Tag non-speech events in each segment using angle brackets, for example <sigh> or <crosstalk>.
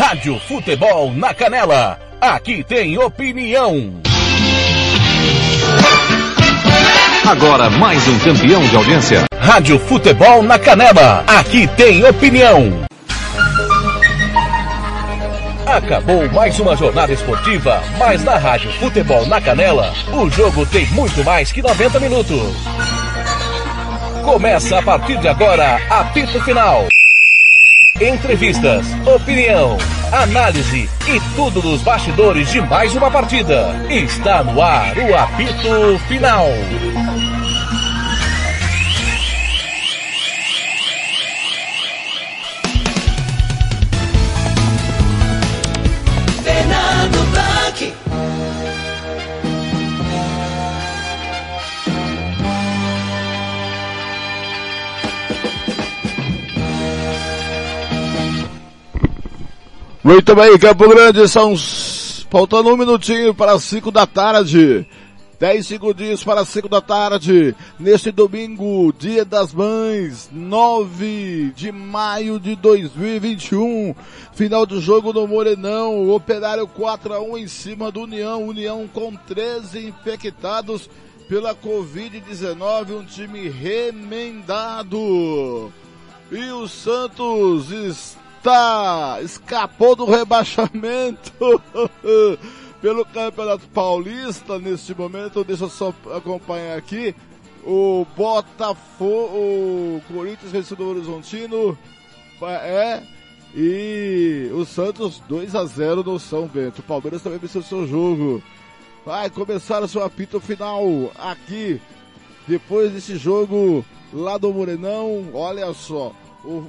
Rádio Futebol na Canela. Aqui tem opinião. Agora mais um campeão de audiência. Rádio Futebol na Canela. Aqui tem opinião. Acabou mais uma jornada esportiva, mas na Rádio Futebol na Canela, o jogo tem muito mais que 90 minutos. Começa a partir de agora, apito final. Entrevistas, opinião, análise e tudo dos bastidores de mais uma partida. Está no ar o apito final. Muito bem, Campo Grande, são faltando um minutinho para as 5 da tarde. 10 segundinhos para as 5 da tarde, neste domingo, Dia das Mães, 9 de maio de 2021. Final do jogo no Morenão, Operário 4 a 1 em cima do União, União com 13 infectados pela Covid-19, um time remendado. E o Santos está, escapou do rebaixamento. <laughs> pelo Campeonato Paulista neste momento. Deixa eu só acompanhar aqui. O Botafogo, o Corinthians venceu o Horizontino. É. E o Santos 2 a 0 no São Bento. O Palmeiras também venceu seu jogo. Vai começar o seu apito final aqui. Depois desse jogo lá do Morenão. Olha só. O,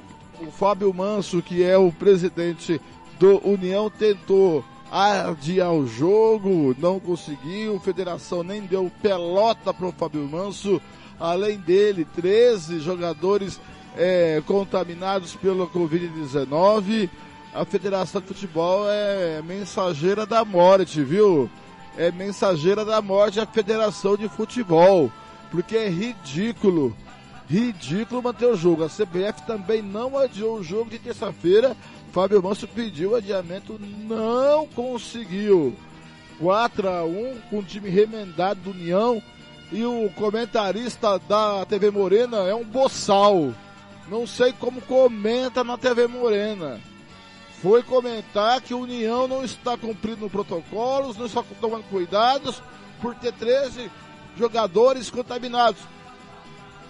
o Fábio Manso, que é o presidente do União, tentou adiar o jogo, não conseguiu, federação nem deu pelota para o Fábio Manso, além dele, 13 jogadores é, contaminados pela Covid-19. A Federação de Futebol é mensageira da morte, viu? É mensageira da morte a Federação de Futebol, porque é ridículo ridículo manter o jogo. A CBF também não adiou o jogo de terça-feira. Fábio Manso pediu adiamento, não conseguiu. 4 a 1 com o time remendado do União. E o comentarista da TV Morena é um boçal. Não sei como comenta na TV Morena. Foi comentar que o União não está cumprindo protocolos, não está tomando cuidados por ter 13 jogadores contaminados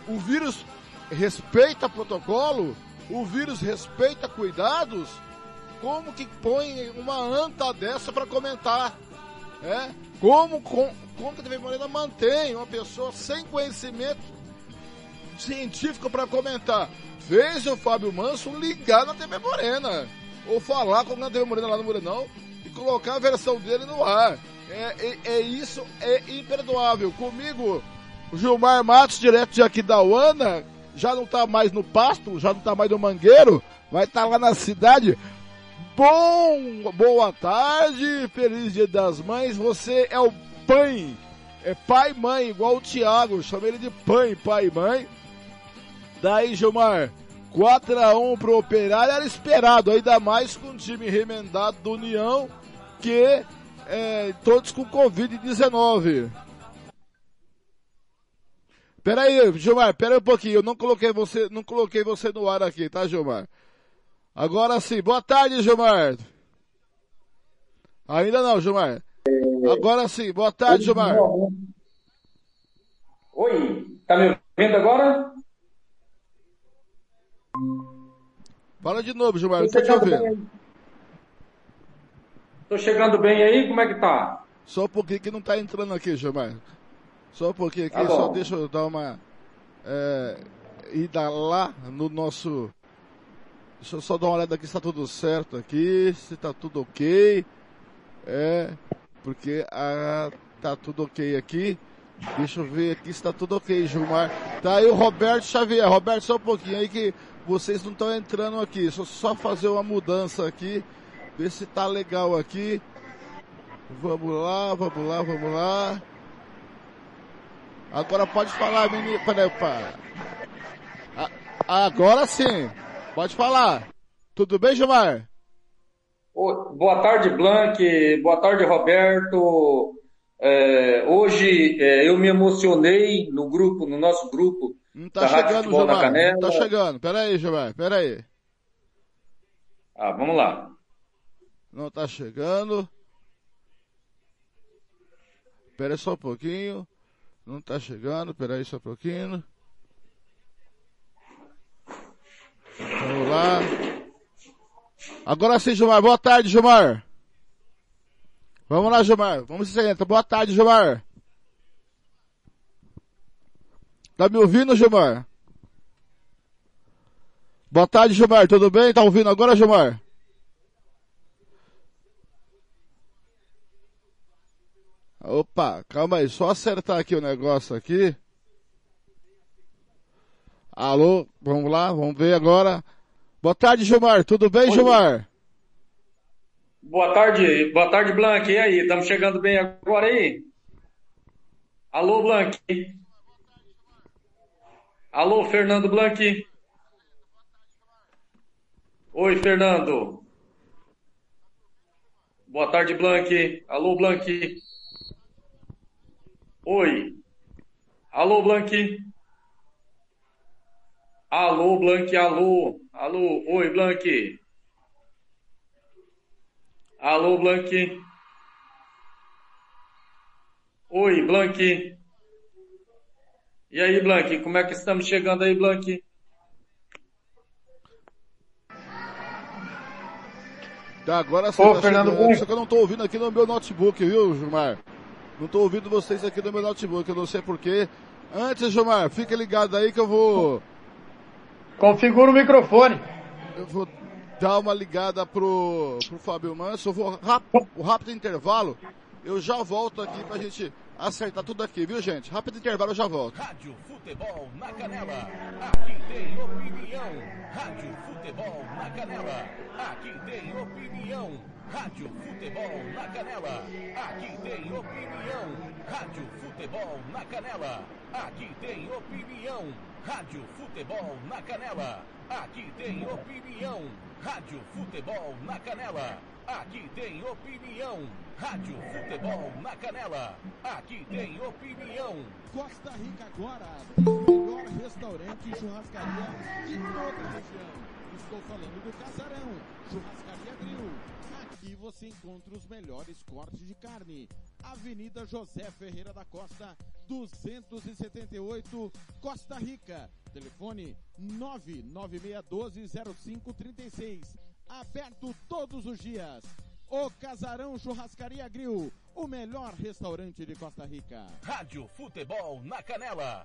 o vírus respeita protocolo, o vírus respeita cuidados, como que põe uma anta dessa para comentar? É? Como, com, como que a TV Morena mantém uma pessoa sem conhecimento científico para comentar? Fez o Fábio Manso ligar na TV Morena, ou falar com a TV Morena lá no Morenão e colocar a versão dele no ar. É, é, é isso, é imperdoável. Comigo, Gilmar Matos, direto de aqui da Uana, já não tá mais no pasto, já não tá mais no mangueiro, vai estar tá lá na cidade. Bom, boa tarde, feliz dia das mães, você é o pai, é pai e mãe, igual o Thiago, chama ele de pai, pai e mãe. Daí, Gilmar, 4x1 pro Operário era esperado, ainda mais com o time remendado do União, que é, todos com Covid-19. Pera aí, Gilmar, pera um pouquinho. Eu não coloquei você, não coloquei você no ar aqui, tá, Gilmar? Agora sim. Boa tarde, Gilmar. Ainda não, Gilmar. Agora sim. Boa tarde, Gilmar. Oi, tá me ouvindo agora? Fala de novo, Gilmar. Tô te ouvindo. Tô chegando bem aí, como é que tá? Só um pouquinho que não tá entrando aqui, Gilmar. Só um pouquinho aqui, tá só deixa eu dar uma é, ida lá no nosso. Deixa eu só dar uma olhada aqui se está tudo certo aqui, se está tudo ok. É, porque a, tá tudo ok aqui. Deixa eu ver aqui se está tudo ok, Gilmar. Tá aí o Roberto Xavier. Roberto, só um pouquinho aí que vocês não estão entrando aqui. Deixa eu só fazer uma mudança aqui. Ver se tá legal aqui. Vamos lá, vamos lá, vamos lá. Agora pode falar, menino. Peraí, pá. Agora sim. Pode falar. Tudo bem, Gilmar? Boa tarde, Blank. Boa tarde, Roberto. É, hoje é, eu me emocionei no grupo, no nosso grupo. Não tá chegando, Gilmar. Não tá chegando. Pera aí, Gilmar. Pera aí. Ah, vamos lá. Não tá chegando. Pera aí só um pouquinho. Não tá chegando. Pera aí só um pouquinho. Vamos lá. Agora sim, Gilmar. Boa tarde, Gilmar. Vamos lá, Gilmar. Vamos se entra. Boa tarde, Gilmar. Tá me ouvindo, Gilmar? Boa tarde, Gilmar. Tudo bem? Tá ouvindo agora, Gilmar? Opa, calma aí. Só acertar aqui o negócio aqui. Alô, vamos lá, vamos ver agora. Boa tarde, Gilmar. Tudo bem, Oi. Gilmar? Boa tarde, boa tarde, Blank. E aí, estamos chegando bem agora aí? Alô, Blank. Alô, Fernando Blank. Oi, Fernando. Boa tarde, Blank. Alô, Blank. Oi. Alô, Blank. Alô, Blank, alô. Alô, oi, Blank. Alô, Blank. Oi, Blank. E aí, Blank, como é que estamos chegando aí, Blank? Tá, agora sim, Ô, tá Fernando chegando. Só que eu não tô ouvindo aqui no meu notebook, viu, Gilmar? Não tô ouvindo vocês aqui no meu notebook, eu não sei porquê. Antes, Gilmar, fica ligado aí que eu vou... Configura o microfone. Eu vou dar uma ligada pro, pro Fábio Manso. Eu vou rápido, o rápido intervalo. Eu já volto aqui pra gente acertar tudo aqui, viu gente? Rápido intervalo, eu já volto. Rádio Futebol na Canela. Aqui tem opinião. Rádio Futebol na Canela. Aqui tem opinião. Rádio Futebol na Canela. Aqui tem opinião. Rádio Futebol na Canela. Aqui tem opinião. Rádio Futebol na Canela. Aqui tem opinião. Rádio Futebol na Canela. Aqui tem opinião. Rádio Futebol na Canela. Aqui tem opinião. Costa Rica agora tem o melhor restaurante e churrascaria de toda a região. Estou falando do Casarão, Churrascaria Grill. Você encontra os melhores cortes de carne. Avenida José Ferreira da Costa, 278, Costa Rica. Telefone 996120536. Aberto todos os dias. O Casarão Churrascaria Grill, o melhor restaurante de Costa Rica. Rádio Futebol na Canela.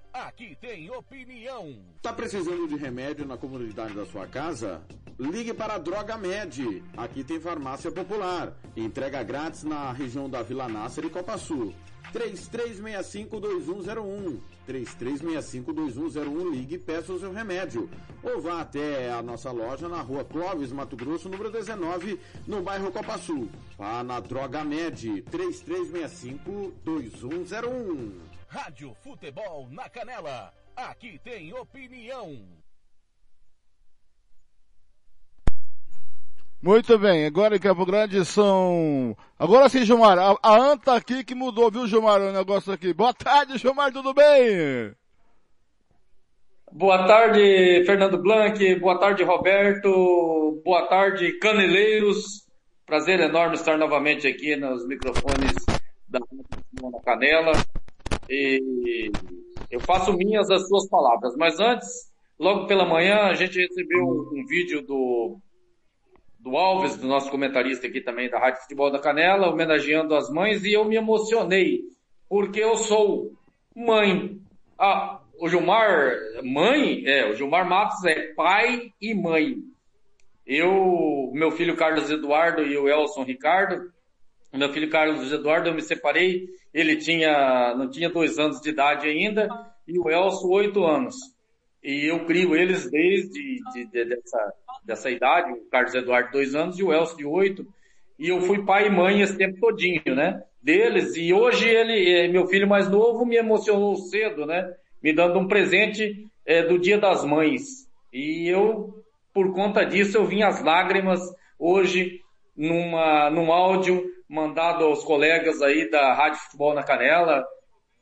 Aqui tem opinião. Tá precisando de remédio na comunidade da sua casa? Ligue para a Droga Med. Aqui tem farmácia popular. Entrega grátis na região da Vila Nácer e Copa Sul. 3365-2101. 3365-2101. Ligue e peça o seu remédio. Ou vá até a nossa loja na rua Clóvis, Mato Grosso, número 19, no bairro Copa Sul. Vá na Droga Med. 3365-2101. Rádio Futebol na Canela. Aqui tem opinião. Muito bem, agora em Campo Grande são. Agora sim, Gilmar. A, a anta aqui que mudou, viu, Gilmar? O negócio aqui. Boa tarde, Gilmar, tudo bem? Boa tarde, Fernando Blanc. Boa tarde, Roberto. Boa tarde, Caneleiros. Prazer enorme estar novamente aqui nos microfones da Canela. E eu faço minhas as suas palavras. Mas antes, logo pela manhã, a gente recebeu um, um vídeo do, do Alves, do nosso comentarista aqui também da Rádio Futebol da Canela, homenageando as mães, e eu me emocionei, porque eu sou mãe. Ah, o Gilmar, mãe, é, o Gilmar Matos é pai e mãe. Eu, meu filho Carlos Eduardo e o Elson Ricardo, meu filho Carlos Eduardo, eu me separei, ele tinha, não tinha dois anos de idade ainda, e o Elcio oito anos. E eu crio eles desde de, de, dessa, dessa idade, o Carlos Eduardo dois anos e o Elcio de oito. E eu fui pai e mãe esse tempo todinho, né? Deles. E hoje ele, eh, meu filho mais novo, me emocionou cedo, né? Me dando um presente é, do Dia das Mães. E eu, por conta disso, eu vim as lágrimas hoje numa, num áudio mandado aos colegas aí da Rádio Futebol na Canela,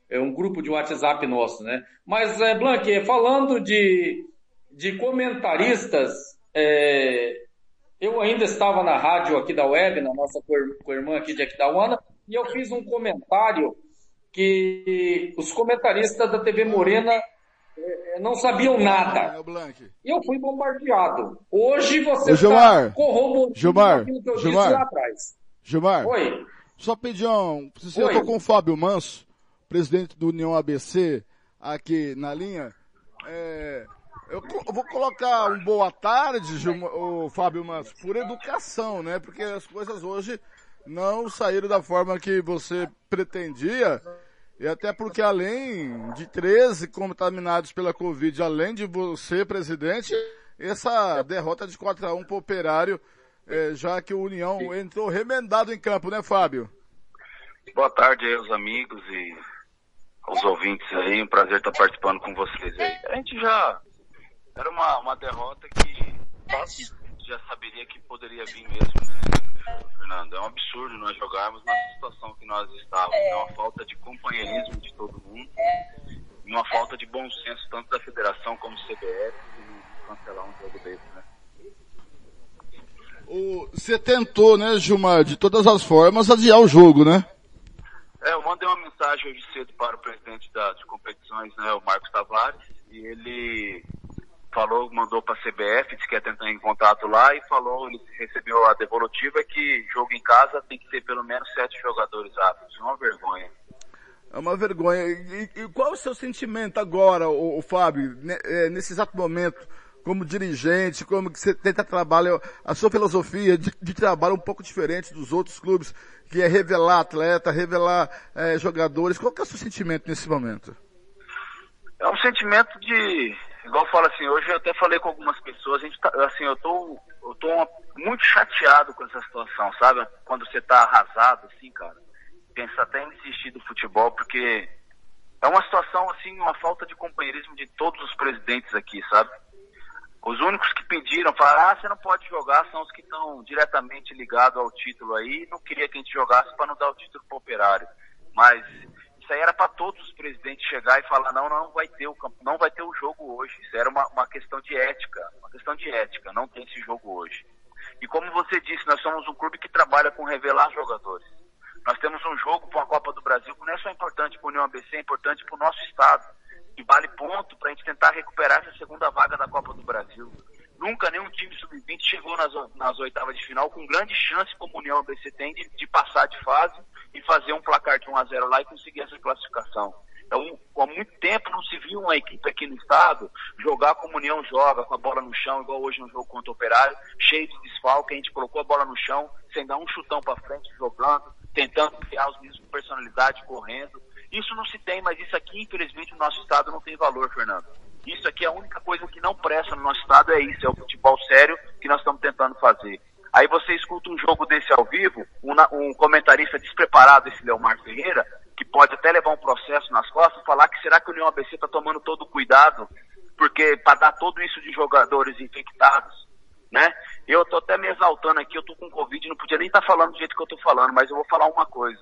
é um grupo de WhatsApp nosso, né? Mas, é, Blanque, falando de, de comentaristas, é, eu ainda estava na rádio aqui da web, na nossa co-irmã aqui de Aquidauana, e eu fiz um comentário que os comentaristas da TV Morena é, não sabiam nada. E eu fui bombardeado. Hoje você Ô, Gilmar, está corroborando Gilmar, aquilo que eu Gilmar, disse lá atrás. Gilmar, Oi. só pedir um, eu tô com o Fábio Manso, presidente do União ABC, aqui na linha, é, eu, eu vou colocar um boa tarde, Gilmar, o Fábio Manso, por educação, né? Porque as coisas hoje não saíram da forma que você pretendia. E até porque além de 13 contaminados pela Covid, além de você, presidente, essa derrota de 4 a 1 pro Operário, eh, já que o União entrou remendado em campo, né, Fábio? Boa tarde aí aos amigos e aos ouvintes aí. Um prazer estar participando com vocês aí. A gente já. Era uma, uma derrota que já saberia que poderia vir mesmo, né, Fernando? É um absurdo nós jogarmos na situação que nós estávamos. É uma falta de companheirismo de todo mundo e uma falta de bom senso tanto da federação como do CBF e cancelar um jogo desse, né? Você tentou, né, Gilmar, de todas as formas, adiar o jogo, né? É, eu mandei uma mensagem hoje cedo para o presidente das competições, né, o Marcos Tavares, e ele falou, mandou para a CBF, disse que ia tentar em contato lá e falou, ele recebeu a devolutiva que jogo em casa tem que ter pelo menos sete jogadores aptos. É uma vergonha. É uma vergonha. E, e qual é o seu sentimento agora, o, Fábio, eh, nesse exato momento, como dirigente, como que você tenta trabalhar, a sua filosofia de, de trabalho um pouco diferente dos outros clubes, que é revelar atleta, revelar eh, jogadores. Qual que é o seu sentimento nesse momento? É um sentimento de, igual eu falo assim, hoje eu até falei com algumas pessoas, a gente tá, assim, eu tô, eu tô uma- muito chateado com essa situação, sabe? Quando você tá arrasado, assim, cara, pensa até em desistir do futebol, porque é uma situação, assim, uma falta de companheirismo de todos os presidentes aqui, sabe? Os únicos que pediram, falaram, ah, você não pode jogar, são os que estão diretamente ligados ao título aí, não queria que a gente jogasse para não dar o título pro operário. Mas isso aí era para todos os presidentes chegar e falar, não, não vai ter o campo, não vai ter o jogo hoje. Isso era uma, uma questão de ética, uma questão de ética, não tem esse jogo hoje. E como você disse, nós somos um clube que trabalha com revelar jogadores. Nós temos um jogo para a Copa do Brasil que não é só importante para a União ABC, é importante para o nosso estado. E vale ponto para a gente tentar recuperar essa segunda vaga da Copa do Brasil. Nunca nenhum time sub-20 chegou nas, nas oitavas de final com grande chance, como a União ABC tem, de, de passar de fase e fazer um placar de 1 a 0 lá e conseguir essa classificação. Então, há muito tempo não se viu uma equipe aqui no estado jogar como a União joga, com a bola no chão, igual hoje no jogo contra o Operário, cheio de desfalque, a gente colocou a bola no chão, sem dar um chutão para frente, jogando, tentando criar os mesmos personalidade, correndo. Isso não se tem, mas isso aqui, infelizmente, no nosso estado não tem valor, Fernando. Isso aqui é a única coisa que não presta no nosso estado, é isso, é o futebol sério que nós estamos tentando fazer. Aí você escuta um jogo desse ao vivo, um, um comentarista despreparado, esse Leomar Ferreira, que pode até levar um processo nas costas, falar que será que o União ABC está tomando todo o cuidado, porque para dar tudo isso de jogadores infectados, né? Eu tô até me exaltando aqui, eu tô com Covid, não podia nem estar falando do jeito que eu tô falando, mas eu vou falar uma coisa.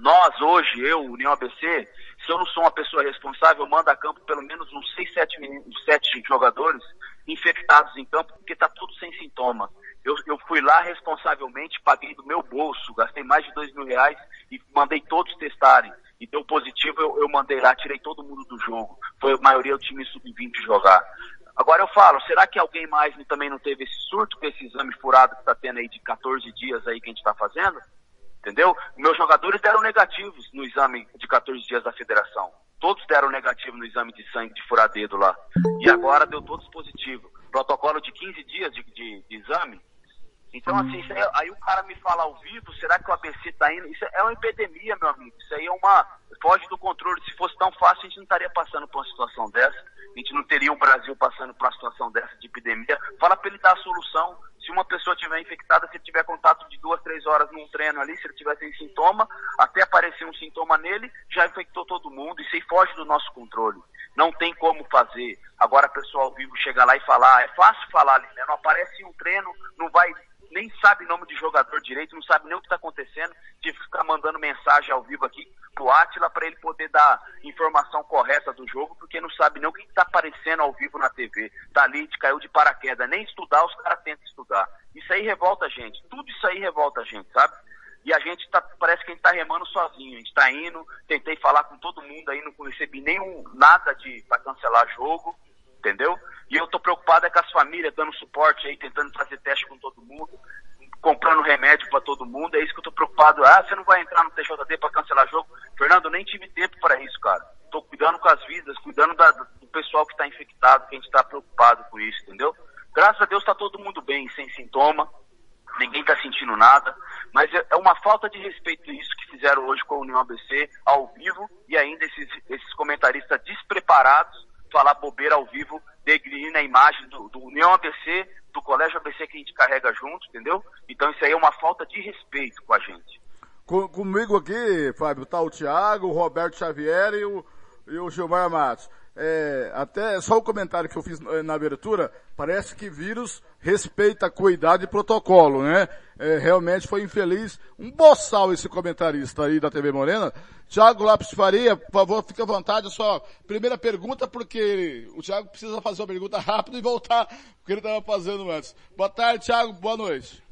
Nós, hoje, eu, União ABC, se eu não sou uma pessoa responsável, mando a campo pelo menos uns 6, 7, meninos, 7 jogadores infectados em campo, porque tá tudo sem sintoma. Eu, eu fui lá responsavelmente, paguei do meu bolso, gastei mais de dois mil reais e mandei todos testarem. E deu positivo, eu, eu mandei lá, tirei todo mundo do jogo. Foi a maioria do time sub-20 jogar. Agora eu falo, será que alguém mais também não teve esse surto com esse exame furado que tá tendo aí de 14 dias aí que a gente tá fazendo? Entendeu? Meus jogadores deram negativos no exame de 14 dias da federação. Todos deram negativo no exame de sangue de furar dedo lá. E agora deu todos positivo. Protocolo de 15 dias de, de- de exame. Então, assim, aí, aí o cara me fala ao vivo, será que o ABC tá indo? Isso é uma epidemia, meu amigo. Isso aí é uma. foge do controle. Se fosse tão fácil, a gente não estaria passando por uma situação dessa. A gente não teria o Brasil passando por uma situação dessa de epidemia. Fala para ele dar a solução. Se uma pessoa tiver infectada, se tiver contato de duas, três horas num treino ali, se ele tiver sem sintoma, até aparecer um sintoma nele, já infectou todo mundo. Isso aí foge do nosso controle. Não tem como fazer. Agora, pessoal ao vivo chegar lá e falar, é fácil falar né? Não aparece um treino, não vai nem sabe nome de jogador direito, não sabe nem o que está acontecendo, tive que ficar mandando mensagem ao vivo aqui pro Atila para ele poder dar informação correta do jogo, porque não sabe nem o que está aparecendo ao vivo na TV. Tá ali, caiu de paraquedas, nem estudar, os caras tentam estudar. Isso aí revolta a gente, tudo isso aí revolta a gente, sabe? E a gente tá, parece que a gente tá remando sozinho, a gente tá indo, tentei falar com todo mundo aí, não recebi nenhum, nada de, para cancelar jogo, entendeu? E eu tô preocupado é com as famílias dando suporte aí, tentando fazer teste com todo mundo, comprando remédio para todo mundo. É isso que eu tô preocupado. Ah, você não vai entrar no TJD para cancelar jogo? Fernando, eu nem tive tempo para isso, cara. Tô cuidando com as vidas, cuidando da, do pessoal que tá infectado, que a gente tá preocupado com isso, entendeu? Graças a Deus tá todo mundo bem, sem sintoma. Ninguém tá sentindo nada, mas é, é uma falta de respeito isso que fizeram hoje com a União ABC ao vivo e ainda esses, esses comentaristas despreparados falar bobeira ao vivo, degrindo a imagem do, do União ABC, do Colégio ABC que a gente carrega junto, entendeu? Então isso aí é uma falta de respeito com a gente. Com, comigo aqui, Fábio, tá o Thiago, o Roberto Xavier e o, e o Gilmar Matos. É, até só o comentário que eu fiz eh, na abertura, parece que vírus respeita cuidado e protocolo, né? É, realmente foi infeliz. Um boçal esse comentarista aí da TV Morena. Tiago Lopes Faria, por favor, fique à vontade. Só primeira pergunta, porque o Tiago precisa fazer uma pergunta rápida e voltar, porque ele estava fazendo antes. Boa tarde, Tiago, boa noite.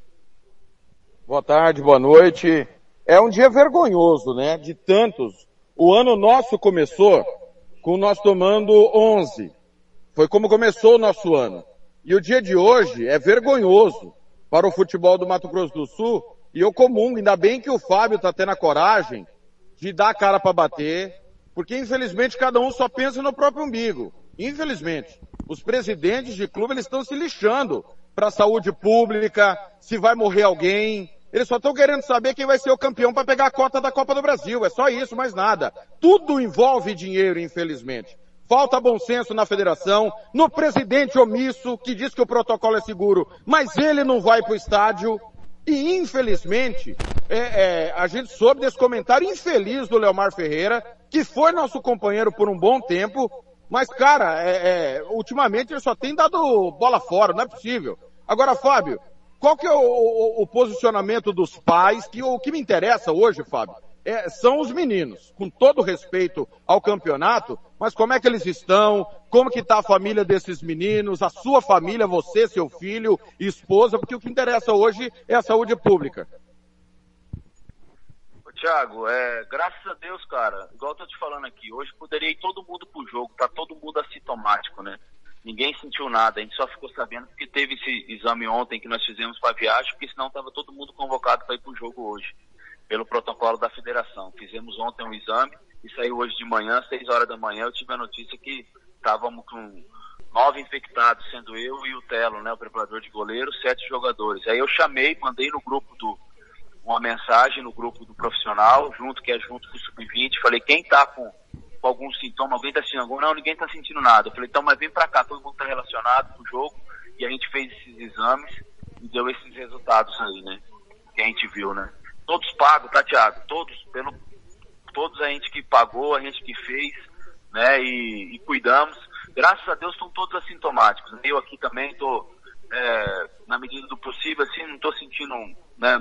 Boa tarde, boa noite. É um dia vergonhoso, né? De tantos. O ano nosso começou com nós tomando 11. Foi como começou o nosso ano. E o dia de hoje é vergonhoso para o futebol do Mato Grosso do Sul. E eu comungo, ainda bem que o Fábio está tendo a coragem de dar a cara para bater, porque infelizmente cada um só pensa no próprio umbigo. Infelizmente. Os presidentes de clube eles estão se lixando para a saúde pública, se vai morrer alguém, eles só estão querendo saber quem vai ser o campeão para pegar a cota da Copa do Brasil. É só isso, mais nada. Tudo envolve dinheiro, infelizmente. Falta bom senso na federação, no presidente omisso, que diz que o protocolo é seguro, mas ele não vai para o estádio. E infelizmente, é, é, a gente soube desse comentário infeliz do Leomar Ferreira, que foi nosso companheiro por um bom tempo, mas cara, é, é ultimamente ele só tem dado bola fora, não é possível. Agora, Fábio, qual que é o, o, o posicionamento dos pais? Que o que me interessa hoje, Fábio, é, são os meninos, com todo respeito ao campeonato, mas como é que eles estão? Como que está a família desses meninos? A sua família, você, seu filho, esposa? Porque o que interessa hoje é a saúde pública. Tiago, é, graças a Deus, cara, igual eu tô te falando aqui, hoje poderia ir todo mundo pro jogo, tá todo mundo assintomático, né? Ninguém sentiu nada, a gente só ficou sabendo que teve esse exame ontem que nós fizemos para viagem, porque senão estava todo mundo convocado para ir para o jogo hoje, pelo protocolo da federação. Fizemos ontem um exame e saiu hoje de manhã, seis horas da manhã, eu tive a notícia que estávamos com nove infectados, sendo eu e o Telo, né, o preparador de goleiro, sete jogadores. Aí eu chamei, mandei no grupo do uma mensagem no grupo do profissional, junto que é junto com o sub-20, falei quem está com com algum sintoma, alguém está sentindo algum, não, ninguém está sentindo nada. Eu falei, então, mas vem para cá, todo mundo está relacionado com o jogo, e a gente fez esses exames e deu esses resultados aí, né? Que a gente viu, né? Todos pagos, tá, Thiago? Todos, pelo, todos a gente que pagou, a gente que fez, né? E, e cuidamos. Graças a Deus estão todos assintomáticos. Eu aqui também estou, é, na medida do possível, assim, não estou sentindo né,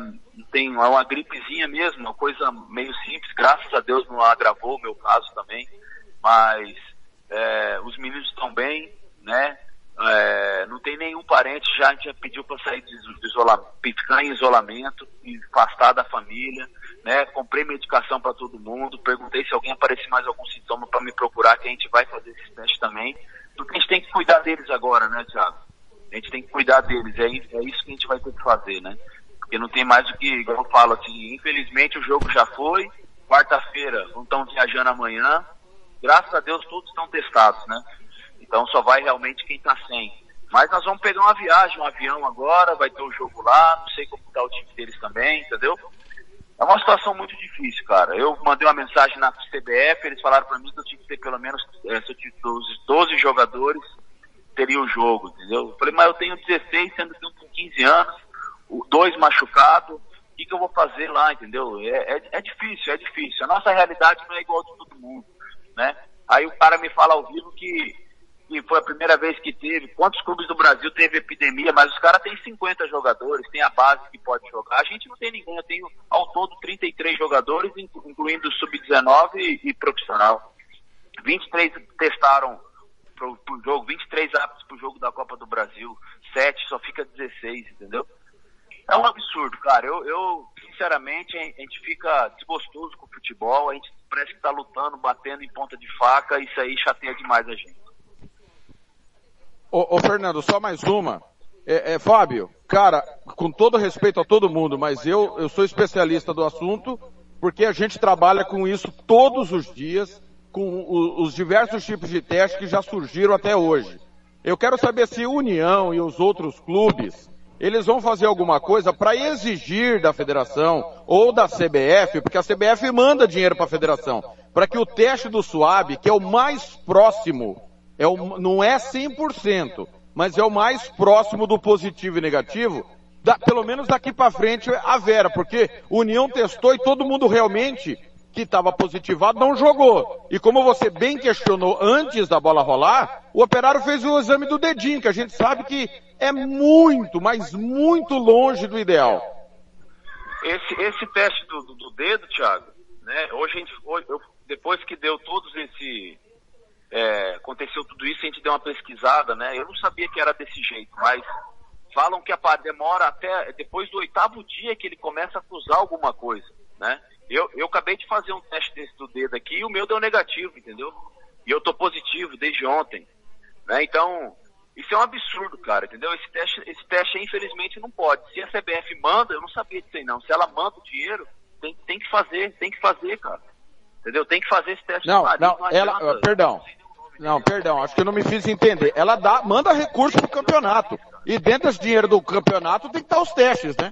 tem uma gripezinha mesmo, uma coisa meio simples, graças a Deus não agravou o meu caso também, mas é, os meninos estão bem, né? É, não tem nenhum parente, já a gente já pediu para sair de isolamento, ficar em isolamento, afastar da família, né? Comprei medicação para todo mundo, perguntei se alguém aparecer mais algum sintoma para me procurar, que a gente vai fazer esse teste também. Porque a gente tem que cuidar deles agora, né, Thiago? A gente tem que cuidar deles, é, é isso que a gente vai ter que fazer, né? Porque não tem mais o que, igual eu falo assim, infelizmente o jogo já foi, quarta-feira não estão viajando amanhã, graças a Deus todos estão testados, né? Então só vai realmente quem está sem. Mas nós vamos pegar uma viagem, um avião agora, vai ter o um jogo lá, não sei como está o time deles também, entendeu? É uma situação muito difícil, cara. Eu mandei uma mensagem na CBF, eles falaram para mim que eu tinha que ter pelo menos, é, 12, 12 jogadores, teria o jogo, entendeu? Eu falei, mas eu tenho 16, sendo que eu tenho 15 anos, dois machucados, o que, que eu vou fazer lá, entendeu? É, é, é, difícil, é difícil. A nossa realidade não é igual de todo mundo, né? Aí o cara me fala ao vivo que, que foi a primeira vez que teve. Quantos clubes do Brasil teve epidemia? Mas os caras têm 50 jogadores, tem a base que pode jogar. A gente não tem ninguém, eu tenho ao todo 33 jogadores, incluindo sub-19 e, e profissional. 23 testaram pro, pro jogo, 23 aptos pro jogo da Copa do Brasil, 7 só fica 16, entendeu? É um absurdo, cara. Eu, eu, sinceramente, a gente fica desgostoso com o futebol, a gente parece que tá lutando, batendo em ponta de faca, isso aí chateia demais a gente. Ô, ô Fernando, só mais uma. É, é, Fábio, cara, com todo respeito a todo mundo, mas eu, eu sou especialista do assunto, porque a gente trabalha com isso todos os dias, com o, os diversos tipos de testes que já surgiram até hoje. Eu quero saber se União e os outros clubes eles vão fazer alguma coisa para exigir da federação ou da CBF, porque a CBF manda dinheiro para a federação, para que o teste do SUAB, que é o mais próximo, é o, não é 100%, mas é o mais próximo do positivo e negativo, da, pelo menos daqui para frente a Vera, porque União testou e todo mundo realmente que estava positivado não jogou. E como você bem questionou antes da bola rolar, o operário fez o exame do dedinho, que a gente sabe que é muito, mas muito longe do ideal. Esse, esse teste do, do, do dedo, Thiago, né? Hoje gente, hoje, eu, depois que deu todos esse, é, aconteceu tudo isso, a gente deu uma pesquisada, né? Eu não sabia que era desse jeito, mas falam que a demora até depois do oitavo dia que ele começa a cruzar alguma coisa, né? Eu, eu acabei de fazer um teste desse do dedo aqui e o meu deu negativo, entendeu? E eu tô positivo desde ontem. Né? Então, isso é um absurdo, cara, entendeu? Esse teste, esse teste infelizmente não pode. Se a CBF manda, eu não sabia disso aí não. Se ela manda o dinheiro, tem, tem que fazer, tem que fazer, cara. Entendeu? Tem que fazer esse teste. Não, não, não ela, perdão. Não, perdão, acho que eu não me fiz entender. Ela dá, manda recurso pro campeonato. E dentro desse dinheiro do campeonato tem que estar os testes, né?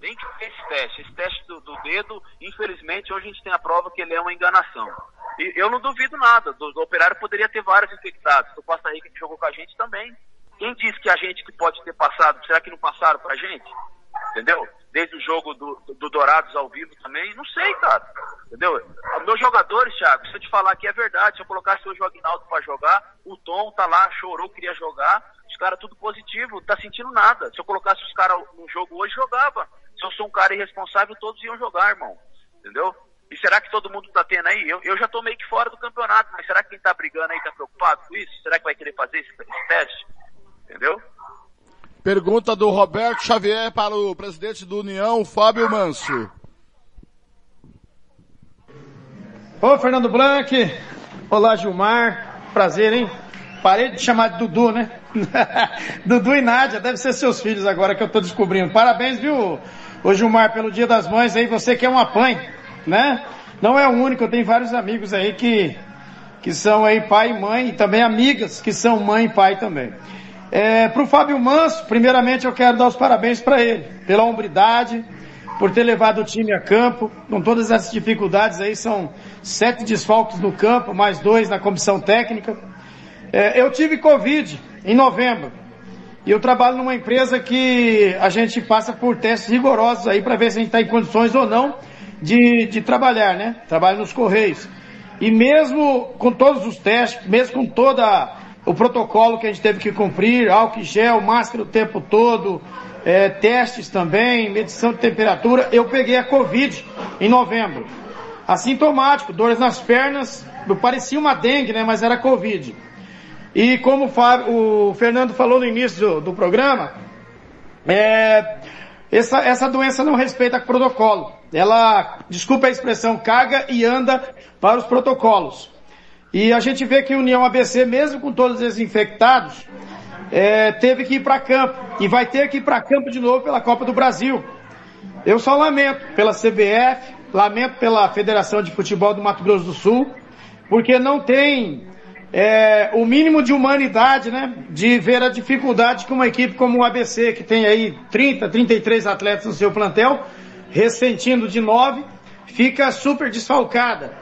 Tem que esse teste. Esse teste do, do, dedo, infelizmente, hoje a gente tem a prova que ele é uma enganação. E eu não duvido nada. Do, do operário poderia ter vários infectados. Do Costa Rica que jogou com a gente também. Quem disse que a gente que pode ter passado, será que não passaram pra gente? Entendeu? Desde o jogo do, do Dourados ao vivo também, não sei, cara. Entendeu? Meus jogadores, Thiago, se eu te falar que é verdade, se eu colocasse hoje o Agnaldo pra jogar, o Tom tá lá, chorou, queria jogar, os caras tudo positivo, tá sentindo nada. Se eu colocasse os caras no jogo hoje, jogava. Se eu sou um cara irresponsável, todos iam jogar, irmão. Entendeu? E será que todo mundo tá tendo aí? Eu, eu já tô meio que fora do campeonato, mas será que quem tá brigando aí tá preocupado com isso? Será que vai querer fazer esse, esse teste? Entendeu? Pergunta do Roberto Xavier para o presidente do União, Fábio Manso. Ô, Fernando Blanc. Olá, Gilmar. Prazer, hein? Parei de chamar de Dudu, né? <laughs> Dudu e Nádia, deve ser seus filhos agora que eu tô descobrindo. Parabéns, viu, ô Gilmar, pelo Dia das Mães aí, você que é uma mãe, né? Não é o único, eu tenho vários amigos aí que, que são aí pai e mãe, e também amigas que são mãe e pai também. É, pro Fábio Manso, primeiramente eu quero dar os parabéns para ele, pela hombridade, por ter levado o time a campo, com todas essas dificuldades aí, são sete desfalques no campo, mais dois na comissão técnica. É, eu tive Covid em novembro. E eu trabalho numa empresa que a gente passa por testes rigorosos aí para ver se a gente está em condições ou não de, de trabalhar, né? Trabalho nos Correios. E mesmo com todos os testes, mesmo com toda o protocolo que a gente teve que cumprir, álcool gel, máscara o tempo todo, é, testes também, medição de temperatura, eu peguei a Covid em novembro. Assintomático, dores nas pernas, parecia uma dengue, né? Mas era Covid. E como o, Fernando falou no início do, do programa, é, essa, essa doença não respeita protocolo. Ela, desculpa a expressão, caga e anda para os protocolos. E a gente vê que a União ABC, mesmo com todos esses infectados, é, teve que ir para campo. E vai ter que ir para campo de novo pela Copa do Brasil. Eu só lamento pela CBF, lamento pela Federação de Futebol do Mato Grosso do Sul, porque não tem é, o mínimo de humanidade, né? De ver a dificuldade que uma equipe como o ABC, que tem aí 30, 33 atletas no seu plantel, ressentindo de nove, fica super desfalcada.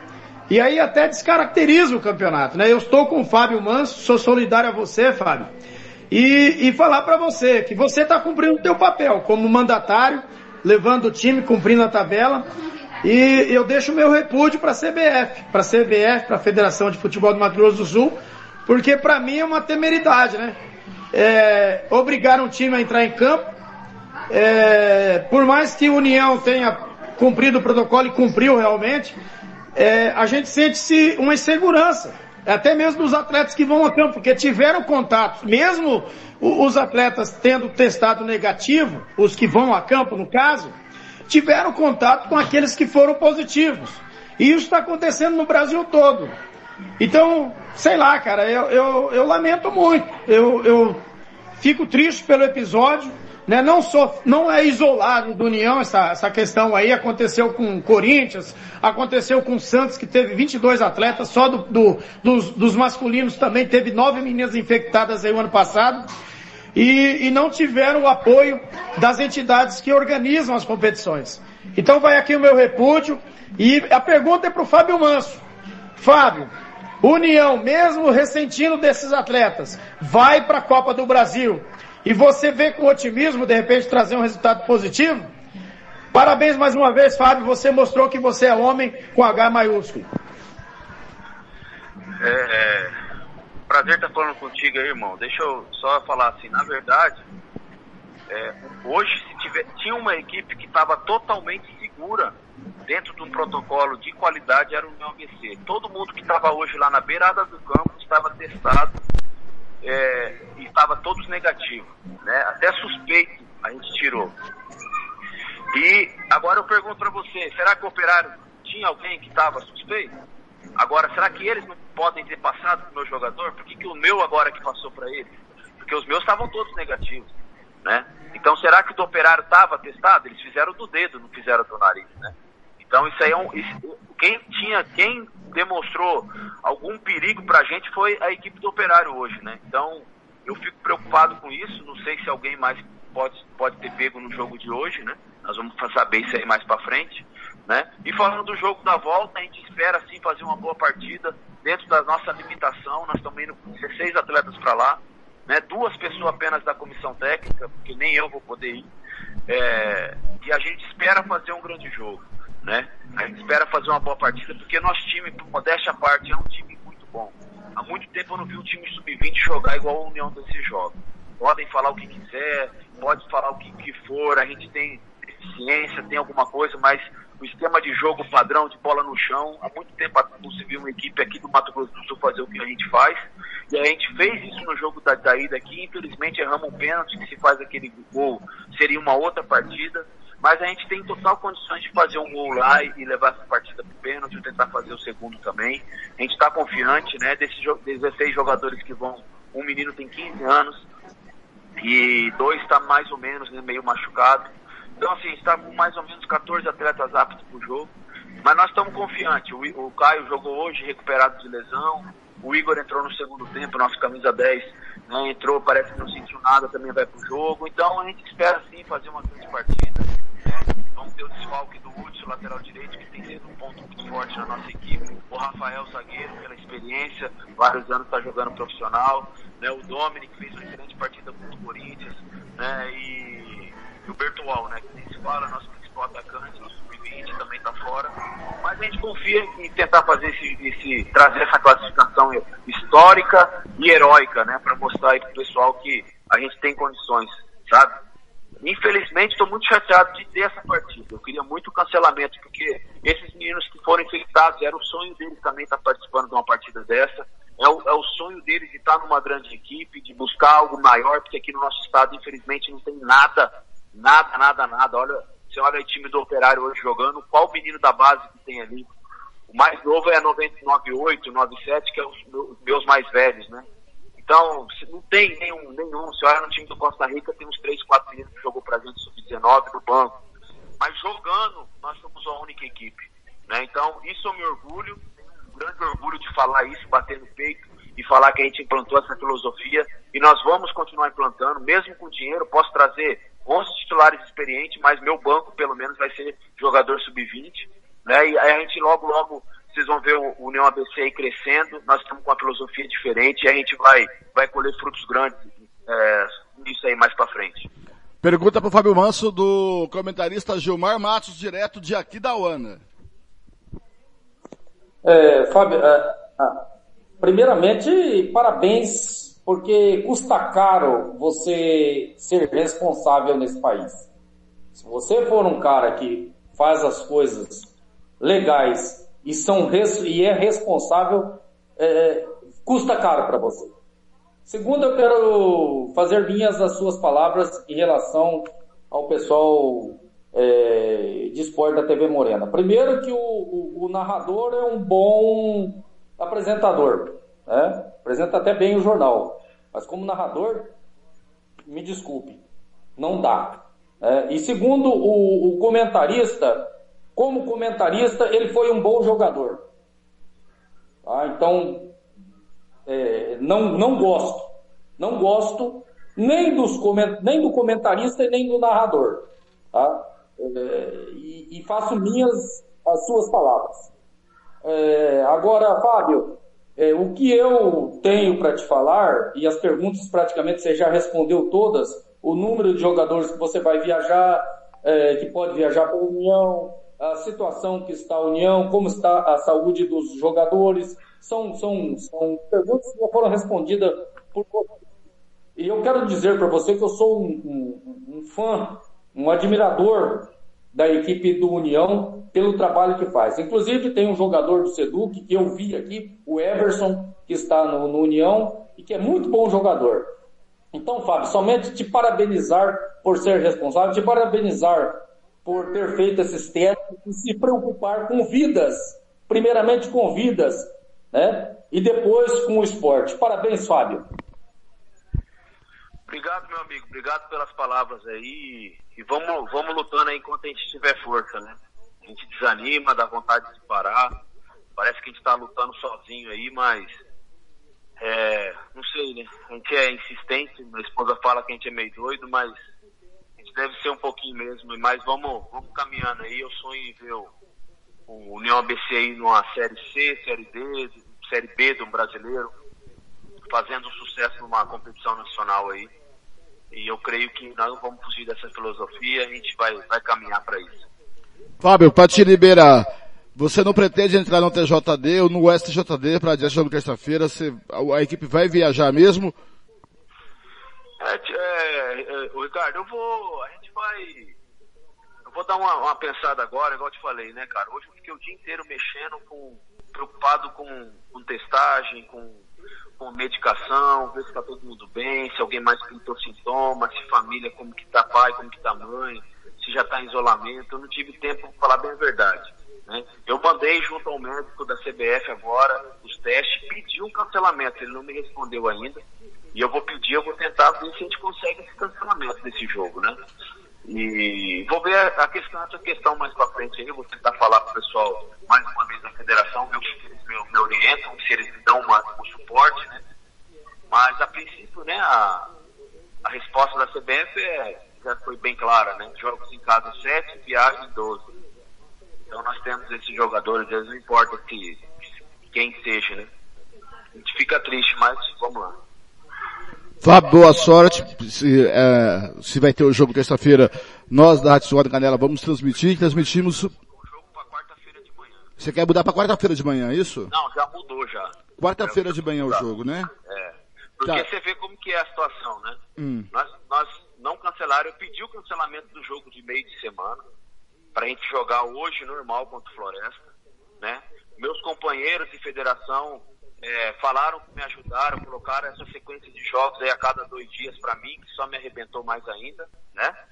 E aí até descaracteriza o campeonato, né? Eu estou com o Fábio Manso, sou solidário a você, Fábio, e, e falar para você que você está cumprindo o teu papel como mandatário, levando o time, cumprindo a tabela, e eu deixo meu repúdio para a CBF, para a CBF, para a Federação de Futebol do Mato Grosso do Sul, porque para mim é uma temeridade, né? É, obrigar um time a entrar em campo, é, por mais que o União tenha cumprido o protocolo e cumpriu realmente, é, a gente sente-se uma insegurança, até mesmo dos atletas que vão a campo, porque tiveram contatos, mesmo os atletas tendo testado negativo, os que vão a campo no caso, tiveram contato com aqueles que foram positivos. E isso está acontecendo no Brasil todo. Então, sei lá, cara, eu, eu, eu lamento muito. Eu, eu fico triste pelo episódio. Né? Não, sou, não é isolado do União essa, essa questão aí. Aconteceu com Corinthians, aconteceu com Santos, que teve 22 atletas, só do, do, dos, dos masculinos também teve nove meninas infectadas aí o ano passado e, e não tiveram o apoio das entidades que organizam as competições. Então vai aqui o meu repúdio e a pergunta é para o Fábio Manso. Fábio, União, mesmo ressentindo desses atletas, vai para a Copa do Brasil e você vê com otimismo, de repente, trazer um resultado positivo? Parabéns mais uma vez, Fábio. Você mostrou que você é homem com H maiúsculo. É, é, prazer estar falando contigo aí, irmão. Deixa eu só falar assim, na verdade, é, hoje se tiver, tinha uma equipe que estava totalmente segura dentro de um protocolo de qualidade era o meu ABC. Todo mundo que estava hoje lá na beirada do campo estava testado é, e estava todos negativos, né? Até suspeito a gente tirou. E agora eu pergunto para você, será que o operário tinha alguém que estava suspeito? Agora, será que eles não podem ter passado para o meu jogador? Por que, que o meu agora que passou para eles? Porque os meus estavam todos negativos, né? Então, será que o do operário estava testado? Eles fizeram do dedo, não fizeram do nariz, né? Então, isso aí é um... Isso, quem tinha, quem demonstrou algum perigo para a gente foi a equipe do operário hoje, né? Então, eu fico preocupado com isso. Não sei se alguém mais pode, pode ter pego no jogo de hoje, né? Nós vamos saber isso aí mais para frente. Né? E falando do jogo da volta, a gente espera sim fazer uma boa partida dentro da nossa limitação. Nós estamos indo com 16 atletas para lá, né? duas pessoas apenas da comissão técnica, porque nem eu vou poder ir. É... e a gente espera fazer um grande jogo. Né? A gente espera fazer uma boa partida, porque nosso time, por modéstia à parte, é um time muito bom. Há muito tempo eu não vi um time sub-20 jogar igual a União desse jogo. Podem falar o que quiser, pode falar o que, que for, a gente tem deficiência, tem alguma coisa, mas o esquema de jogo padrão de bola no chão. Há muito tempo não se viu uma equipe aqui do Mato Grosso do Sul fazer o que a gente faz. E a gente fez isso no jogo da, da ida aqui. Infelizmente erramos um pênalti que se faz aquele gol seria uma outra partida. Mas a gente tem total condições de fazer um gol lá e, levar essa partida para o pênalti, tentar fazer o segundo também. A gente está confiante, né? Desses 16 jogadores que vão, um menino tem 15 anos e dois está mais ou menos né, meio machucado. Então, assim, está com mais ou menos 14 atletas aptos para o jogo. Mas nós estamos confiantes. O, o, Caio jogou hoje recuperado de lesão. O Igor entrou no segundo tempo, nosso camisa 10 né, entrou, parece que não sentiu nada, também vai para o jogo. Então a gente espera sim fazer uma grande partida. Né? Vamos ter o desfalque do Hudson, lateral direito, que tem sido um ponto muito forte na nossa equipe. O Rafael Zagueiro, pela experiência, vários anos está jogando profissional. Né? O Dominic fez uma excelente partida contra o Corinthians. Né? E e o né? Que nem se fala, nosso principal atacante, nosso sub-20 também está fora. Mas a gente confia em tentar fazer esse, esse trazer essa classificação histórica e heróica, né? Para mostrar aí pro pessoal que a gente tem condições, sabe? Infelizmente, estou muito chateado de ter essa partida. Eu queria muito cancelamento, porque esses meninos que foram infectados, era o sonho deles também estar participando de uma partida dessa. É o, é o sonho deles de estar numa grande equipe, de buscar algo maior, porque aqui no nosso estado, infelizmente, não tem nada Nada, nada, nada. Olha, você olha o time do Operário hoje jogando, qual menino da base que tem ali? O mais novo é 99,8, 97, que é os meus mais velhos, né? Então, não tem nenhum, nenhum. Você olha no time do Costa Rica, tem uns 3, 4 meninos que jogou pra gente sub-19 no banco. Mas jogando, nós somos a única equipe. Né? Então, isso eu me orgulho, um grande orgulho de falar isso, bater no peito e falar que a gente implantou essa filosofia e nós vamos continuar implantando, mesmo com dinheiro. Posso trazer 11 titulares experientes, mas meu banco pelo menos vai ser jogador sub-20, né? E aí a gente logo, logo, vocês vão ver o União ABC aí crescendo, nós estamos com uma filosofia diferente e a gente vai, vai colher frutos grandes é, nisso aí mais pra frente. Pergunta pro Fábio Manso do comentarista Gilmar Matos, direto de aqui da UANA. É, Fábio, é, ah, primeiramente, parabéns, porque custa caro você ser responsável nesse país. Se você for um cara que faz as coisas legais e, são e é responsável, é, custa caro para você. Segundo, eu quero fazer minhas as suas palavras em relação ao pessoal é, de esporte da TV Morena. Primeiro que o, o, o narrador é um bom apresentador, né? apresenta até bem o jornal, mas como narrador, me desculpe, não dá. É, e segundo o, o comentarista, como comentarista, ele foi um bom jogador. Ah, então, é, não, não gosto. Não gosto nem, dos nem do comentarista e nem do narrador. Tá? É, e, e, faço minhas as suas palavras. É, agora, Fábio, é, o que eu tenho para te falar, e as perguntas praticamente você já respondeu todas, o número de jogadores que você vai viajar, é, que pode viajar para a União, a situação que está a União, como está a saúde dos jogadores, são, são, são perguntas que já foram respondidas por E eu quero dizer para você que eu sou um, um, um, fã, um admirador da equipe do União pelo trabalho que faz. Inclusive tem um jogador do Seduc que eu vi aqui, o Everson, que está no, no União e que é muito bom jogador. Então, Fábio, somente te parabenizar por ser responsável, te parabenizar por ter feito esses testes e se preocupar com vidas, primeiramente com vidas, né? E depois com o esporte. Parabéns, Fábio. Obrigado, meu amigo. Obrigado pelas palavras aí. E vamos, vamos lutando aí enquanto a gente tiver força, né? A gente desanima, dá vontade de parar. Parece que a gente está lutando sozinho aí, mas é, não sei, né? A gente é insistente, minha esposa fala que a gente é meio doido, mas a gente deve ser um pouquinho mesmo. Mas vamos, vamos caminhando aí. Eu sonho em ver o, o União ABC aí numa Série C, Série D, Série B do brasileiro, fazendo sucesso numa competição nacional aí. E eu creio que nós não vamos fugir dessa filosofia, a gente vai, vai caminhar para isso. Fábio, para te liberar, você não pretende entrar no TJD ou no STJD para adiante jogo terça-feira? A, a, equipe vai viajar mesmo? É, é, é, Ricardo, eu vou. A gente vai. Eu vou dar uma, uma, pensada agora, igual eu te falei, né, cara? Hoje eu fiquei o dia inteiro mexendo com. preocupado com, com testagem, com com medicação, ver se está todo mundo bem, se alguém mais pintou sintomas, se família, como que tá pai, como que tá mãe, se já está em isolamento. Eu não tive tempo para falar bem a verdade. Né? Eu mandei junto ao médico da CBF agora os testes, pedi um cancelamento, ele não me respondeu ainda. E eu vou pedir, eu vou tentar ver se a gente consegue esse cancelamento desse jogo, né? E vou ver a questão, essa questão mais para frente aí, vou tentar falar com o pessoal mais uma vez da federação, ver o que eles me, me orientam, se eles me dão uma, um suporte, né? Mas a princípio, né, a, a resposta da CBF é, já foi bem clara, né? Jogos em casa 7, viagem 12. Então nós temos esses jogadores, eles não importa que, quem seja, né? A gente fica triste, mas vamos lá. Fábio, boa sorte. Se, é, se vai ter o jogo terça-feira, nós da Rádio Suado Canela vamos transmitir. Transmitimos. O jogo para quarta-feira de manhã. Você quer mudar para quarta-feira de manhã, é isso? Não, já mudou já. Quarta-feira de manhã o jogo, né? É. Porque tá. você vê como que é a situação, né? Hum. Nós, nós não cancelaram, eu pedi o cancelamento do jogo de meio de semana para a gente jogar hoje normal contra o Floresta, né? Meus companheiros de federação é, falaram que me ajudaram, colocaram essa sequência de jogos aí a cada dois dias para mim, que só me arrebentou mais ainda, né?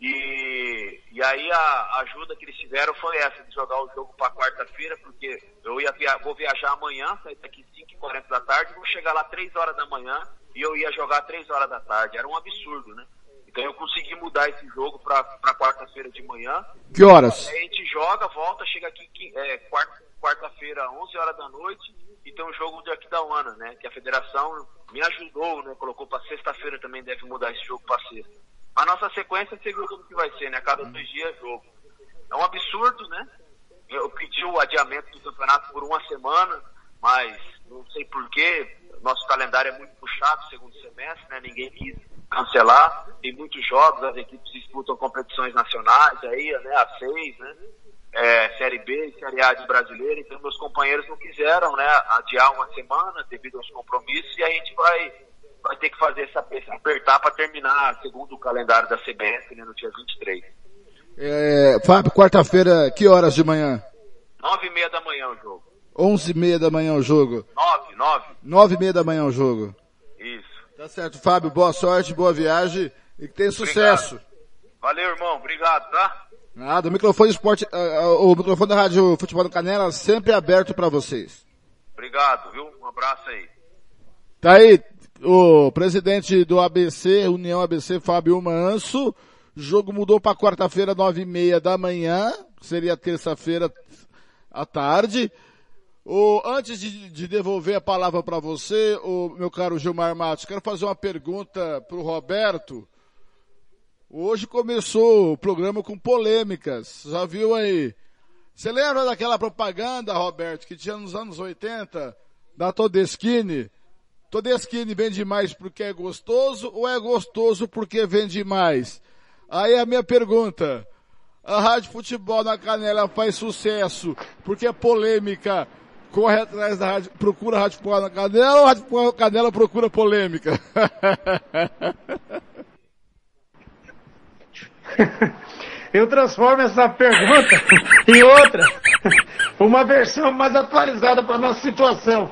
E, e aí a ajuda que eles tiveram foi essa, de jogar o jogo para quarta-feira, porque eu ia via vou viajar amanhã, sair daqui 5h40 da tarde, vou chegar lá 3 horas da manhã e eu ia jogar 3 horas da tarde. Era um absurdo, né? Então eu consegui mudar esse jogo para quarta-feira de manhã. Que horas? Aí a gente joga, volta, chega aqui é, quarta-feira, 11 horas da noite, e tem um jogo de Aquidauana, né? Que a federação me ajudou, né? Colocou para sexta-feira também, deve mudar esse jogo para sexta. A nossa sequência, você viu como que vai ser, né? Cada dois dias jogo. É um absurdo, né? Eu pedi o adiamento do campeonato por uma semana, mas não sei porquê. Nosso calendário é muito puxado, segundo semestre, né? Ninguém quis cancelar. Tem muitos jogos, as equipes disputam competições nacionais aí, né? A seis, né? É, série B e Série A de brasileiro, então meus companheiros não quiseram, né, adiar uma semana devido aos compromissos e a gente vai, vai ter que fazer essa apertar para terminar segundo o calendário da CBF, né, no dia 23. É, Fábio, quarta-feira, que horas de manhã? Nove e meia da manhã o jogo. Onze e meia da manhã o jogo. Nove, nove. Nove e meia da manhã o jogo. Tá certo, Fábio, boa sorte, boa viagem e que tenha sucesso. Valeu, irmão, obrigado, tá? Nada, o microfone esporte, uh, o microfone da Rádio Futebol do Canela sempre aberto para vocês. Obrigado, viu? Um abraço aí. Tá aí o presidente do ABC, União ABC, Fábio Manso. O jogo mudou para quarta-feira, nove e meia da manhã. Seria terça-feira à tarde. O, antes de, de devolver a palavra para você, o meu caro Gilmar Matos, quero fazer uma pergunta para o Roberto. Hoje começou o programa com polêmicas. Já viu aí? Você lembra daquela propaganda, Roberto, que tinha nos anos 80, da Todeschini? Todeschini vende mais porque é gostoso ou é gostoso porque vende mais? Aí a minha pergunta, a Rádio Futebol na Canela faz sucesso porque é polêmica, corre atrás da rádio, procura a Rádio na Canela ou a Rádio Canela procura polêmica? <laughs> Eu transformo essa pergunta <laughs> em outra, <laughs> uma versão mais atualizada para nossa situação.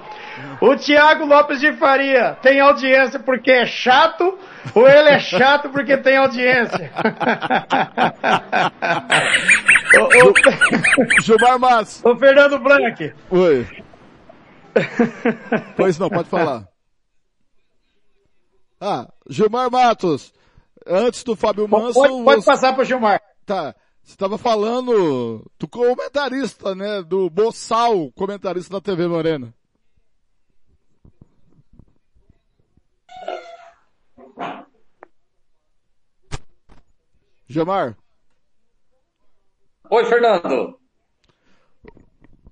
O Tiago Lopes de Faria tem audiência porque é chato ou ele é chato porque tem audiência? <laughs> Gilmar Matos. Ô Fernando Blanc. Oi. <laughs> Pois não, pode falar. Ah, Gilmar Matos. Antes do Fábio Manso. Pode, pode passar para Gilmar. Tá. Você estava falando do comentarista, né? Do Boçal, comentarista da TV Morena. Gilmar. Oi, Fernando.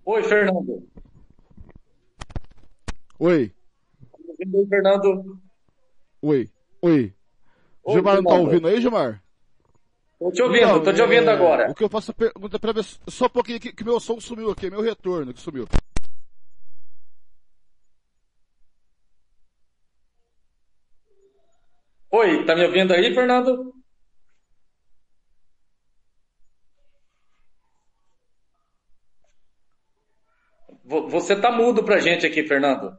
Oi, Fernando. Oi. Oi, Fernando. Oi. Oi. Oi Gilmar não tá ouvindo aí, Gilmar? Tô te ouvindo, não, tô te ouvindo é... agora. O que eu faço pergunta pra ver só um pouquinho que, que meu som sumiu aqui, meu retorno que sumiu. Oi, tá me ouvindo aí, Fernando? Você tá mudo pra gente aqui, Fernando.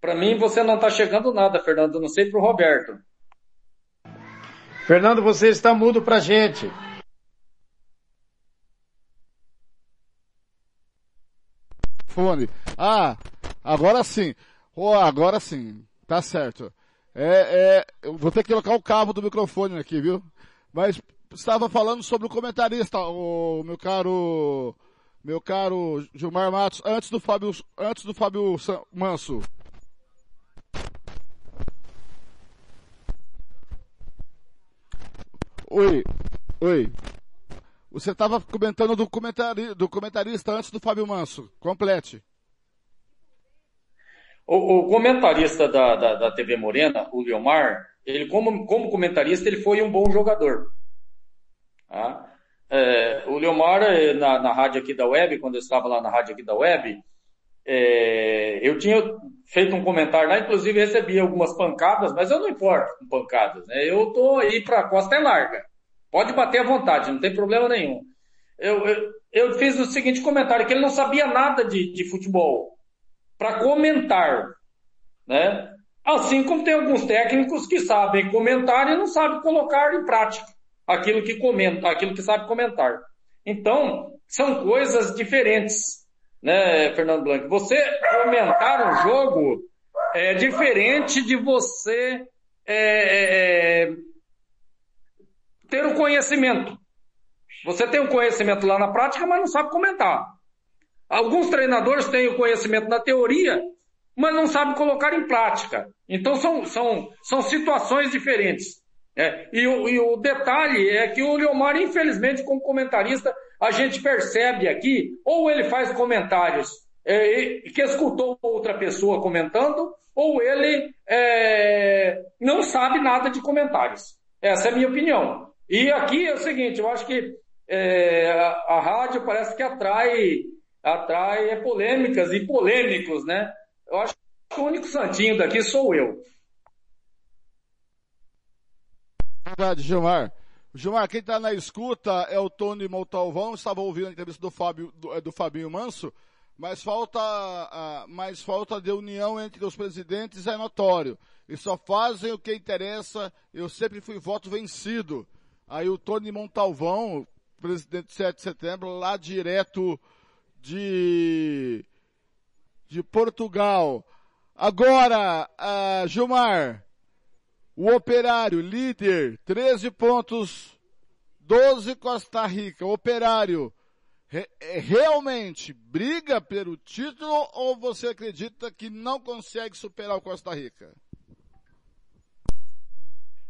Para mim você não está chegando nada, Fernando. Não sei para o Roberto. Fernando, você está mudo para gente. Fone. Ah, agora sim. Oh, agora sim. Tá certo. É, é, eu vou ter que colocar o cabo do microfone aqui, viu? Mas estava falando sobre o comentarista, o meu caro, meu caro Gilmar Matos, antes do Fábio, antes do Fábio Manso. Oi, oi. Você estava comentando do, comentari, do comentarista antes do Fábio Manso. Complete. O, o comentarista da, da, da, TV Morena, o Leomar, ele como, como comentarista, ele foi um bom jogador. Tá? É, o Leomar, é, na, na rádio aqui da web, quando eu estava lá na rádio aqui da web, é, eu tinha feito um comentário lá, inclusive recebi algumas pancadas, mas eu não importo com pancadas, né? Eu tô aí pra costa é larga. Pode bater à vontade, não tem problema nenhum. Eu, eu, eu fiz o seguinte comentário, que ele não sabia nada de, de futebol para comentar, né? Assim como tem alguns técnicos que sabem comentar e não sabem colocar em prática aquilo que comenta, aquilo que sabe comentar. Então, são coisas diferentes né, Fernando Blanc? Você comentar um jogo é diferente de você é, é, é, ter o conhecimento. Você tem o conhecimento lá na prática, mas não sabe comentar. Alguns treinadores têm o conhecimento na teoria, mas não sabe colocar em prática. Então são, são, são situações diferentes. É, e, o, e o detalhe é que o Leomar, infelizmente, como comentarista, a gente percebe aqui, ou ele faz comentários é, que escutou outra pessoa comentando, ou ele é, não sabe nada de comentários. Essa é a minha opinião. E aqui é o seguinte, eu acho que é, a, a, rádio parece que atrai, atrai polêmicas e polêmicos, né? Eu acho que o único santinho daqui sou eu. Verdade, Gilmar. Gilmar, quem está na escuta é o Tony Montalvão, estava ouvindo a entrevista do, Fábio, do, é, do Fabinho Manso, mas falta, uh, mas falta de união entre os presidentes é notório. E só fazem o que interessa, eu sempre fui voto vencido. Aí o Tony Montalvão, presidente de 7 de setembro, lá direto de, de Portugal. Agora, uh, Gilmar, o Operário, líder, 13 pontos, 12 Costa Rica. O Operário re é, realmente briga pelo título ou você acredita que não consegue superar o Costa Rica?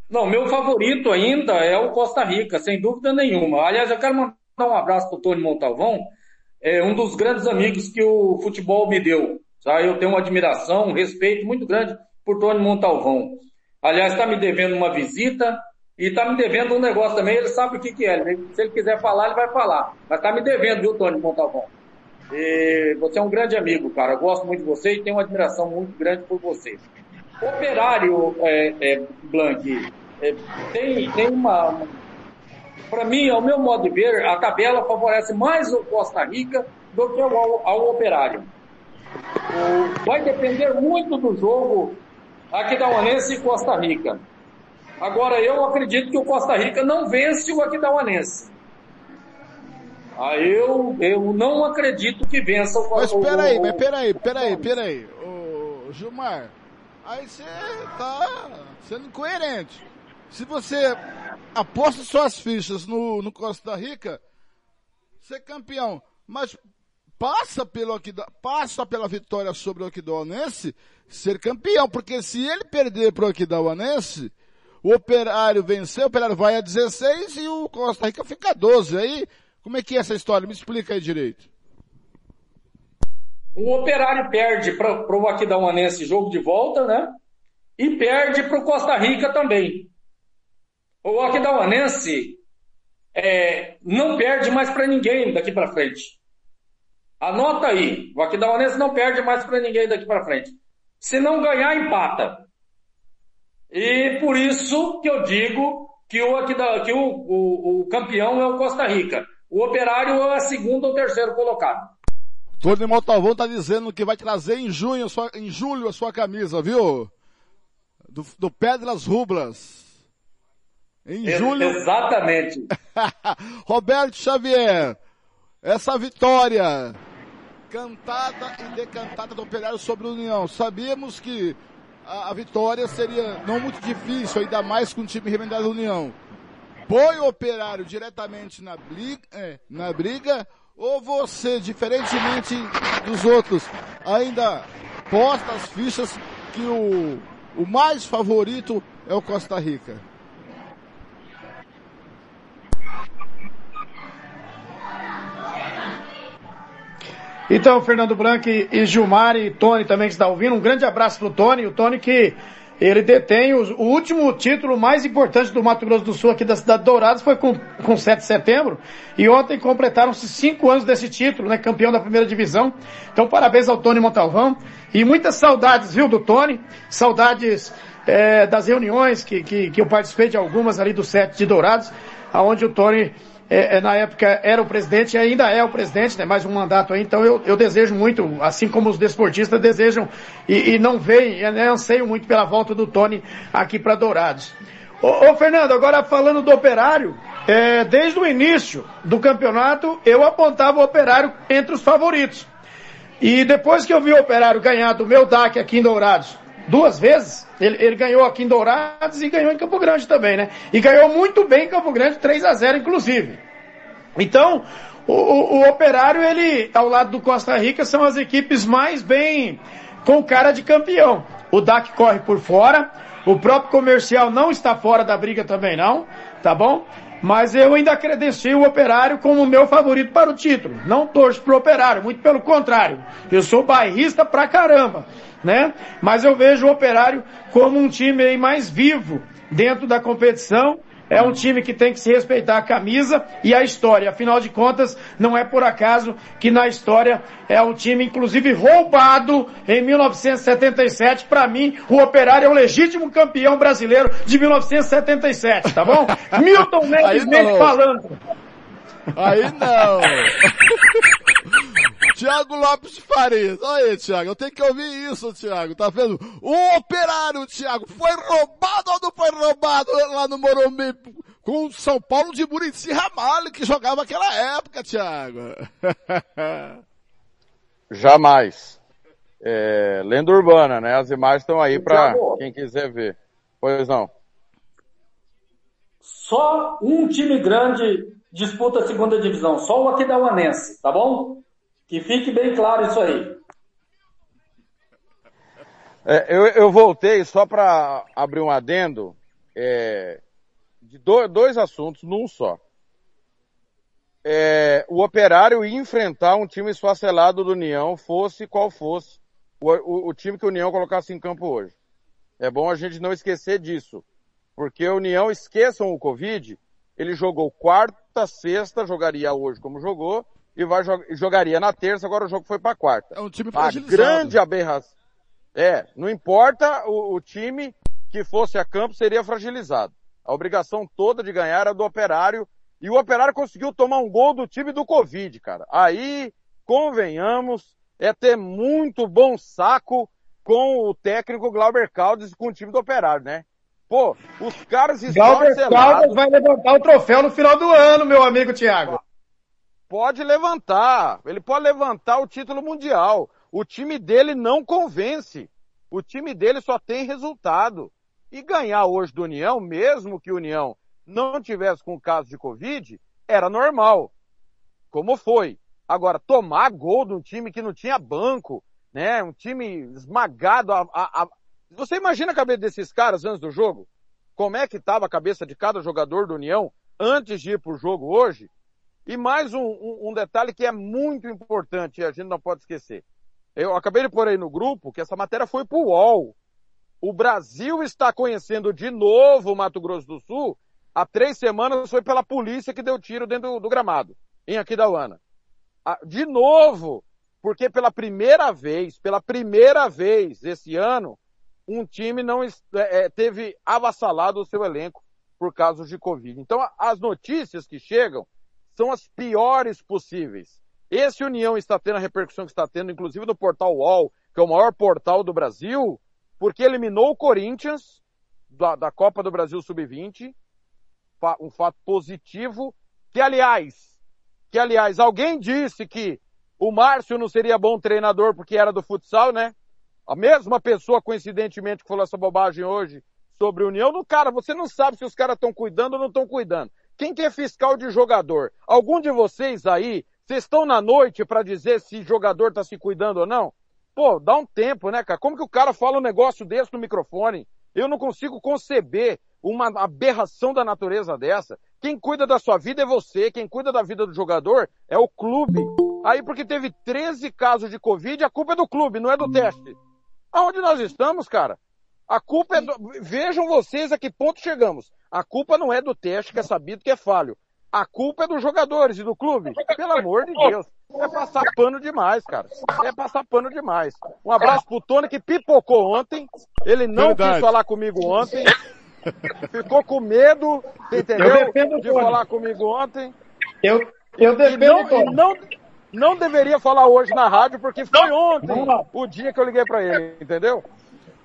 Não, meu favorito ainda é o Costa Rica, sem dúvida nenhuma. Aliás, eu quero mandar um abraço para o Tony Montalvão, é um dos grandes amigos que o futebol me deu. Tá? Eu tenho uma admiração, um respeito muito grande por Tony Montalvão. Aliás, está me devendo uma visita e está me devendo um negócio também. Ele sabe o que, que é. Se ele quiser falar, ele vai falar. Mas está me devendo, viu, Tony Montalvão? E você é um grande amigo, cara. Eu gosto muito de você e tenho uma admiração muito grande por você. Operário é, é, Blank é, tem, tem uma. Para mim, ao meu modo de ver, a tabela favorece mais o Costa Rica do que ao, ao Operário. Vai depender muito do jogo Aquidauanense e Costa Rica. Agora, eu acredito que o Costa Rica não vence o Aquidauanense. Ah, eu, eu não acredito que vença o Costa Rica. Mas peraí, mas peraí, peraí, peraí. Ô, Gilmar, aí você tá sendo incoerente. Se você aposta suas fichas no, no Costa Rica, ser campeão, mas passa pelo passa pela vitória sobre o Aquidauanense, ser campeão, porque se ele perder para o Aquidauanense, o Operário vencer, o Operário vai a 16 e o Costa Rica fica a 12. Aí, como é que é essa história? Me explica aí direito. O Operário perde para o Aquidauanense jogo de volta, né? E perde para o Costa Rica também. O Aquidauanense é, não perde mais para ninguém daqui para frente. Anota aí, o Aquidauanense não perde mais para ninguém daqui para frente. Se não ganhar, empata. E por isso que eu digo que o, que o, o, o campeão é o Costa Rica. O operário é o segundo ou terceiro colocado. Tony Montalvão tá dizendo que vai trazer em junho, sua, em julho a sua camisa, viu? Do, do Pedras Rublas. Em julho. Exatamente. <laughs> Roberto Xavier, essa vitória cantada e decantada do Operário sobre o União. Sabíamos que a, a, vitória seria não muito difícil, ainda mais com o time remendado da União. Põe o Operário diretamente na briga, é, na briga ou você, diferentemente dos outros, ainda posta as fichas que o, o mais favorito é o Costa Rica? Então, Fernando Branco e Gilmar e Tony também que está ouvindo, um grande abraço para o Tony. O Tony que ele detém o, o, último título mais importante do Mato Grosso do Sul aqui da cidade de Dourados, foi com, com 7 de setembro. E ontem completaram-se cinco anos desse título, né? Campeão da primeira divisão. Então, parabéns ao Tony Montalvão. E muitas saudades, viu, do Tony? Saudades é, das reuniões que, que, que eu participei de algumas ali do 7 de Dourados, aonde o Tony é, é, na época era o presidente e ainda é o presidente, né, mais um mandato aí, então eu, eu desejo muito, assim como os desportistas desejam e, e não veem, né, anseiam muito pela volta do Tony aqui para Dourados. Ô, ô, Fernando, agora falando do operário, é, desde o início do campeonato eu apontava o operário entre os favoritos. E depois que eu vi o operário ganhar do meu DAC aqui em Dourados duas vezes, ele, ele, ganhou aqui em Dourados e ganhou em Campo Grande também, né? E ganhou muito bem em Campo Grande, 3 a 0 inclusive. Então, o, o, o Operário, ele, ao lado do Costa Rica, são as equipes mais bem com cara de campeão. O DAC corre por fora, o próprio comercial não está fora da briga também não, tá bom? Mas eu ainda credencio o Operário como meu favorito para o título. Não torço pro Operário, muito pelo contrário. Eu sou bairrista pra caramba, né? Mas eu vejo o Operário como um time aí mais vivo dentro da competição é um time que tem que se respeitar a camisa e a história. Afinal de contas, não é por acaso que na história é um time, inclusive, roubado em 1977. Para mim, o Operário é o legítimo campeão brasileiro de 1977, tá bom? <laughs> Milton Mendes falando. Aí não. <laughs> Tiago Lopes de Farias. Olha aí, Tiago, eu tenho que ouvir isso, Tiago. Tá vendo? O operário, Tiago, foi roubado ou não foi roubado lá no Morumbi com o São Paulo de Murici Ramalho, que jogava aquela época, Tiago. <laughs> Jamais. É, lenda urbana, né? As imagens estão aí para quem quiser ver. Pois não. Só um time grande disputa a segunda divisão, só o Aquidauanense, tá bom? Que fique bem claro isso aí. É, eu, eu, voltei só para abrir um adendo é, de do, dois assuntos num só. É, o operário enfrentar um time esfacelado do União, fosse qual fosse o, o, o, time que o União colocasse em campo hoje. É bom a gente não esquecer disso. Porque o União, esqueçam o Covid, ele jogou quarta, sexta, jogaria hoje como jogou, e vai jogaria na terça, agora o jogo foi para quarta. É um time A grande aberração. É, não importa o, o, time que fosse a campo, seria fragilizado. A obrigação toda de ganhar era do operário, e o operário conseguiu tomar um gol do time do Covid, cara. Aí, convenhamos, é ter muito bom saco com o técnico Glauber Caldes e com o time do operário, né? Pô, os caras Galber Caldas vai levantar o troféu no final do ano, meu amigo Thiago. Pode levantar. Ele pode levantar o título mundial. O time dele não convence. O time dele só tem resultado. E ganhar hoje do União, mesmo que o União não tivesse com caso de Covid, era normal. Como foi. Agora, tomar gol de um time que não tinha banco, né? Um time esmagado a, a, a você imagina a cabeça desses caras antes do jogo? Como é que estava a cabeça de cada jogador do União antes de ir para o jogo hoje? E mais um, um, um, detalhe que é muito importante e a gente não pode esquecer. Eu acabei de pôr aí no grupo que essa matéria foi para o UOL. O Brasil está conhecendo de novo o Mato Grosso do Sul. Há três semanas foi pela polícia que deu tiro dentro do, do gramado, em Aquidauana. Ah, de novo, porque pela primeira vez, pela primeira vez esse ano, um time não é, teve avassalado o seu elenco por causa de Covid. Então, as notícias que chegam são as piores possíveis. Esse União está tendo a repercussão que está tendo, inclusive no portal UOL, que é o maior portal do Brasil, porque eliminou o Corinthians da, da Copa do Brasil Sub-20, um fato positivo, que aliás, que aliás, alguém disse que o Márcio não seria bom treinador porque era do futsal, né? A mesma pessoa, coincidentemente, que falou essa bobagem hoje sobre União, no cara, você não sabe se os caras estão cuidando ou não estão cuidando. Quem que é fiscal de jogador? Algum de vocês aí, vocês estão na noite para dizer se jogador está se cuidando ou não? Pô, dá um tempo, né, cara? Como que o cara fala um negócio desse no microfone? Eu não consigo conceber uma aberração da natureza dessa. Quem cuida da sua vida é você, quem cuida da vida do jogador é o clube. Aí porque teve 13 casos de Covid, a culpa é do clube, não é do teste. Aonde nós estamos, cara? A culpa é do... Vejam vocês a que ponto chegamos. A culpa não é do teste, que é sabido que é falho. A culpa é dos jogadores e do clube. Pelo amor de Deus. É passar pano demais, cara. É passar pano demais. Um abraço pro Tony que pipocou ontem. Ele não Verdade. quis falar comigo ontem. Ficou com medo, entendeu? De falar comigo ontem. Eu, eu defendo e não, não, não deveria falar hoje na rádio, porque foi ontem o dia que eu liguei para ele, entendeu?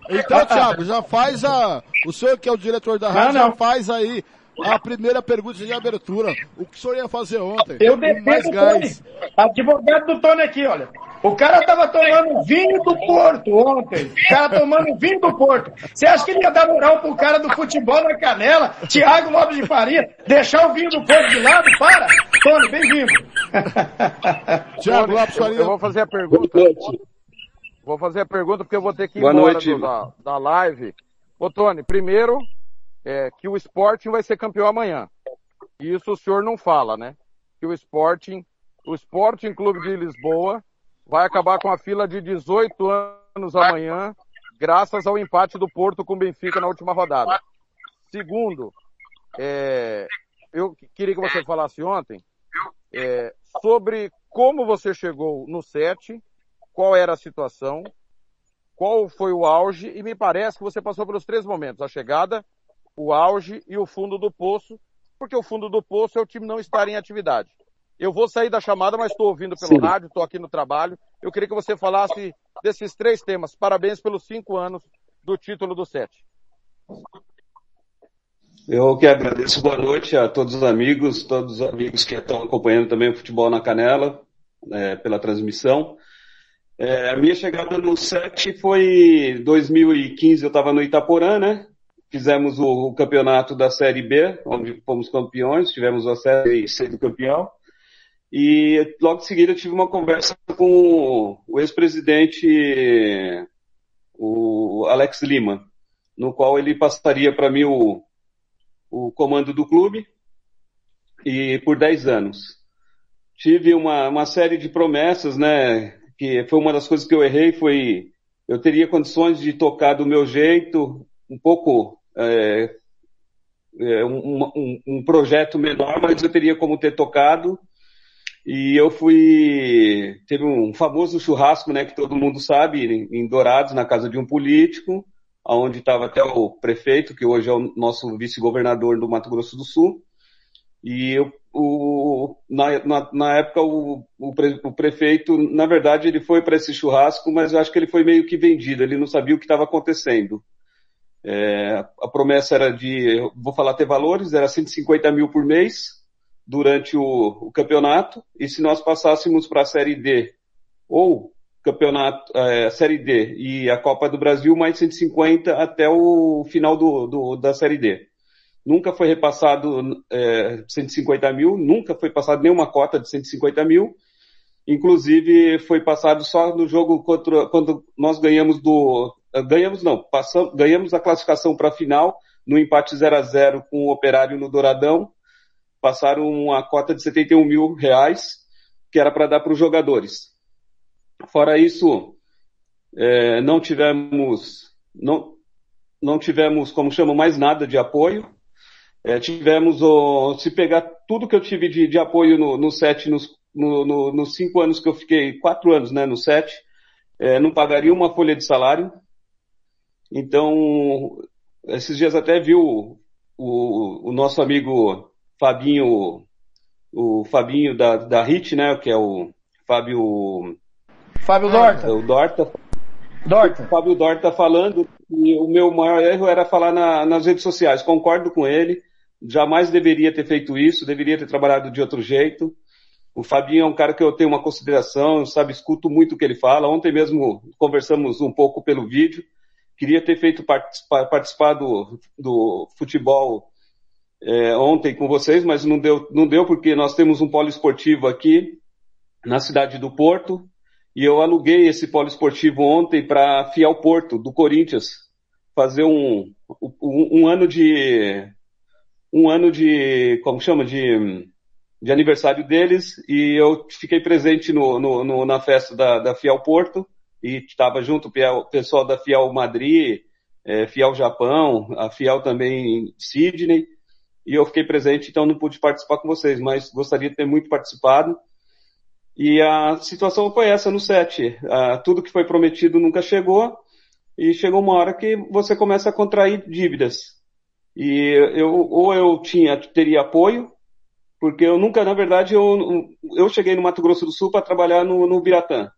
Então, Thiago, já faz a. O senhor que é o diretor da rádio, não, não. já faz aí a primeira pergunta de abertura. O que o senhor ia fazer ontem? Eu defendo mais gás. Advogado do Tony aqui, olha. O cara tava tomando vinho do Porto ontem. O cara tomando vinho do Porto. Você acha que ele ia dar moral pro cara do futebol na canela, Thiago Lopes de Faria, deixar o vinho do Porto de lado? Para! Tony, bem-vindo. Thiago Lopes de Faria. Eu vou fazer a pergunta. Vou fazer a pergunta porque eu vou ter que ir Boa embora noite. do- da, da live. Ô, Tony, primeiro, é, que o Sporting vai ser campeão amanhã. E isso o senhor não fala, né? Que o Sporting, o Sporting Clube de Lisboa vai acabar com a fila de 18 anos amanhã, graças ao empate do Porto com o Benfica na última rodada. Segundo, é, eu queria que você falasse ontem é, sobre como você chegou no 7, qual era a situação, qual foi o auge, e me parece que você passou pelos três momentos, a chegada, o auge e o fundo do poço, porque o fundo do poço é o time não estar em atividade. Eu vou sair da chamada, mas estou ouvindo pelo Sim. rádio, estou aqui no trabalho. Eu queria que você falasse desses três temas. Parabéns pelos cinco anos do título do Sete. Eu que agradeço, boa noite a todos os amigos, todos os amigos que estão acompanhando também o Futebol na Canela, é, pela transmissão. É, a minha chegada no SET foi 2015, eu estava no Itaporã, né? Fizemos o, o campeonato da Série B, onde fomos campeões, tivemos a Série C do campeão. E logo em seguida eu tive uma conversa com o ex-presidente, o Alex Lima, no qual ele passaria para mim o, o comando do clube e por 10 anos. Tive uma, uma série de promessas, né? Que foi uma das coisas que eu errei, foi eu teria condições de tocar do meu jeito, um pouco é, é, um, um, um projeto menor, mas eu teria como ter tocado. E eu fui. Teve um famoso churrasco, né, que todo mundo sabe, em, em Dourados, na casa de um político, onde estava até o prefeito, que hoje é o nosso vice-governador do Mato Grosso do Sul. E eu, o, na, na, na época o, o, pre, o prefeito, na verdade, ele foi para esse churrasco, mas eu acho que ele foi meio que vendido, ele não sabia o que estava acontecendo. É, a promessa era de, vou falar até valores, era 150 mil por mês durante o, o campeonato, e se nós passássemos para a Série D ou campeonato, é, Série D e a Copa do Brasil, mais 150 até o final do, do da Série D. Nunca foi repassado é, 150 mil, nunca foi passado nenhuma cota de 150 mil. Inclusive, foi passado só no jogo contra, quando nós ganhamos do. Ganhamos não, passamos, ganhamos a classificação para a final, no empate 0 a 0 com o Operário no Douradão. Passaram uma cota de 71 mil reais, que era para dar para os jogadores. Fora isso, é, não tivemos, não, não tivemos, como chamam, mais nada de apoio. É, tivemos, o, se pegar tudo que eu tive de, de apoio no, no SET, nos, no, no, nos cinco anos que eu fiquei, quatro anos né, no SET, é, não pagaria uma folha de salário. Então, esses dias até viu o, o, o nosso amigo Fabinho, o Fabinho da, da HIT, né, que é o Fábio... Fábio Dorta. O Dorta. Dorta. O Fábio Dorta falando que o meu maior erro era falar na, nas redes sociais. Concordo com ele. Jamais deveria ter feito isso, deveria ter trabalhado de outro jeito. O Fabinho é um cara que eu tenho uma consideração, sabe, escuto muito o que ele fala. Ontem mesmo conversamos um pouco pelo vídeo. Queria ter feito participar, participar do, do futebol é, ontem com vocês, mas não deu, não deu porque nós temos um polo esportivo aqui na cidade do Porto e eu aluguei esse polo esportivo ontem para Fiel Porto, do Corinthians, fazer um, um, um, ano de um ano de como chama de, de aniversário deles e eu fiquei presente no, no, no na festa da, da Fiel Porto e estava junto o pessoal da Fiel Madrid, é, Fiel Japão, a Fiel também Sydney e eu fiquei presente, então não pude participar com vocês, mas gostaria de ter muito participado. E a situação foi essa no set. Tudo que foi prometido nunca chegou e chegou uma hora que você começa a contrair dívidas. E eu, ou eu tinha, teria apoio, porque eu nunca, na verdade, eu, eu cheguei no Mato Grosso do Sul para trabalhar no, no Biratã.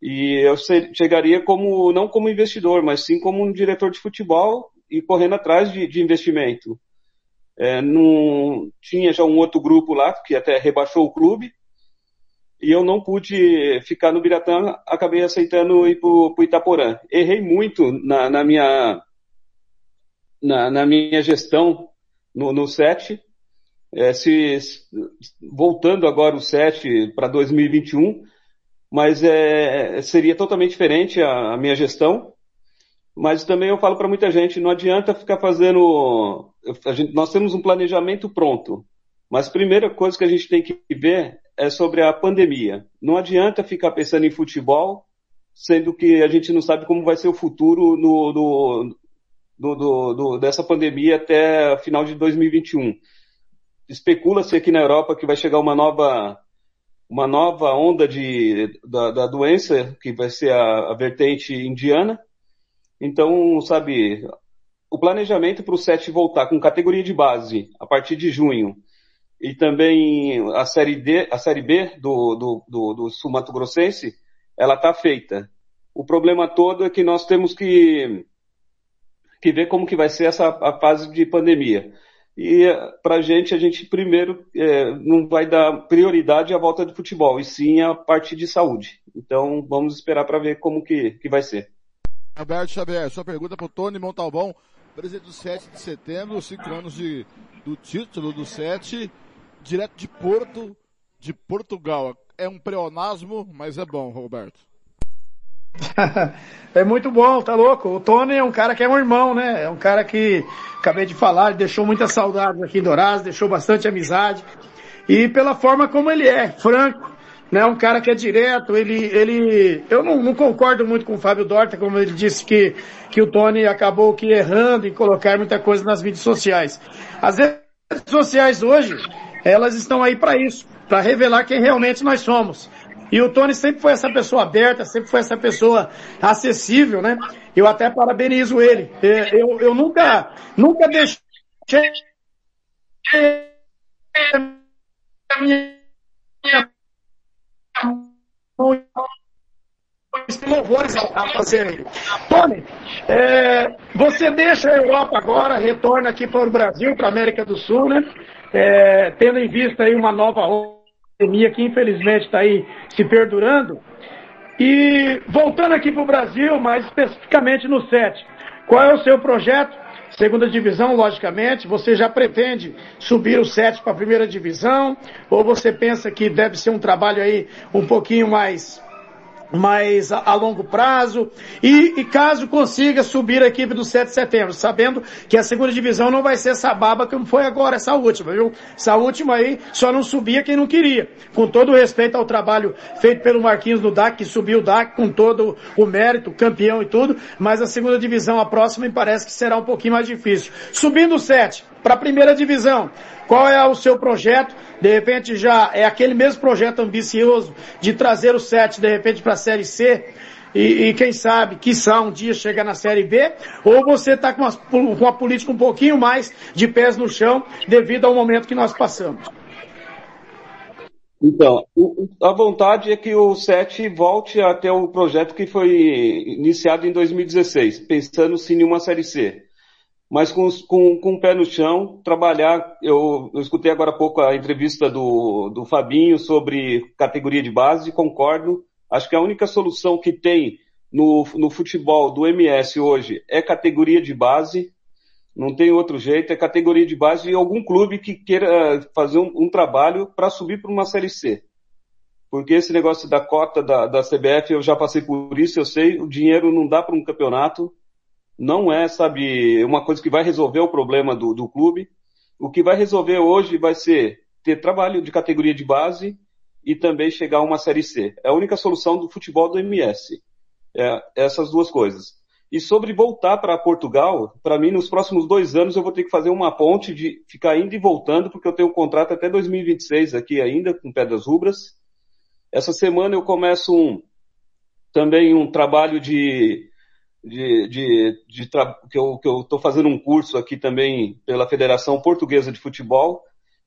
E eu chegaria como, não como investidor, mas sim como um diretor de futebol e correndo atrás de, de investimento. É, não, tinha já um outro grupo lá que até rebaixou o clube, e eu não pude ficar no Biratã, acabei aceitando ir para o Itaporã. Errei muito na, na minha, na, na, minha gestão no, no SET. É, se, voltando agora o SET para 2021, mas é, seria totalmente diferente a, a minha gestão. Mas também eu falo para muita gente, não adianta ficar fazendo. Gente, nós temos um planejamento pronto, mas a primeira coisa que a gente tem que ver é sobre a pandemia. Não adianta ficar pensando em futebol, sendo que a gente não sabe como vai ser o futuro no, no, do, do, do, dessa pandemia até final de 2021. Especula-se aqui na Europa que vai chegar uma nova uma nova onda de, da, da doença, que vai ser a, a vertente indiana. Então, sabe, o planejamento para o SET voltar com categoria de base a partir de junho e também a série D, a série B do, do, do, do Sul Mato Grossense, ela está feita. O problema todo é que nós temos que, que ver como que vai ser essa a fase de pandemia. E para a gente, a gente primeiro é, não vai dar prioridade à volta de futebol, e sim a parte de saúde. Então vamos esperar para ver como que, que vai ser. Alberto Xavier, sua pergunta para o Tony Montalbão, presidente do 7 de setembro, cinco anos de, do título do 7, direto de Porto, de Portugal. É um pleonasmo, mas é bom, Roberto. É muito bom, tá louco. O Tony é um cara que é um irmão, né? É um cara que, acabei de falar, deixou muita saudade aqui em Dourados, deixou bastante amizade. E pela forma como ele é, franco, né? Um cara que é direto, ele, ele, eu não, não concordo muito com o Fábio Dorta, como ele disse que, que o Tony acabou que errando em colocar muita coisa nas mídias sociais. As redes sociais hoje, elas estão aí para isso, para revelar quem realmente nós somos. E o Tony sempre foi essa pessoa aberta, sempre foi essa pessoa acessível, né? Eu até parabenizo ele. É, eu, eu nunca, nunca deixei a minha louvores a fazer ele. Tony, é, você deixa a Europa agora, retorna aqui para o Brasil, para a América do Sul, né? É, tendo em vista aí uma nova pandemia que infelizmente está aí se perdurando. E voltando aqui para o Brasil, mais especificamente no SET, qual é o seu projeto? Segunda divisão, logicamente, você já pretende subir o SET para a primeira divisão? Ou você pensa que deve ser um trabalho aí um pouquinho mais mais a, longo prazo e, e, caso consiga subir a equipe do 7 de setembro, sabendo que a segunda divisão não vai ser essa baba como foi agora, essa última, viu? Essa última aí só não subia quem não queria. Com todo o respeito ao trabalho feito pelo Marquinhos no DAC, que subiu o DAC com todo o mérito, campeão e tudo, mas a segunda divisão, a próxima, me parece que será um pouquinho mais difícil. Subindo o 7 para a primeira divisão, qual é o seu projeto? De repente já é aquele mesmo projeto ambicioso de trazer o 7 de repente para a Série C e, e, quem sabe, quiçá um dia chegar na Série B, ou você está com, com uma política um pouquinho mais de pés no chão devido ao momento que nós passamos. Então, a vontade é que o SET volte até o projeto que foi iniciado em 2016, pensando sim em uma Série C mas com, com, com o pé no chão, trabalhar. Eu, eu escutei agora há pouco a entrevista do, do Fabinho sobre categoria de base, concordo. Acho que a única solução que tem no, no futebol do MS hoje é categoria de base. Não tem outro jeito, é categoria de base e algum clube que queira fazer um, um trabalho para subir para uma Série C. Porque esse negócio da cota da, da CBF, eu já passei por isso, eu sei, o dinheiro não dá para um campeonato não é, sabe, uma coisa que vai resolver o problema do, do clube. O que vai resolver hoje vai ser ter trabalho de categoria de base e também chegar a uma Série C. É a única solução do futebol do MS. É, essas duas coisas. E sobre voltar para Portugal, para mim, nos próximos dois anos eu vou ter que fazer uma ponte de ficar indo e voltando, porque eu tenho um contrato até 2026 aqui ainda, com Pedras Rubras. Essa semana eu começo um, também um trabalho de de, de, de que eu estou fazendo um curso aqui também pela Federação Portuguesa de Futebol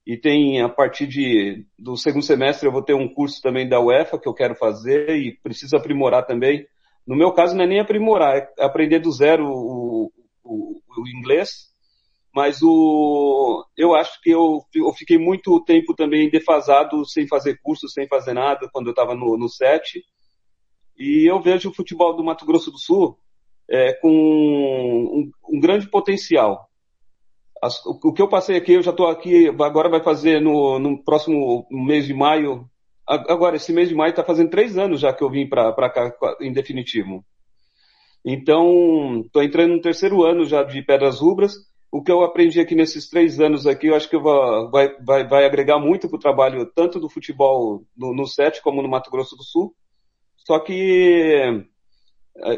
e tem a partir de, do segundo semestre eu vou ter um curso também da UEFA que eu quero fazer e preciso aprimorar também. No meu caso não é nem aprimorar, é aprender do zero o, o, o inglês, mas o, eu acho que eu, eu fiquei muito tempo também defasado sem fazer curso, sem fazer nada quando eu estava no, no set. E eu vejo o futebol do Mato Grosso do Sul é, com um, um, grande potencial. As, o, que eu passei aqui, eu já estou aqui, agora vai fazer no, no próximo mês de maio, agora, esse mês de maio está fazendo três anos já que eu vim para cá em definitivo. Então, estou entrando no terceiro ano já de Pedras Rubras. O que eu aprendi aqui nesses três anos aqui, eu acho que vai, vai, vai agregar muito para o trabalho tanto do futebol no, no SET como no Mato Grosso do Sul. Só que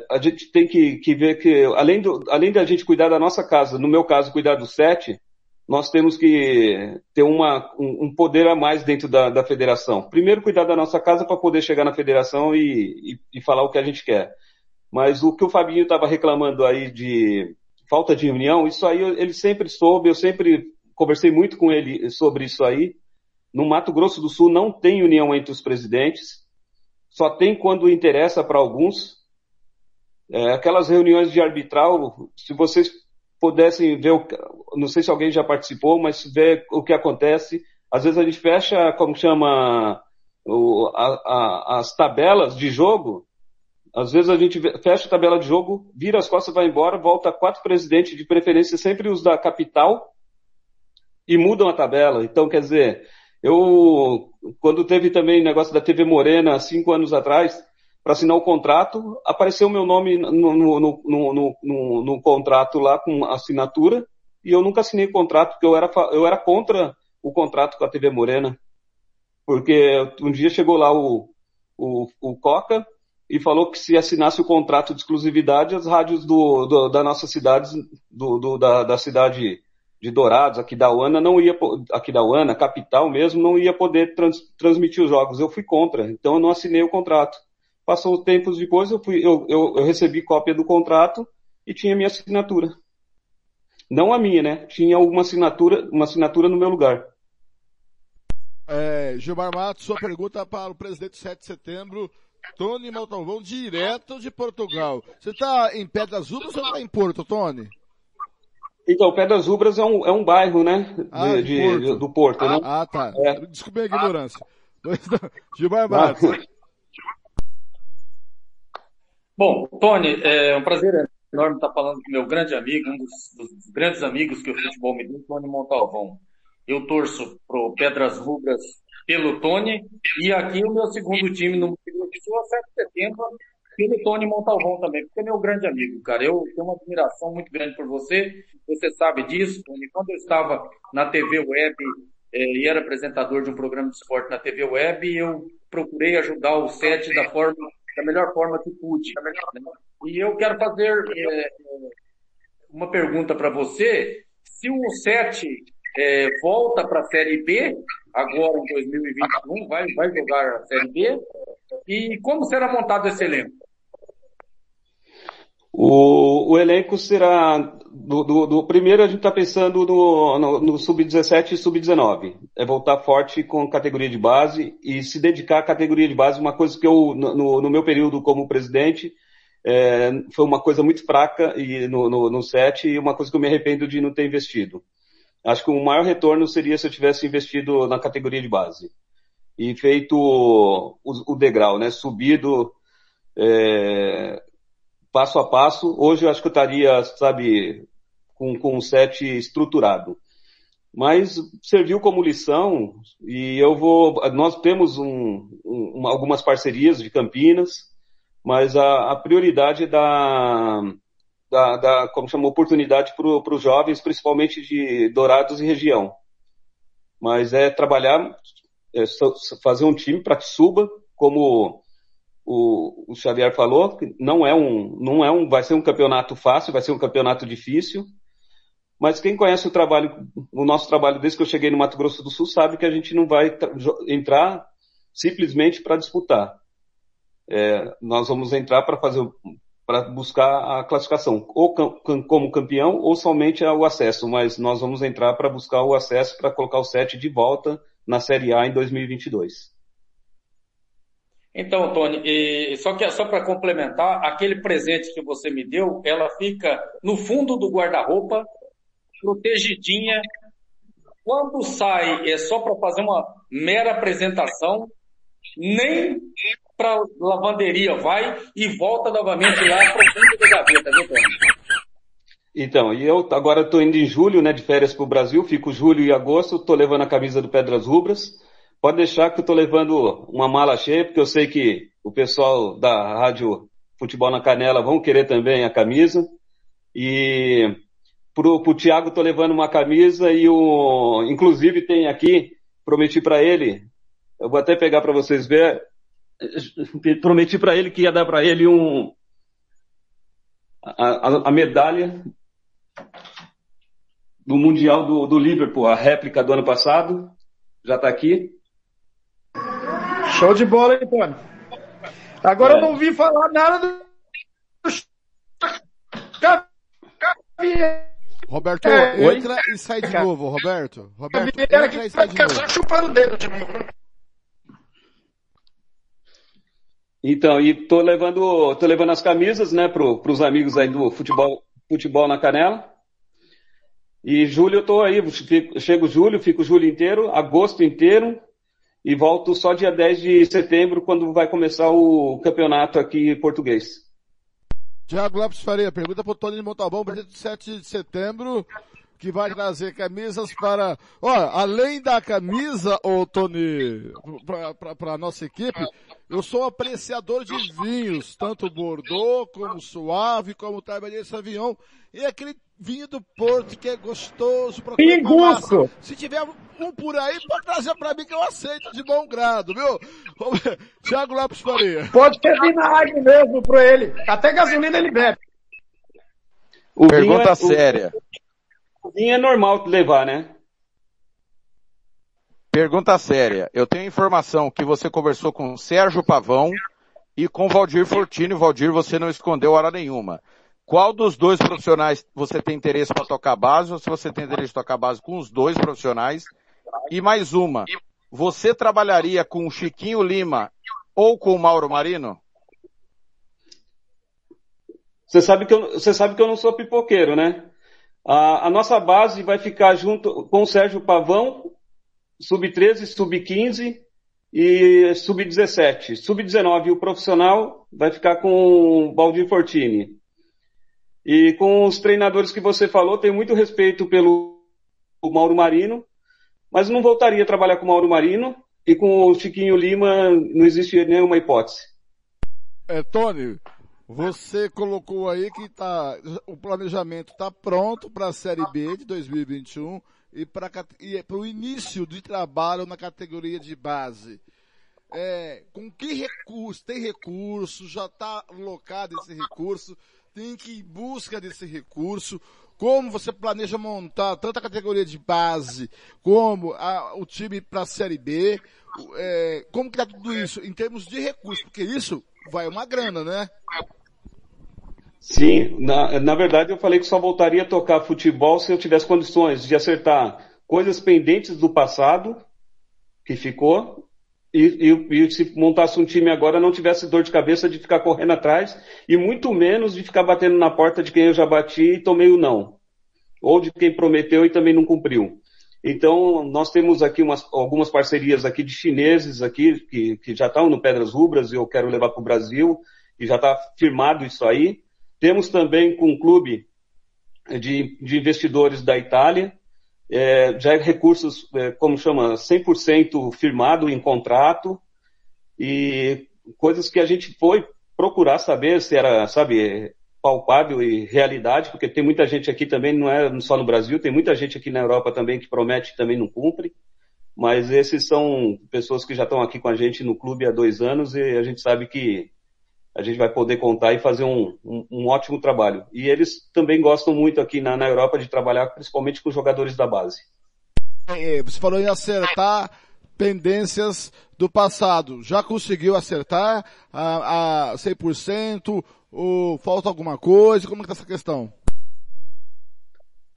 a, gente tem que, que, ver que, além, do, além da gente cuidar da nossa casa, no meu caso, cuidar do SET, nós temos que ter uma, um, um poder a mais dentro da, da federação. Primeiro, cuidar da nossa casa para poder chegar na federação e, e, e falar o que a gente quer. Mas o que o Fabinho estava reclamando aí de falta de união, isso aí ele sempre soube, eu sempre conversei muito com ele sobre isso aí. No Mato Grosso do Sul não tem união entre os presidentes, só tem quando interessa para alguns. É, aquelas reuniões de arbitral, se vocês pudessem ver, o, não sei se alguém já participou, mas ver o que acontece, às vezes a gente fecha, como chama, o, a, a, as tabelas de jogo, às vezes a gente fecha a tabela de jogo, vira as costas, vai embora, volta quatro presidentes, de preferência sempre os da capital, e mudam a tabela. Então, quer dizer, eu, quando teve também negócio da TV Morena, cinco anos atrás, para assinar o contrato, apareceu o meu nome no, no, no, no, contrato lá com assinatura, e eu nunca assinei o contrato, porque eu era, eu era contra o contrato com a TV Morena. Porque um dia chegou lá o, o, o Coca, e falou que se assinasse o contrato de exclusividade, as rádios do, do da nossa cidade, do, do, da, da cidade de Dourados, aqui da UANA, não ia, aqui da UANA, capital mesmo, não ia poder trans, transmitir os jogos. Eu fui contra, então eu não assinei o contrato. Passou tempos depois, eu, fui, eu, eu, eu recebi cópia do contrato e tinha minha assinatura. Não a minha, né? Tinha uma assinatura, uma assinatura no meu lugar. É, Gilmar Matos, sua pergunta para o presidente 7 de setembro Tony Montalvão, direto de Portugal. Você está em Pedras Rubras ou está em Porto, Tony? Então, Pedras Rubras é um, é um bairro, né? Ah, de, de, Porto. do Porto, ah, né? Ah, tá. É. Desculpe a ignorância. <laughs> Ah. Gilmar Matos. Bom, Tony, é um prazer enorme estar falando com meu grande amigo, um dos, dos grandes amigos que o futebol me deu, Tony Montalvão. Eu torço pro Pedras Rubras pelo Tony, e aqui o meu segundo time no Rio de Sul, 7 de setembro, pelo Tony Montalvão também, porque é meu grande amigo, cara. Eu tenho uma admiração muito grande por você, você sabe disso, Tony. Quando eu estava na TV Web é, e era apresentador de um programa de esporte na TV Web, eu procurei ajudar o SET da forma, da melhor forma que pude. E eu quero fazer é, uma pergunta para você. Se o SET é, volta para a Série B, agora em 2021, vai, vai jogar a Série B. E como será montado esse elenco? O, o elenco será do, do, do, primeiro a gente está pensando no, no, no sub-17 e sub-19. É voltar forte com categoria de base e se dedicar à categoria de base, uma coisa que eu, no, no meu período como presidente, é, foi uma coisa muito fraca e no, no, no set e uma coisa que eu me arrependo de não ter investido. Acho que o maior retorno seria se eu tivesse investido na categoria de base e feito o, o degrau, né? Subido é, passo a passo. Hoje eu acho que eu estaria, sabe, com, com um set estruturado. Mas serviu como lição e eu vou. Nós temos um, um, algumas parcerias de Campinas, mas a, a prioridade da da, da como chamou, oportunidade para os jovens, principalmente de Dourados e região. Mas é trabalhar, é fazer um time para que suba, como o, o Xavier falou, não é um, não é um, vai ser um campeonato fácil, vai ser um campeonato difícil. Mas quem conhece o trabalho, o nosso trabalho desde que eu cheguei no Mato Grosso do Sul sabe que a gente não vai entrar simplesmente para disputar. É, nós vamos entrar para fazer para buscar a classificação, ou como campeão ou somente o acesso, mas nós vamos entrar para buscar o acesso para colocar o Sete de volta na Série A em 2022. Então, Tony, e, só que só para complementar, aquele presente que você me deu, ela fica no fundo do guarda-roupa, protegidinha. Quando sai, é só para fazer uma mera apresentação, nem para lavanderia, vai e volta novamente lá para o fundo da gaveta, viu, Tony? Então, e eu agora estou indo em julho, né, de férias para o Brasil, fico julho e agosto, estou levando a camisa do Pedras Rubras, pode deixar que eu tô levando uma mala cheia, porque eu sei que o pessoal da Rádio Futebol na Canela vão querer também a camisa. E pro, pro Thiago tô levando uma camisa e o, inclusive tem aqui, prometi para ele, eu vou até pegar para vocês ver, <laughs> prometi para ele que ia dar para ele um, a, a, a, medalha do Mundial do, do Liverpool, a réplica do ano passado, já está aqui. Show de bola, hein, Tony? Agora é. eu não ouvi falar nada do Roberto, é, entra oi? e sai de novo, Roberto. Roberto, entra e sai de novo. Só chupando o dedo de mim. Então, e tô levando, tô levando as camisas, né, pro, pros amigos aí do futebol, futebol na canela. E julho eu tô aí, fico, chego julho, fico julho inteiro, agosto inteiro, e volto só dia 10 de setembro, quando vai começar o campeonato aqui português. Tiago Lopes Faria, pergunta para o Tony Montalbão, dia 7 de setembro, que vai trazer camisas para, olha, além da camisa, ô Tony, para a nossa equipe, eu sou apreciador de vinhos, tanto Bordeaux, como Suave, como Cabernet Sauvignon, e aquele vinho do Porto que é gostoso para Pinguço! Se tiver um por aí, pode trazer para mim que eu aceito de bom grado, viu? Tiago Lopes Faria. Pode ter vinagre mesmo para ele. Até gasolina ele bebe. O Pergunta é, séria. O, o vinho é normal levar, né? Pergunta séria. Eu tenho informação que você conversou com Sérgio Pavão e com Valdir Fortini. Valdir, você não escondeu hora nenhuma. Qual dos dois profissionais você tem interesse para tocar base ou se você tem interesse de tocar base com os dois profissionais? E mais uma, você trabalharia com o Chiquinho Lima ou com o Mauro Marino? Você sabe que eu, você sabe que eu não sou pipoqueiro, né? A, a nossa base vai ficar junto com o Sérgio Pavão, sub-13, sub-15 e sub-17. Sub-19, o profissional vai ficar com o Baldir Fortini. E com os treinadores que você falou, tenho muito respeito pelo Mauro Marino, mas não voltaria a trabalhar com o Mauro Marino e com o Chiquinho Lima não existe nenhuma hipótese. É, Tony, você colocou aí que tá, o planejamento está pronto para a Série B de 2021 e para o início de trabalho na categoria de base. É, com que recurso? Tem recurso? Já está alocado esse recurso? tem que ir em busca desse recurso, como você planeja montar tanto a categoria de base como a, o time para a Série B, é, como que está tudo isso em termos de recursos, porque isso vai uma grana, né? Sim, na, na verdade eu falei que só voltaria a tocar futebol se eu tivesse condições de acertar coisas pendentes do passado, que ficou, e, e, e, se montasse um time agora não tivesse dor de cabeça de ficar correndo atrás e muito menos de ficar batendo na porta de quem eu já bati e tomei o não. Ou de quem prometeu e também não cumpriu. Então, nós temos aqui umas, algumas parcerias aqui de chineses aqui, que, que já estão no Pedras Rubras e eu quero levar para o Brasil, e já está firmado isso aí. Temos também com um clube de, de investidores da Itália, é, já é recursos, é, como chama, 100% firmado em contrato e coisas que a gente foi procurar saber se era, sabe, palpável e realidade, porque tem muita gente aqui também, não é só no Brasil, tem muita gente aqui na Europa também que promete e também não cumpre, mas esses são pessoas que já estão aqui com a gente no clube há dois anos e a gente sabe que a gente vai poder contar e fazer um, um, um ótimo trabalho. E eles também gostam muito aqui na, na Europa de trabalhar, principalmente com jogadores da base. É, você falou em acertar pendências do passado. Já conseguiu acertar a, a 100%? Ou falta alguma coisa? Como é que tá essa questão?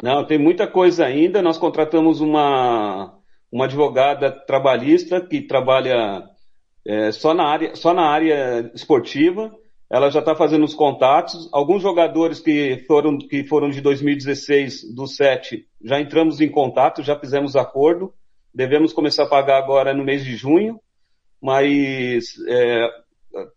Não, tem muita coisa ainda. Nós contratamos uma, uma advogada trabalhista que trabalha é, só, na área, só na área esportiva. Ela já está fazendo os contatos. Alguns jogadores que foram, que foram de 2016, do 7, já entramos em contato, já fizemos acordo. Devemos começar a pagar agora no mês de junho, mas é,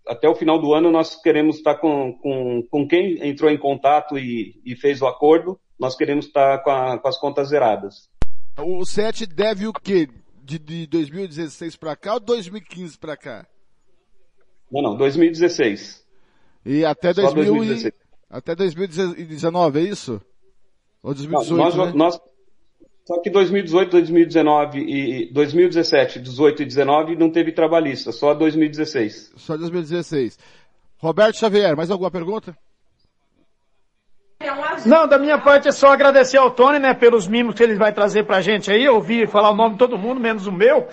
até o final do ano nós queremos estar tá com, com, com quem entrou em contato e, e fez o acordo, nós queremos estar tá com, com as contas zeradas. O 7 deve o quê? De, de 2016 para cá ou 2015 para cá? Não, não, 2016. E até, Só 2000 2016. E, até 2019, é isso? Ou 2018, nós, né? nós, só que 2018, 2019 e 2017, 18 e 19 não teve trabalhista, só 2016. Só 2016. Roberto Xavier, mais alguma pergunta? Não, da minha parte é só agradecer ao Tony, né, pelos mimos que ele vai trazer pra gente aí. Eu ouvi falar o nome de todo mundo, menos o meu.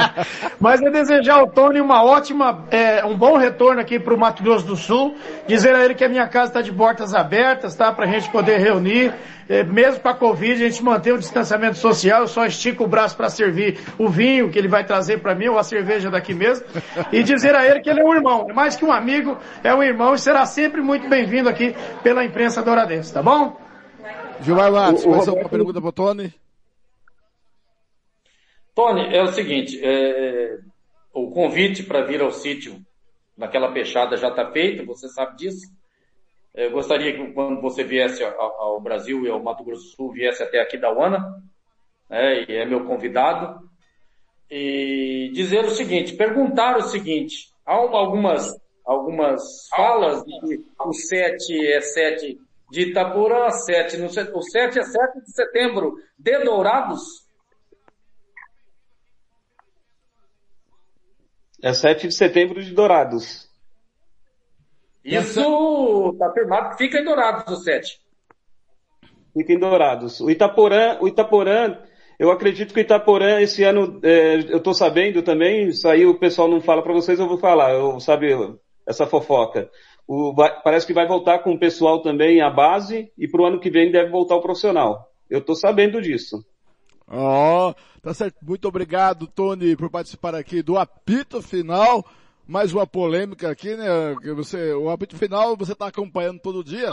<laughs> Mas é desejar ao Tony uma ótima, é, um bom retorno aqui pro Mato Grosso do Sul. Dizer a ele que a minha casa está de portas abertas, tá? Pra gente poder reunir. É, mesmo pra Covid, a gente mantém o distanciamento social. Eu só estico o braço para servir o vinho que ele vai trazer para mim, ou a cerveja daqui mesmo. E dizer a ele que ele é um irmão. É mais que um amigo, é um irmão e será sempre muito bem-vindo aqui pela imprensa tá bom? Gilmar Matos, O- o mais Roberto- alguma pergunta pro Tony? Tony, é o seguinte, é, o convite para vir ao sítio naquela peixada já está feito, você sabe disso. Eu gostaria que quando você viesse ao, Brasil e ao Mato Grosso do Sul, viesse até aqui da UANA, né, e é meu convidado, e dizer o seguinte, perguntar o seguinte, há um- algumas, algumas falas de que o 7 é 7 de Itaporã, 7 no, o 7 é 7 de setembro de Dourados, É 7 de setembro de Dourados. Isso está afirmado que fica em Dourados o 7. Fica em Dourados. O Itaporã, o Itaporã, eu acredito que o Itaporã esse ano, é, eu estou sabendo também, isso aí o pessoal não fala para vocês, eu vou falar, eu sabe essa fofoca. O, vai- parece que vai voltar com o pessoal também a base e para o ano que vem deve voltar o profissional. Eu estou sabendo disso. Ó, tá certo. Muito obrigado, Tony, por participar aqui do apito final. Mais uma polêmica aqui, né? Que você, o apito final você tá acompanhando todo dia.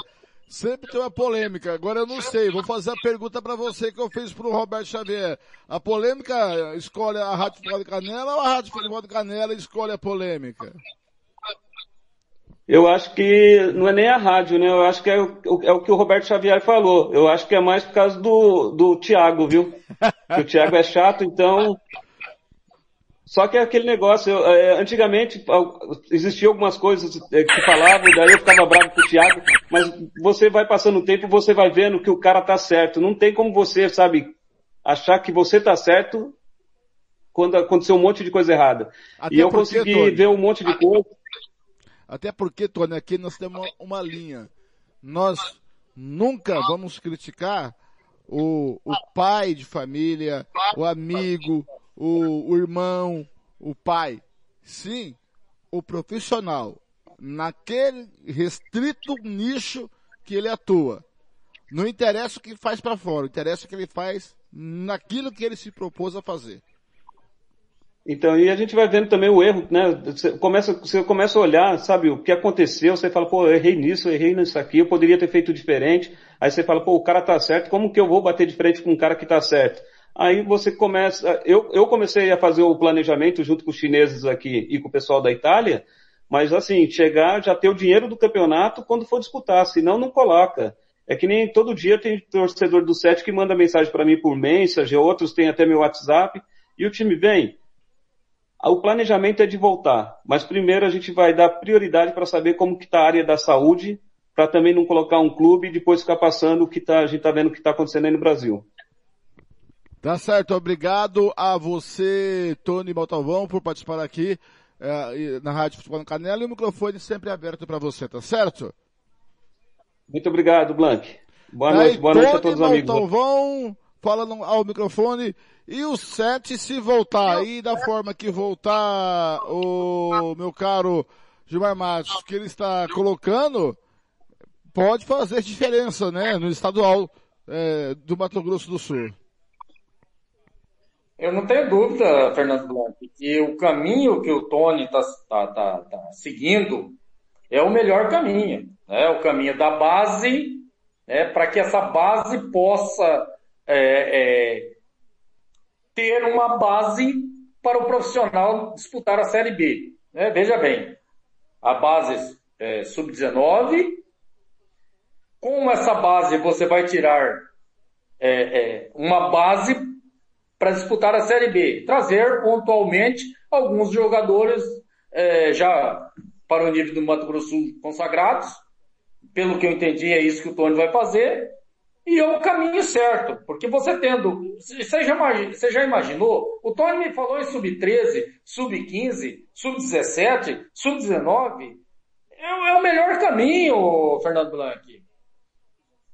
Sempre tem uma polêmica. Agora eu não sei. Vou fazer a pergunta para você que eu fiz pro Roberto Xavier. A polêmica escolhe a Rádio Futebol de Canela ou a Rádio Futebol de Canela escolhe a polêmica? Eu acho que não é nem a rádio, né? Eu acho que é o, é o que o Roberto Xavier falou. Eu acho que é mais por causa do, do Thiago, viu? Que o Thiago é chato, então. Só que é aquele negócio, eu, é, antigamente existiam algumas coisas é, que falavam, daí eu ficava bravo com o Thiago, mas você vai passando o tempo, você vai vendo que o cara tá certo. Não tem como você, sabe, achar que você tá certo quando aconteceu um monte de coisa errada. Até e eu consegui ver um monte de coisa. Até porque, Tony, aqui nós temos uma, uma linha. Nós nunca vamos criticar o, o pai de família, o amigo, o, o irmão, o pai. Sim, o profissional. Naquele restrito nicho que ele atua. Não interessa o que faz para fora, interessa o que ele faz naquilo que ele se propôs a fazer. Então, e a gente vai vendo também o erro, né? Você começa, você começa a olhar, sabe, o que aconteceu, você fala, pô, eu errei nisso, eu errei nisso aqui, eu poderia ter feito diferente. Aí você fala, pô, o cara tá certo, como que eu vou bater de frente com um cara que tá certo? Aí você começa, eu, eu comecei a fazer o planejamento junto com os chineses aqui e com o pessoal da Itália, mas assim, chegar, já ter o dinheiro do campeonato quando for disputar, senão não coloca. É que nem todo dia tem torcedor do Sete que manda mensagem para mim por mensagem, outros têm até meu WhatsApp, e o time vem. O planejamento é de voltar, mas primeiro a gente vai dar prioridade para saber como que está a área da saúde, para também não colocar um clube e depois ficar passando o que tá, a gente está vendo o que está acontecendo aí no Brasil. Tá certo, obrigado a você, Tony Baltavão, por participar aqui e- na Rádio Futebol no Canela e o microfone sempre aberto para você, tá certo? Muito obrigado, Blank. Boa Aí, noite, boa noite a Tony todos os amigos. Falando ao microfone, e o 7 se voltar, aí da forma que voltar o meu caro Gilmar Matos, que ele está colocando, pode fazer diferença, né, no estadual eh, do Mato Grosso do Sul. Eu não tenho dúvida, Fernando Blanc, que o caminho que o Tony está tá, tá, tá seguindo é o melhor caminho. É o caminho da base, né, para que essa base possa é, é, ter uma base para o profissional disputar a Série B. né? Veja bem, a base é, sub-19, com essa base você vai tirar é, é, uma base para disputar a Série B. Trazer pontualmente alguns jogadores é, já para o nível do Mato Grosso Sul consagrados. Pelo que eu entendi, é isso que o Tony vai fazer. E é o caminho certo, porque você tendo, você já, você já imaginou? O Tony me falou em sub-13, sub-15, sub-17, sub-19. É, é, o melhor caminho, Fernando Blanc.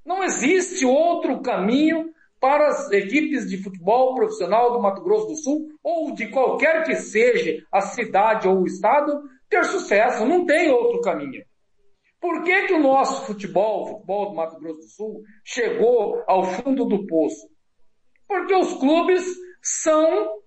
Não existe outro caminho para as equipes de futebol profissional do Mato Grosso do Sul, ou de qualquer que seja a cidade ou o estado, ter sucesso. Não tem outro caminho. Por que, que o nosso futebol, o futebol do Mato Grosso do Sul, chegou ao fundo do poço? Porque os clubes são.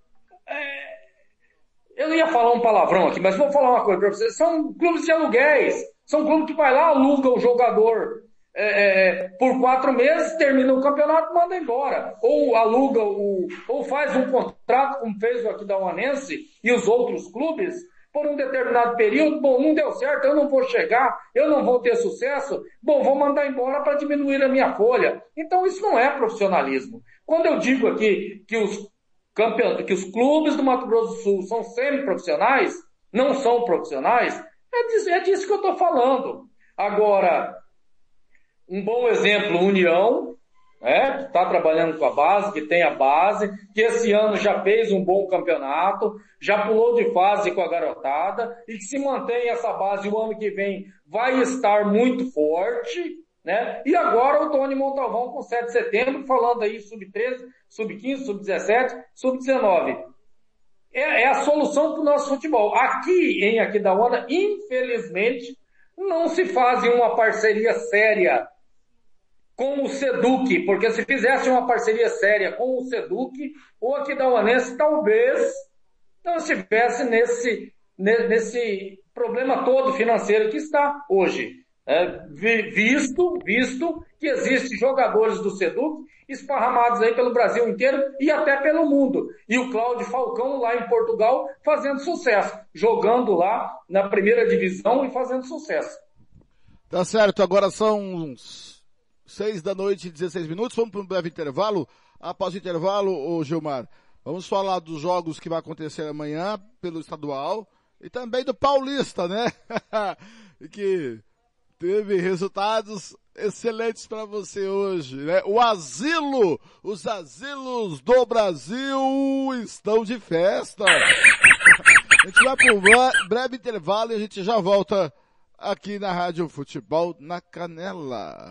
É, eu ia falar um palavrão aqui, mas vou falar uma coisa para vocês. São clubes de aluguéis. São clubes que vai lá, aluga o jogador é, é, por quatro meses, termina o campeonato manda embora. Ou aluga o. ou faz um contrato, como fez o aqui da Uanense e os outros clubes, por um determinado período, bom, não deu certo, eu não vou chegar, eu não vou ter sucesso, bom, vou mandar embora para diminuir a minha folha. Então isso não é profissionalismo. Quando eu digo aqui que os campeon... que os clubes do Mato Grosso do Sul são semi-profissionais, não são profissionais, é disso, é disso que eu estou falando. Agora, um bom exemplo, União, está trabalhando com a base, que tem a base, que esse ano já fez um bom campeonato, já pulou de fase com a garotada e que se mantém essa base o ano que vem vai estar muito forte, né? E agora o Tony Montalvão com 7 de setembro falando aí sub-13, sub-15, sub-17, sub-19. É, é, a solução para o nosso futebol. Aqui em Aquidauana, infelizmente, não se faz uma parceria séria com o Seduc, porque se fizesse uma parceria séria com o Seduc, o Aquidauanense talvez não estivesse nesse, nesse problema todo financeiro que está hoje. É, visto, visto que existem jogadores do Seduc esparramados aí pelo Brasil inteiro e até pelo mundo. E o Cláudio Falcão lá em Portugal fazendo sucesso, jogando lá na primeira divisão e fazendo sucesso. Tá certo, agora são uns 6 da noite, 16 minutos. Vamos para um breve intervalo. Após o intervalo, ô Gilmar, vamos falar dos jogos que vai acontecer amanhã pelo estadual e também do Paulista, né? <laughs> que teve resultados excelentes para você hoje, né? O asilo, os asilos do Brasil estão de festa. <laughs> A gente vai para um breve intervalo e a gente já volta aqui na Rádio Futebol na Canela.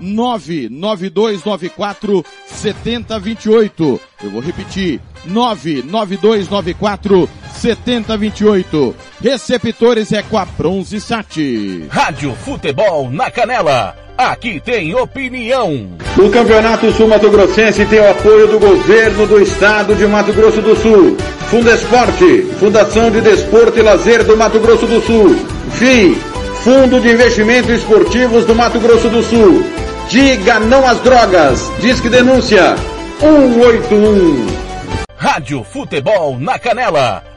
99294 7028. Eu vou repetir. 99294 7028. Receptores é com a Bronze Sat. Rádio Futebol na Canela. Aqui tem opinião. O Campeonato Sul Mato Grossense tem o apoio do governo do estado de Mato Grosso do Sul. Fundesporte, Fundação de Desporto e Lazer do Mato Grosso do Sul. FII, Fundo de Investimentos Esportivos do Mato Grosso do Sul. Diga não às drogas. Disque denúncia 181. Rádio Futebol na Canela.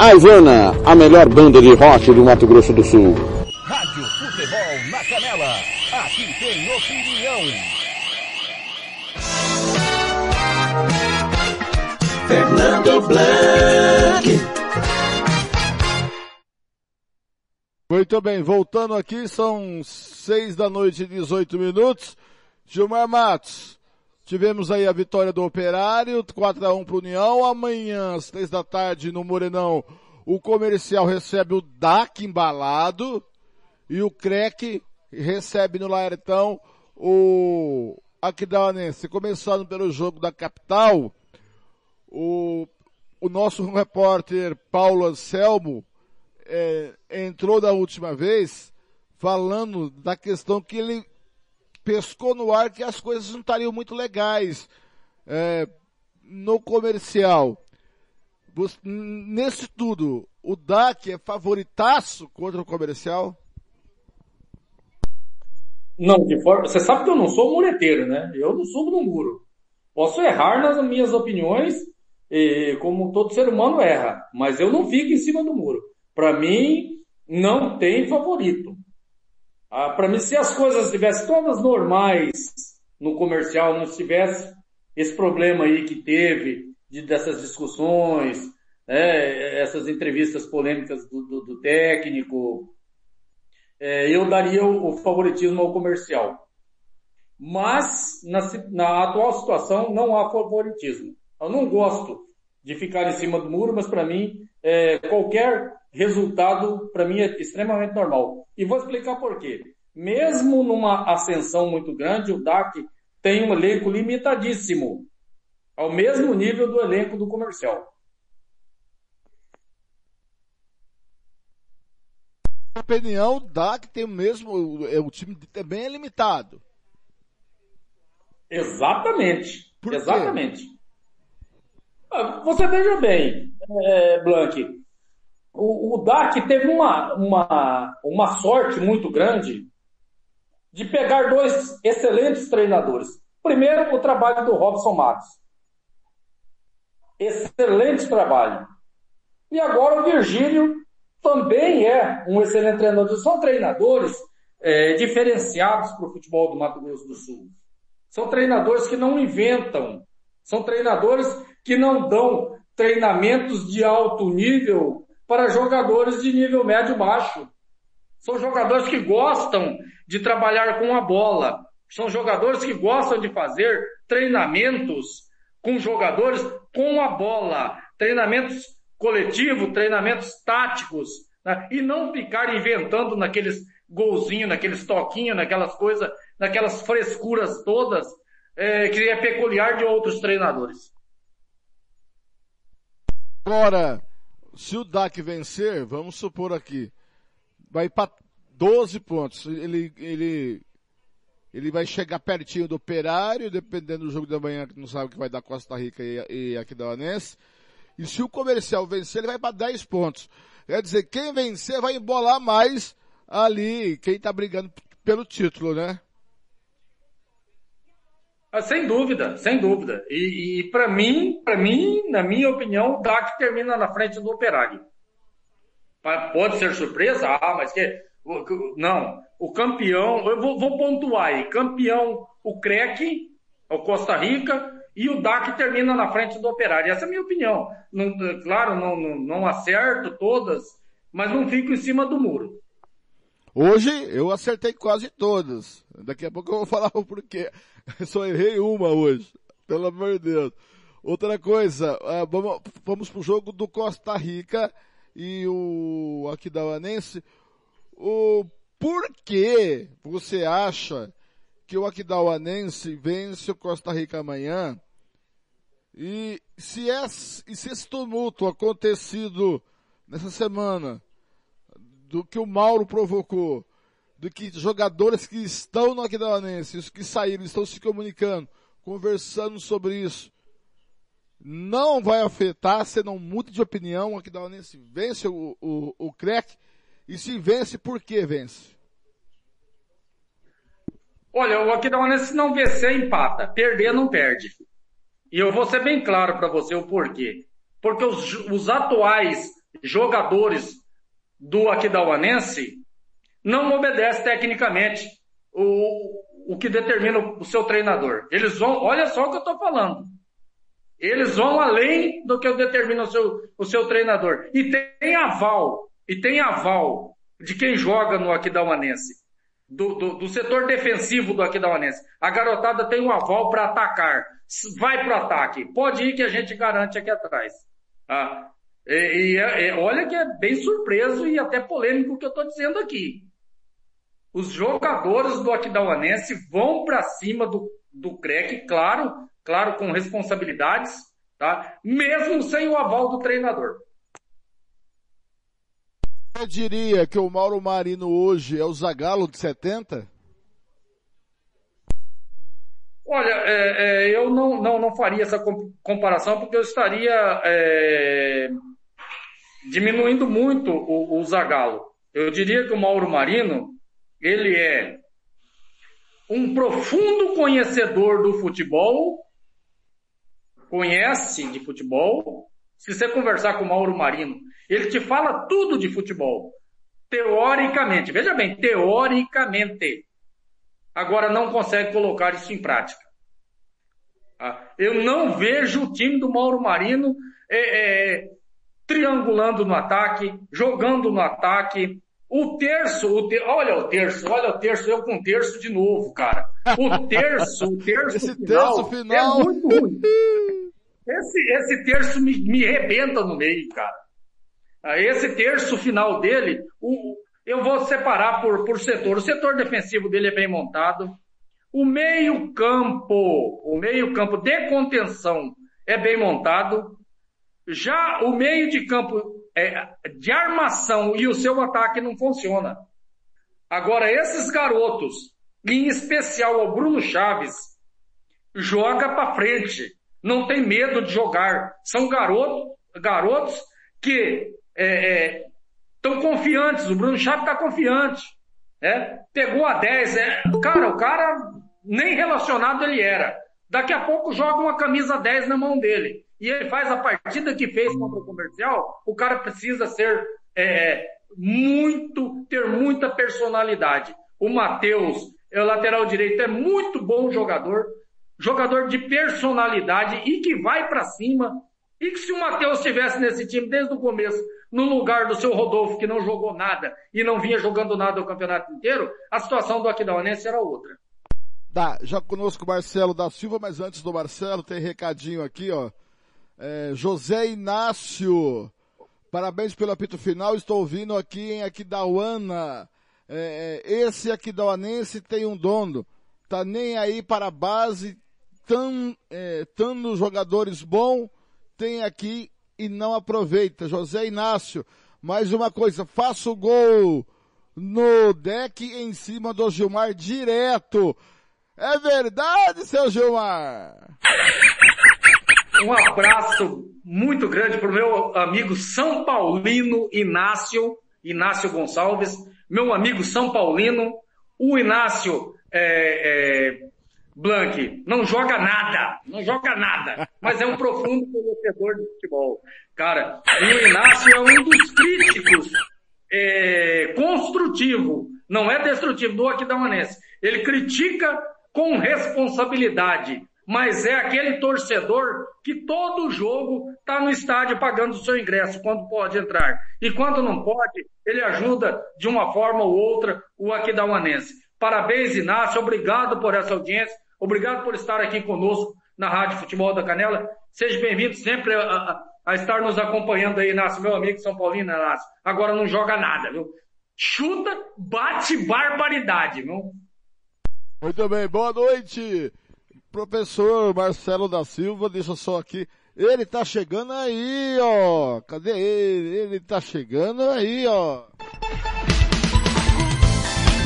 A Ivana, a melhor banda de rock do Mato Grosso do Sul. Rádio Futebol na Canela. Aqui tem opinião. Fernando Blanc. Muito bem, voltando aqui, são seis da noite e 18 minutos. Gilmar Matos, tivemos aí a vitória do Operário, 4 a 1 para União. Amanhã, às três da tarde, no Morenão, o Comercial recebe o DAC embalado e o CREC recebe no Laertão o Aquidauanense, começando pelo jogo da capital, o, o nosso <laughs> repórter Paulo Anselmo é, entrou da última vez falando da questão que ele pescou no ar que as coisas não estariam muito legais é, no comercial. Nesse tudo, o DAC é favoritaço contra o comercial? Não, de forma. Você sabe que eu não sou mureteiro, né? Eu não subo no muro. Posso errar nas minhas opiniões, como todo ser humano erra, mas eu não fico em cima do muro. Para mim, não tem favorito. Ah, Para mim, se as coisas estivessem todas normais no comercial, não tivesse esse problema aí que teve de, dessas discussões, né, essas entrevistas polêmicas do, do, do técnico, é, eu daria o, o, favoritismo ao comercial. Mas, na, na atual situação, não há favoritismo. Eu não gosto de ficar em cima do muro, mas para mim, é, qualquer resultado, para mim, é extremamente normal. E vou explicar por quê. Mesmo numa ascensão muito grande, o DAC tem um elenco limitadíssimo, ao mesmo nível do elenco do comercial. opinião, dá que tem o mesmo, o time também é limitado. Exatamente. Exatamente. Ah, você veja bem, é, Blank, o, DAC teve uma, uma, uma sorte muito grande de pegar dois excelentes treinadores. Primeiro, o trabalho do Robson Matos. Excelente trabalho. E agora o Virgílio também é um excelente treinador. São treinadores é, diferenciados para o futebol do Mato Grosso do Sul. São treinadores que não inventam. São treinadores que não dão treinamentos de alto nível para jogadores de nível médio-baixo. São jogadores que gostam de trabalhar com a bola. São jogadores que gostam de fazer treinamentos com jogadores com a bola. Treinamentos coletivos, treinamentos táticos. Né? E não ficar inventando naqueles golzinhos, naqueles toquinhos, naquelas coisas, naquelas frescuras todas é, que é peculiar de outros treinadores. Agora, se o DAC vencer, vamos supor aqui, vai para 12 pontos. Ele, ele, ele vai chegar pertinho do operário, dependendo do jogo da manhã, que não sabe que vai dar Costa Rica e, e Aquidauanense. E se o comercial vencer, ele vai para 10 pontos. Quer dizer, quem vencer vai embolar mais ali, quem está brigando pelo título, né? Ah, sem dúvida, sem dúvida. E, e para mim, para mim, na minha opinião, o DAC termina na frente do Operário. Pode ser surpresa, ah, mas que não. O campeão, eu vou, vou pontuar aí, campeão o CREC, o Costa Rica, e o DAC termina na frente do Operário. Essa é a minha opinião. Não, claro, não, não, não acerto todas, mas não fico em cima do muro. Hoje eu acertei quase todas. Daqui a pouco eu vou <laughs> falar o porquê. <laughs> Só errei uma hoje. Pelo amor de Deus. Outra coisa, uh, vamos, vamos pro jogo do Costa Rica e o Aquidauanense. O porquê você acha que o Aquidauanense vence o Costa Rica amanhã? E se, esse, e se esse tumulto acontecido nessa semana, do que o Mauro provocou, do que jogadores que estão no Aquidauanense, os que saíram, estão se comunicando, conversando sobre isso, não vai afetar, se não muda de opinião, o Aquidauanense vence o, o, o CREC, e se vence, por que vence? Olha, o Aquidauanense não vencer, empata. Perder, não perde. E eu vou ser bem claro para você o porquê. Porque os, os atuais jogadores do Aquidauanense não obedece tecnicamente o, o que determina o seu treinador. Eles vão, olha só o que eu estou falando. Eles vão além do que determina o seu, o seu treinador. E tem aval, e tem aval de quem joga no Aquidauanense. Do, do, do setor defensivo do Aquidauanense. A garotada tem um aval para atacar. Vai pro ataque. Pode ir que a gente garante aqui atrás. Ah, e, e, e, olha que é bem surpreso e até polêmico o que eu estou dizendo aqui. Os jogadores do Aquidauanense vão para cima do, do CREC, claro, claro, com responsabilidades, tá? Mesmo sem o aval do treinador. Eu diria que o Mauro Marino hoje é o Zagalo de 70? Olha, é, é, eu não, não, não faria essa comparação porque eu estaria é, diminuindo muito o, o Zagalo. Eu diria que o Mauro Marino, ele é um profundo conhecedor do futebol, conhece de futebol. Se você conversar com o Mauro Marino, ele te fala tudo de futebol. Teoricamente, veja bem, teoricamente. Agora não consegue colocar isso em prática. Ah, eu não vejo o time do Mauro Marino é, é, triangulando no ataque, jogando no ataque. O terço, o ter... olha o terço, olha o terço, eu com terço de novo, cara. O terço, o terço Esse final, terço final. é muito ruim. Esse, esse terço me, me rebenta no meio, cara. Ah, Esse terço final dele, o, eu vou separar por, por setor. O setor defensivo dele é bem montado. O meio campo, o meio campo de contenção é bem montado. Já o meio de campo de armação e o seu ataque não funciona. Agora, esses garotos, em especial o Bruno Chaves, joga para frente. Não tem medo de jogar. São garoto, garotos que estão é, confiantes. O Bruno Chaves está confiante. É, pegou a 10. É, cara, o cara nem relacionado ele era. Daqui a pouco joga uma camisa 10 na mão dele. E ele faz a partida que fez contra o comercial. O cara precisa ser é, muito, ter muita personalidade. O Matheus, é o lateral direito, é muito bom jogador. Jogador de personalidade e que vai para cima. E que se o Matheus estivesse nesse time desde o começo, no lugar do seu Rodolfo, que não jogou nada e não vinha jogando nada o campeonato inteiro, a situação do Aquidauanense era outra. Tá, já conosco o Marcelo da Silva, mas antes do Marcelo, tem recadinho aqui, ó. É, José Inácio, parabéns pelo apito final, estou ouvindo aqui em Aquidauana. É, é, esse Aquidauanense tem um dono, tá nem aí para a base, tão, é, tando jogadores bom, tem aqui e não aproveita. José Inácio, mais uma coisa, faça o gol no deck em cima do Gilmar direto. É verdade, seu Gilmar? <laughs> Um abraço muito grande para o meu amigo São Paulino Inácio, Inácio Gonçalves, meu amigo São Paulino, o Inácio é, é, Blank não joga nada, não joga nada, mas é um profundo conhecedor de futebol. Cara, o Inácio é um dos críticos é, construtivo, não é destrutivo do Aquidauanense. Ele critica com responsabilidade, mas é aquele torcedor que todo jogo está no estádio pagando o seu ingresso quando pode entrar. E quando não pode, ele ajuda de uma forma ou outra o Aquidauanense. Parabéns, Inácio, obrigado por essa audiência, obrigado por estar aqui conosco na Rádio Futebol da Canela. Seja bem-vindo sempre a, a, a, estar nos acompanhando aí, Inácio, meu amigo São Paulino, Inácio. Agora não joga nada, viu? Chuta, bate barbaridade, viu? Muito bem, boa noite, professor Marcelo da Silva, deixa só aqui. Ele tá chegando aí, ó. Cadê ele? Ele tá chegando aí, ó.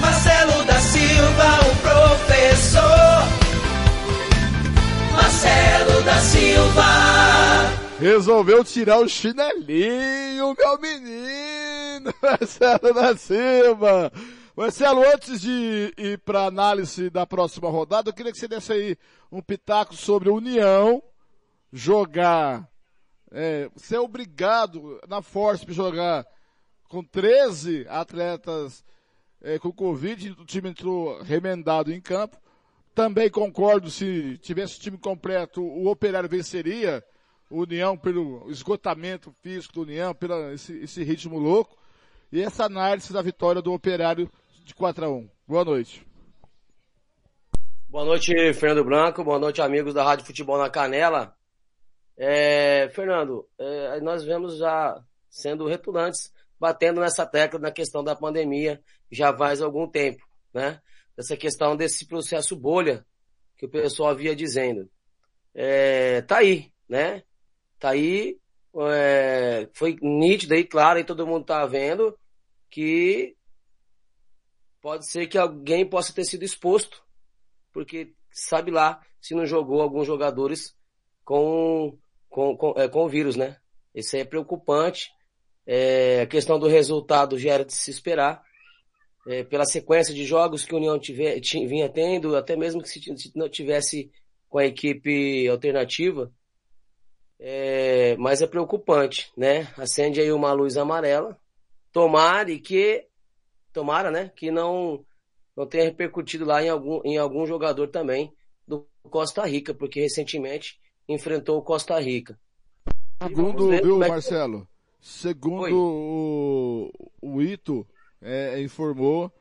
Marcelo da Silva, o professor. Marcelo da Silva. Resolveu tirar o chinelinho, meu menino, <laughs> Marcelo da Silva. Marcelo, antes de ir para análise da próxima rodada, eu queria que você desse aí um pitaco sobre a União jogar, é, ser obrigado na Force jogar com 13 atletas é, com Covid, o time entrou remendado em campo. Também concordo, se tivesse o time completo, o Operário venceria União pelo esgotamento físico do União, pelo esse, esse ritmo louco. E essa análise da vitória do Operário de 4 a 1 Boa noite. Boa noite, Fernando Branco. Boa noite, amigos da Rádio Futebol na Canela. É, Fernando, é, nós vemos já sendo retulantes, batendo nessa tecla na questão da pandemia já faz algum tempo. né? Dessa questão desse processo bolha que o pessoal havia dizendo. É, tá aí, né? Tá aí, é, foi nítido aí, claro, e todo mundo tá vendo que pode ser que alguém possa ter sido exposto, porque sabe lá se não jogou alguns jogadores com, com, com, é, com o vírus, né? Isso aí é preocupante. É, a questão do resultado já era de se esperar. É, pela sequência de jogos que a União tiver, tinha, vinha tendo, até mesmo que se, se não tivesse com a equipe alternativa, é, mas é preocupante, né? Acende aí uma luz amarela. Tomara que, tomara, né? Que não, não tenha repercutido lá em algum, em algum jogador também do Costa Rica, porque recentemente enfrentou o Costa Rica. Segundo, viu, é Marcelo? Segundo o, o Ito é, informou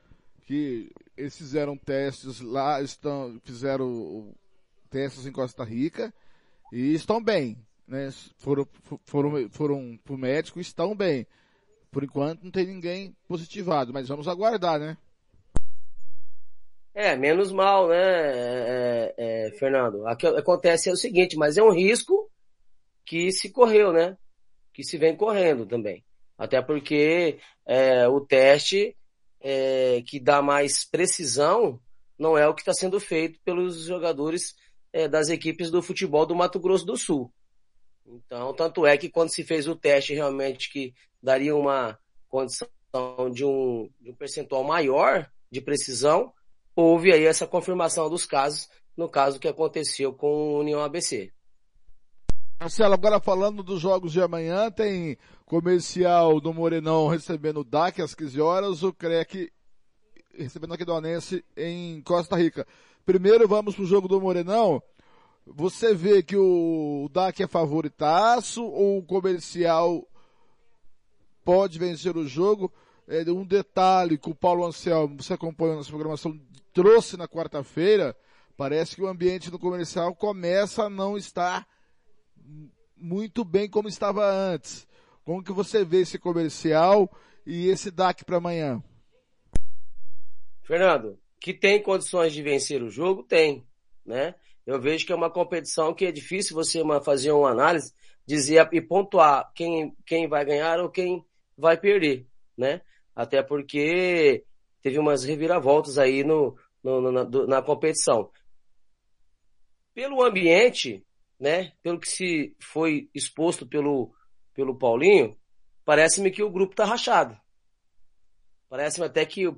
que eles fizeram testes lá, estão, fizeram testes em Costa Rica e estão bem, né? Foram, foram, foram pro médico e estão bem. Por enquanto não tem ninguém positivado, mas vamos aguardar, né? É, menos mal, né, é, é, Fernando? O que acontece é o seguinte, mas é um risco que se correu, né? Que se vem correndo também. Até porque é, o teste é, que dá mais precisão não é o que está sendo feito pelos jogadores é, das equipes do futebol do Mato Grosso do Sul. Então, tanto é que quando se fez o teste realmente que daria uma condição de um, de um percentual maior de precisão, houve aí essa confirmação dos casos, no caso que aconteceu com o União ABC. Marcelo, agora falando dos jogos de amanhã, tem comercial do Morenão recebendo o DAC às 15 horas, o CREC recebendo o Aquidonense em Costa Rica. Primeiro vamos pro jogo do Morenão. Você vê que o DAC é favoritaço ou o comercial pode vencer o jogo? É, um detalhe que o Paulo Anselmo, você acompanha nossa programação, trouxe na quarta-feira, parece que o ambiente do comercial começa a não estar muito bem como estava antes. Como que você vê esse comercial e esse DAC para amanhã? Fernando, que tem condições de vencer o jogo, tem, né? Eu vejo que é uma competição que é difícil você fazer uma análise, dizer e pontuar quem, quem vai ganhar ou quem vai perder, né? Até porque teve umas reviravoltas aí no, no, na, na competição. Pelo ambiente, né? Pelo que se foi exposto pelo, pelo Paulinho, parece-me que o grupo tá rachado. Parece-me até que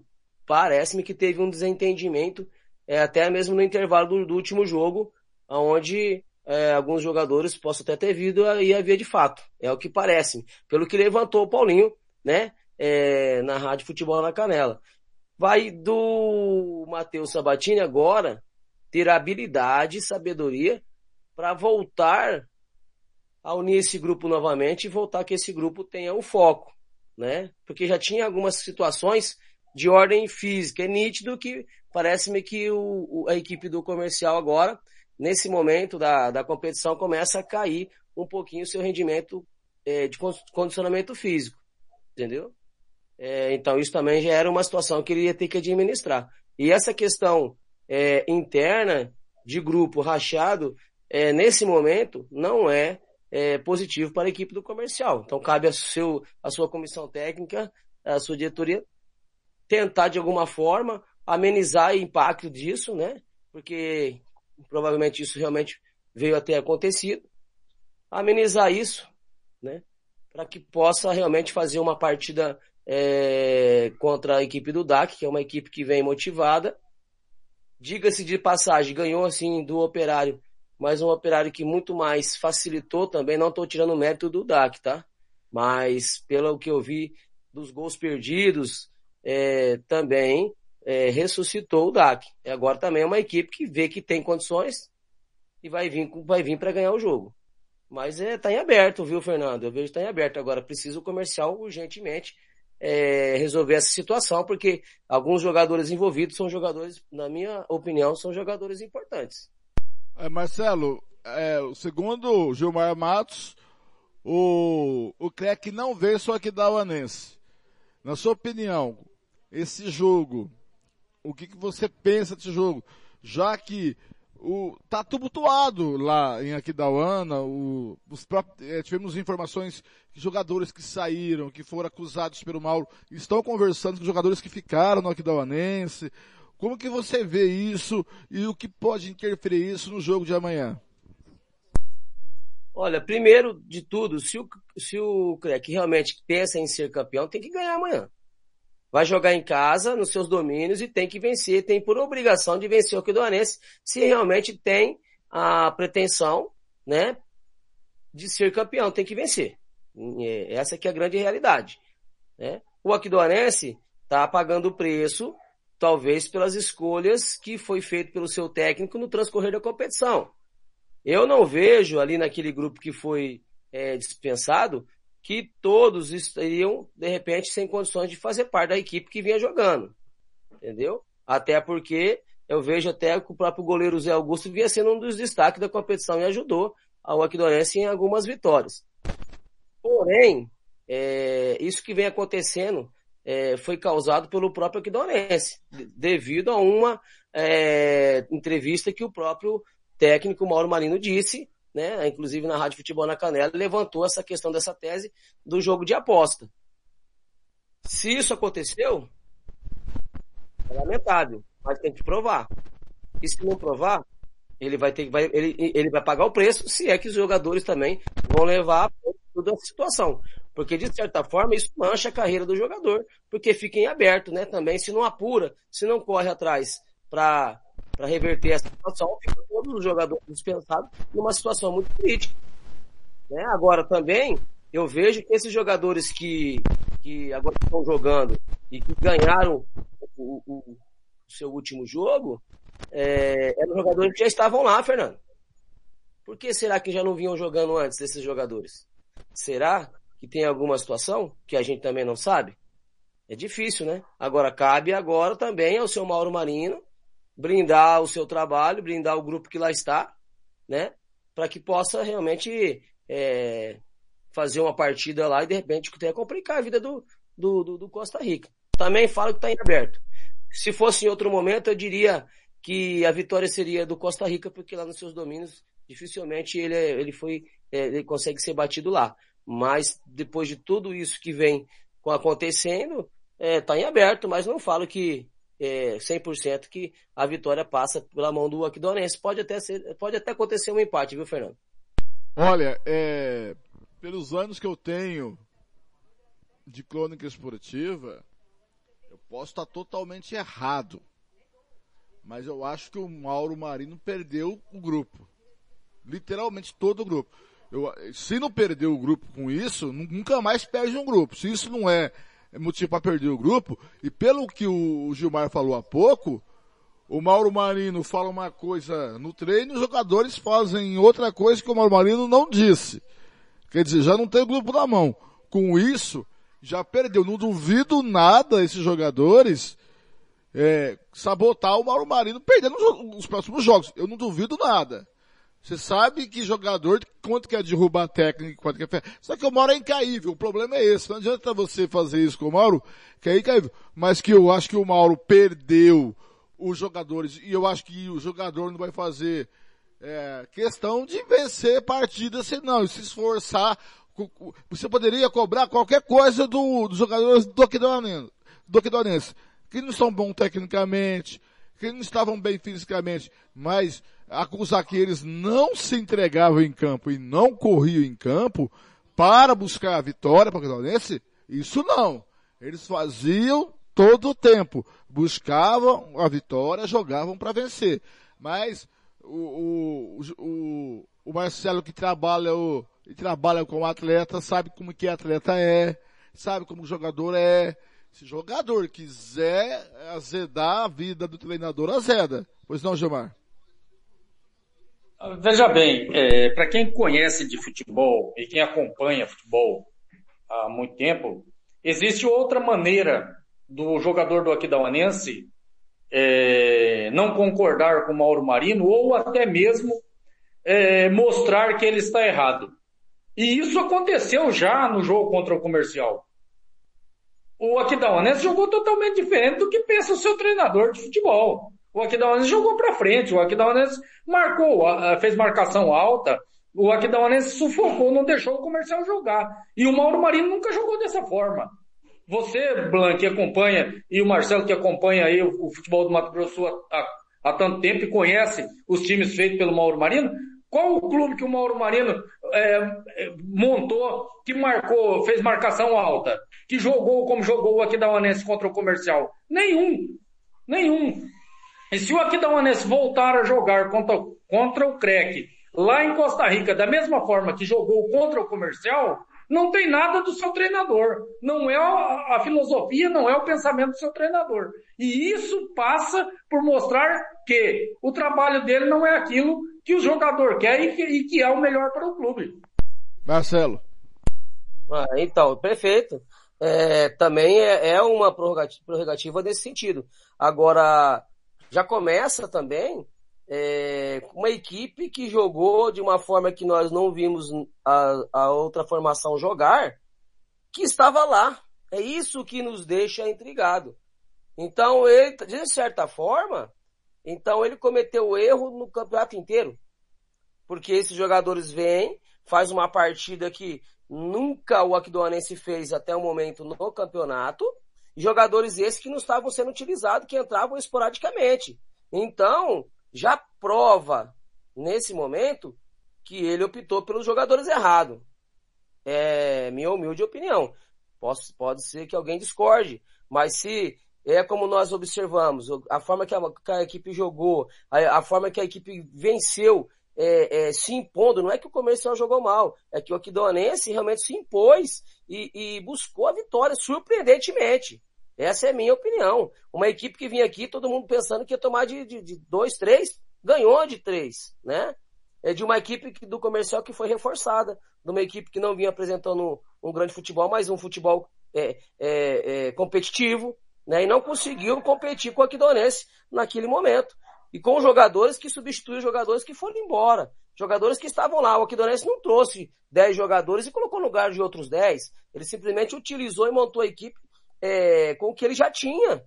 parece-me que teve um desentendimento é, até mesmo no intervalo do, do último jogo, onde é, alguns jogadores possam até ter vindo e havia de fato. É o que parece, pelo que levantou o Paulinho, né? É, na Rádio Futebol na Canela. Vai do Matheus Sabatini agora ter habilidade e sabedoria para voltar a unir esse grupo novamente e voltar que esse grupo tenha um foco, né? Porque já tinha algumas situações de ordem física. É nítido que parece-me que o, a equipe do comercial agora, nesse momento da, da competição, começa a cair um pouquinho o seu rendimento é, de condicionamento físico, entendeu? É, então isso também já era uma situação que ele ia ter que administrar. E essa questão é, interna de grupo rachado é, nesse momento, não é, é, positivo para a equipe do comercial. Então, cabe a, seu, a sua comissão técnica, a sua diretoria, tentar de alguma forma amenizar o impacto disso, né? Porque provavelmente isso realmente veio a ter acontecido. Amenizar isso, né? Para que possa realmente fazer uma partida é, contra a equipe do DAC, que é uma equipe que vem motivada. Diga-se de passagem, ganhou assim do Operário mas um operário que muito mais facilitou também, não estou tirando o mérito do DAC, tá? Mas pelo que eu vi dos gols perdidos, é, também é, ressuscitou o DAC. E agora também é uma equipe que vê que tem condições e vai vir, vai vir para ganhar o jogo. Mas é, tá em aberto, viu, Fernando? Eu vejo que tá em aberto. Agora precisa o comercial urgentemente é, resolver essa situação, porque alguns jogadores envolvidos são jogadores, na minha opinião, são jogadores importantes. É, Marcelo, é, segundo Gilmar Matos, o, o CREC não vê só aqui da Uanense. Na sua opinião, esse jogo o que, que você pensa desse jogo, já que o, tá tumultuado lá em Aquidauana, o, os próprios, é, tivemos informações que jogadores que saíram, que foram acusados pelo Mauro, estão conversando com jogadores que ficaram no Aquidauanense. Como que você vê isso e o que pode interferir isso no jogo de amanhã? Olha, primeiro de tudo, se o, se o Crec realmente pensa em ser campeão, tem que ganhar amanhã. Vai jogar em casa, nos seus domínios, e tem que vencer, tem por obrigação de vencer o Aquidauanense, se realmente tem a pretensão, né, de ser campeão, tem que vencer. Essa que é a grande realidade. Né? O Aquidauanense está pagando o preço, talvez pelas escolhas que foi feito pelo seu técnico no transcorrer da competição. Eu não vejo ali naquele grupo que foi é, dispensado que todos estariam, de repente, sem condições de fazer parte da equipe que vinha jogando. Entendeu? Até porque eu vejo até que o próprio goleiro Zé Augusto vinha sendo um dos destaques da competição e ajudou ao Aquidonense em algumas vitórias. Porém, é, isso que vem acontecendo é, foi causado pelo próprio Aquidonense, devido a uma é, entrevista que o próprio técnico Mauro Marino disse, né, inclusive na Rádio Futebol na Canela, levantou essa questão dessa tese do jogo de aposta. Se isso aconteceu, é lamentável, mas tem que provar. E se não provar, ele vai ter vai, ele, ele vai pagar o preço, se é que os jogadores também vão levar toda a situação. Porque, de certa forma, isso mancha a carreira do jogador, porque fica em aberto, né? Também, se não apura, se não corre atrás para para reverter essa situação, fica todos os jogadores dispensados numa situação muito crítica. Né? Agora também, eu vejo que esses jogadores que, que agora estão jogando e que ganharam o, o, o seu último jogo, é, eram jogadores que já estavam lá, Fernando. Por que será que já não vinham jogando antes desses jogadores? Será que tem alguma situação que a gente também não sabe? É difícil, né? Agora cabe agora também ao seu Mauro Marino brindar o seu trabalho, brindar o grupo que lá está, né? Para que possa realmente é, fazer uma partida lá e de repente tenha complicar a vida do, do, do, do Costa Rica. Também falo que está em aberto. Se fosse em outro momento, eu diria que a vitória seria do Costa Rica, porque lá nos seus domínios dificilmente ele, é, ele foi, é, ele consegue ser batido lá. Mas depois de tudo isso que vem acontecendo, é, em aberto, mas não falo que é, 100% que a vitória passa pela mão do Aquidonense. Pode até, ser, pode até acontecer um empate, viu, Fernando? Olha, é, pelos anos que eu tenho de crônica esportiva, eu posso estar totalmente errado. Mas eu acho que o Mauro Marino perdeu o grupo. Literalmente todo o grupo. Eu, se não perdeu o grupo com isso, nunca mais perde um grupo. Se isso não é motivo para perder o grupo. E pelo que o Gilmar falou há pouco, o Mauro Marino fala uma coisa no treino, os jogadores fazem outra coisa que o Mauro Marino não disse. Quer dizer, já não tem grupo na mão. Com isso, já perdeu. Não duvido nada esses jogadores é, sabotar o Mauro Marino perdendo os próximos jogos. Eu não duvido nada. Você sabe que jogador, quanto quer derrubar técnico, quanto quer... Só que o Mauro é incaível, o problema é esse. Não adianta você fazer isso com o Mauro, que é incaível. Mas que eu acho que o Mauro perdeu os jogadores, e eu acho que o jogador não vai fazer é, questão de vencer partidas, senão, se esforçar. Você poderia cobrar qualquer coisa do, dos jogadores do Aquidonense, do que não são bons tecnicamente, que não estavam bem fisicamente, mas acusar que eles não se entregavam em campo e não corriam em campo para buscar a vitória para o Catarinense, isso não. Eles faziam todo o tempo. Buscavam a vitória, jogavam para vencer. Mas o, o, o, o, Marcelo que trabalha, o, que trabalha com atleta sabe como que atleta é, sabe como jogador é. Se jogador quiser azedar a vida do treinador, azeda. Pois não, Gilmar? Veja bem, é, para quem conhece de futebol e quem acompanha futebol há muito tempo, existe outra maneira do jogador do Aquidauanense é, não concordar com o Mauro Marino ou até mesmo é, mostrar que ele está errado. E isso aconteceu já no jogo contra o comercial. O Aquidauanense jogou totalmente diferente do que pensa o seu treinador de futebol. O Aquidauanense jogou para frente, o Aquidauanense marcou, fez marcação alta, o Aquidauanense sufocou, não deixou o comercial jogar. E o Mauro Marino nunca jogou dessa forma. Você, Blanc, que acompanha, e o Marcelo que acompanha aí o, futebol do Mato Grosso há, há, tanto tempo e conhece os times feitos pelo Mauro Marino, qual o clube que o Mauro Marino é, é, montou, que marcou, fez marcação alta, que jogou como jogou o Aquidauanense contra o comercial? Nenhum. Nenhum. E se o Aquidauanense voltar a jogar contra, contra o CREC lá em Costa Rica, da mesma forma que jogou contra o comercial, não tem nada do seu treinador. Não é a, a, filosofia, não é o pensamento do seu treinador. E isso passa por mostrar que o trabalho dele não é aquilo que o jogador quer e que, e que é o melhor para o clube. Marcelo. Ah, então, perfeito. É, também é, é uma prerrogativa, nesse sentido. Agora, já começa também é, uma equipe que jogou de uma forma que nós não vimos a, a outra formação jogar, que estava lá. É isso que nos deixa intrigado. Então, ele, de certa forma, então ele cometeu erro no campeonato inteiro. Porque esses jogadores vêm, faz uma partida que nunca o Aquidauanense fez até o momento no campeonato, jogadores esses que não estavam sendo utilizados, que entravam esporadicamente. Então, já prova, nesse momento, que ele optou pelos jogadores errados. É minha humilde opinião. Posso, pode ser que alguém discorde, mas se é como nós observamos, a forma que a, que a equipe jogou, a, a, forma que a equipe venceu, é, é, se impondo, não é que o comercial jogou mal, é que o Aquidonense realmente se impôs e, e buscou a vitória, surpreendentemente. Essa é a minha opinião. Uma equipe que vinha aqui, todo mundo pensando que ia tomar de, de, de dois, três, ganhou de três, né? É de uma equipe que, do comercial que foi reforçada, de uma equipe que não vinha apresentando um, um grande futebol, mas um futebol é, é, é, competitivo, né? E não conseguiu competir com o Aquidonense naquele momento. E com jogadores que substituem jogadores que foram embora. Jogadores que estavam lá. O Aquidonense não trouxe 10 jogadores e colocou no lugar de outros 10. Ele simplesmente utilizou e montou a equipe é, com o que ele já tinha.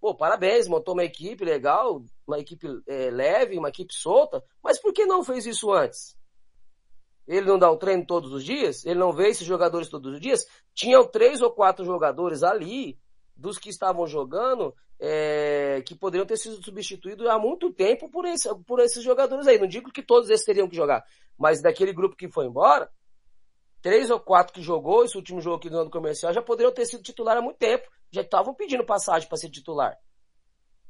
Pô, parabéns, montou uma equipe legal, uma equipe é, leve, uma equipe solta, mas por que não fez isso antes? Ele não dá o treino todos os dias? Ele não vê esses jogadores todos os dias? Tinham três ou quatro jogadores ali, dos que estavam jogando, é, que poderiam ter sido substituídos há muito tempo por, esse, por esses jogadores aí. Não digo que todos eles teriam que jogar, mas daquele grupo que foi embora, três ou quatro que jogou esse último jogo aqui do ano comercial já poderiam ter sido titular há muito tempo. Já estavam pedindo passagem para ser titular.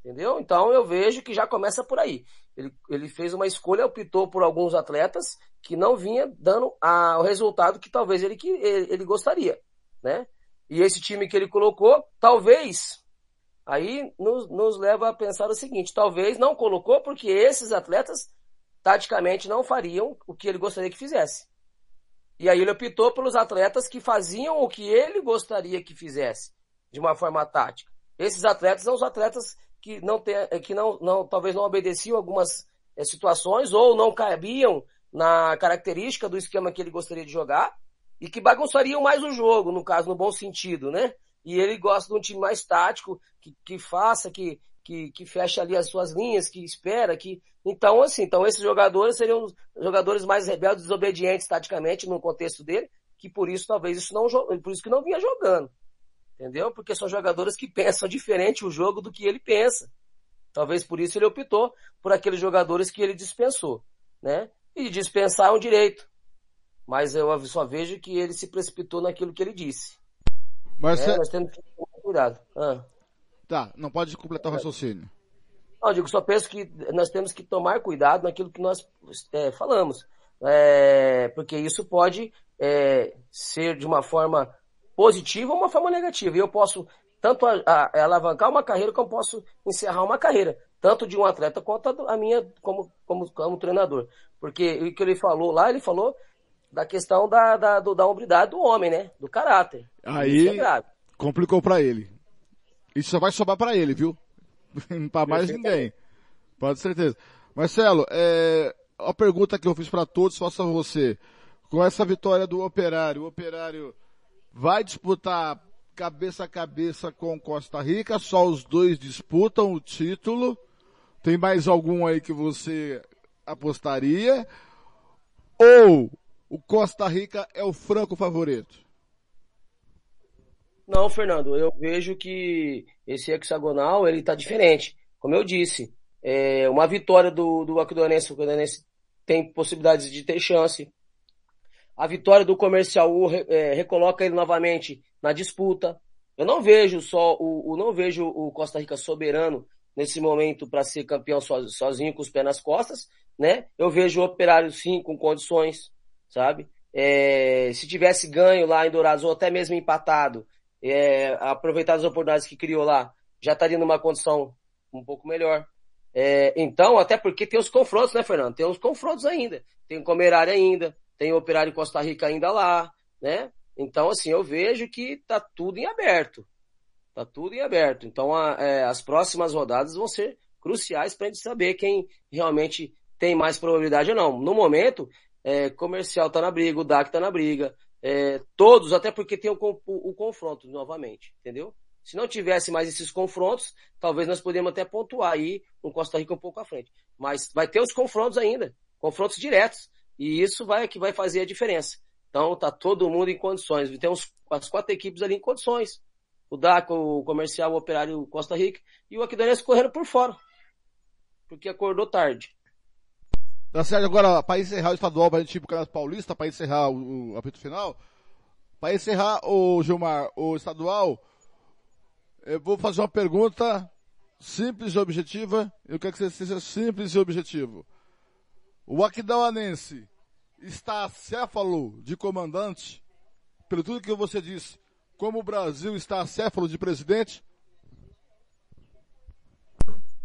Entendeu? Então eu vejo que já começa por aí. Ele, ele fez uma escolha, optou por alguns atletas que não vinha dando a, o resultado que talvez ele, que, ele, ele gostaria, né? E esse time que ele colocou, talvez, aí nos, nos leva a pensar o seguinte, talvez não colocou porque esses atletas taticamente não fariam o que ele gostaria que fizesse. E aí ele optou pelos atletas que faziam o que ele gostaria que fizesse, de uma forma tática. Esses atletas são os atletas que não tem, que não, não talvez não obedeciam algumas é, situações ou não cabiam na característica do esquema que ele gostaria de jogar e que bagunçariam mais o jogo, no caso, no bom sentido, né? E ele gosta de um time mais tático, que, que faça, que, que, que feche ali as suas linhas, que espera, que. Então, assim, então esses jogadores seriam jogadores mais rebeldes, desobedientes taticamente no contexto dele, que por isso talvez isso não por isso que não vinha jogando. Entendeu? Porque são jogadores que <laughs> pensam diferente o jogo do que ele pensa. Talvez por isso ele optou por aqueles jogadores que ele dispensou, né? E dispensar é um direito. Mas eu só vejo que ele se precipitou naquilo que ele disse. Mas é, nós temos que tomar cuidado. Ah. Tá, não pode completar o raciocínio. Não, eu digo, só penso que nós temos que tomar cuidado naquilo que nós é, falamos. É, porque isso pode é, ser de uma forma positiva ou uma forma negativa. E eu posso tanto a, a, alavancar uma carreira como posso encerrar uma carreira. Tanto de um atleta quanto a, a minha como, como, como treinador. Porque o que ele falou lá, ele falou da questão da, da, do, da hombridade do homem, né? Do caráter. Aí é complicou para ele. Isso só vai sobrar para ele, viu? <laughs> para mais ninguém. Pode certeza. Marcelo, é, a pergunta que eu fiz para todos, faço a você. Com essa vitória do Operário, o Operário vai disputar cabeça a cabeça com Costa Rica, só os dois disputam o título. Tem mais algum aí que você apostaria? Ou o Costa Rica é o franco favorito? Não, Fernando, eu vejo que esse hexagonal ele está diferente. Como eu disse, é uma vitória do, do Aquidonense, o Aquidonense tem possibilidades de ter chance. A vitória do comercial o, é, recoloca ele novamente na disputa. Eu não vejo só o, o não vejo o Costa Rica soberano nesse momento para ser campeão sozinho com os pés nas costas, né? Eu vejo o Operário sim com condições, sabe? É, se tivesse ganho lá em Dourados ou até mesmo empatado, é, aproveitar as oportunidades que criou lá, já estaria numa condição um pouco melhor. É, então, até porque tem os confrontos, né, Fernando? Tem os confrontos ainda. Tem o Comerário ainda, tem o Operário Costa Rica ainda lá, né? Então, assim, eu vejo que tá tudo em aberto. Tá tudo em aberto. Então, a, é, as próximas rodadas vão ser cruciais para a gente saber quem realmente tem mais probabilidade ou não. No momento, é, comercial tá na briga, o DAC tá na briga, é, todos, até porque tem o, o, o, confronto novamente, entendeu? Se não tivesse mais esses confrontos, talvez nós podemos até pontuar aí um Costa Rica um pouco à frente. Mas vai ter os confrontos ainda, confrontos diretos. E isso vai que vai fazer a diferença. Então tá todo mundo em condições. Tem uns, as quatro equipes ali em condições. O DACO, o Comercial, o Operário, Costa Rica e o Aquidonense correndo por fora. Porque acordou tarde. Tá certo, agora, para encerrar o estadual, para a gente ir pro Campeonato Paulista, para encerrar o, o apito final, para encerrar o Gilmar, o estadual, eu vou fazer uma pergunta simples e objetiva, eu quero que você seja simples e objetivo. O Aquidauanense está acéfalo de comandante, pelo tudo que você disse, como o Brasil está acéfalo de presidente?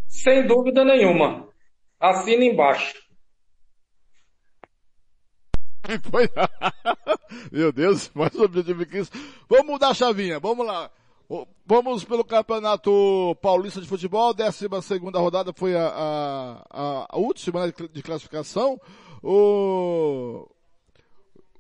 Sem dúvida nenhuma. Assina embaixo. <laughs> Meu Deus, mais objetivo que isso. Vamos mudar a chavinha, vamos lá. Vamos pelo Campeonato Paulista de Futebol, 12 segunda rodada foi a, a, a última né, de classificação. O,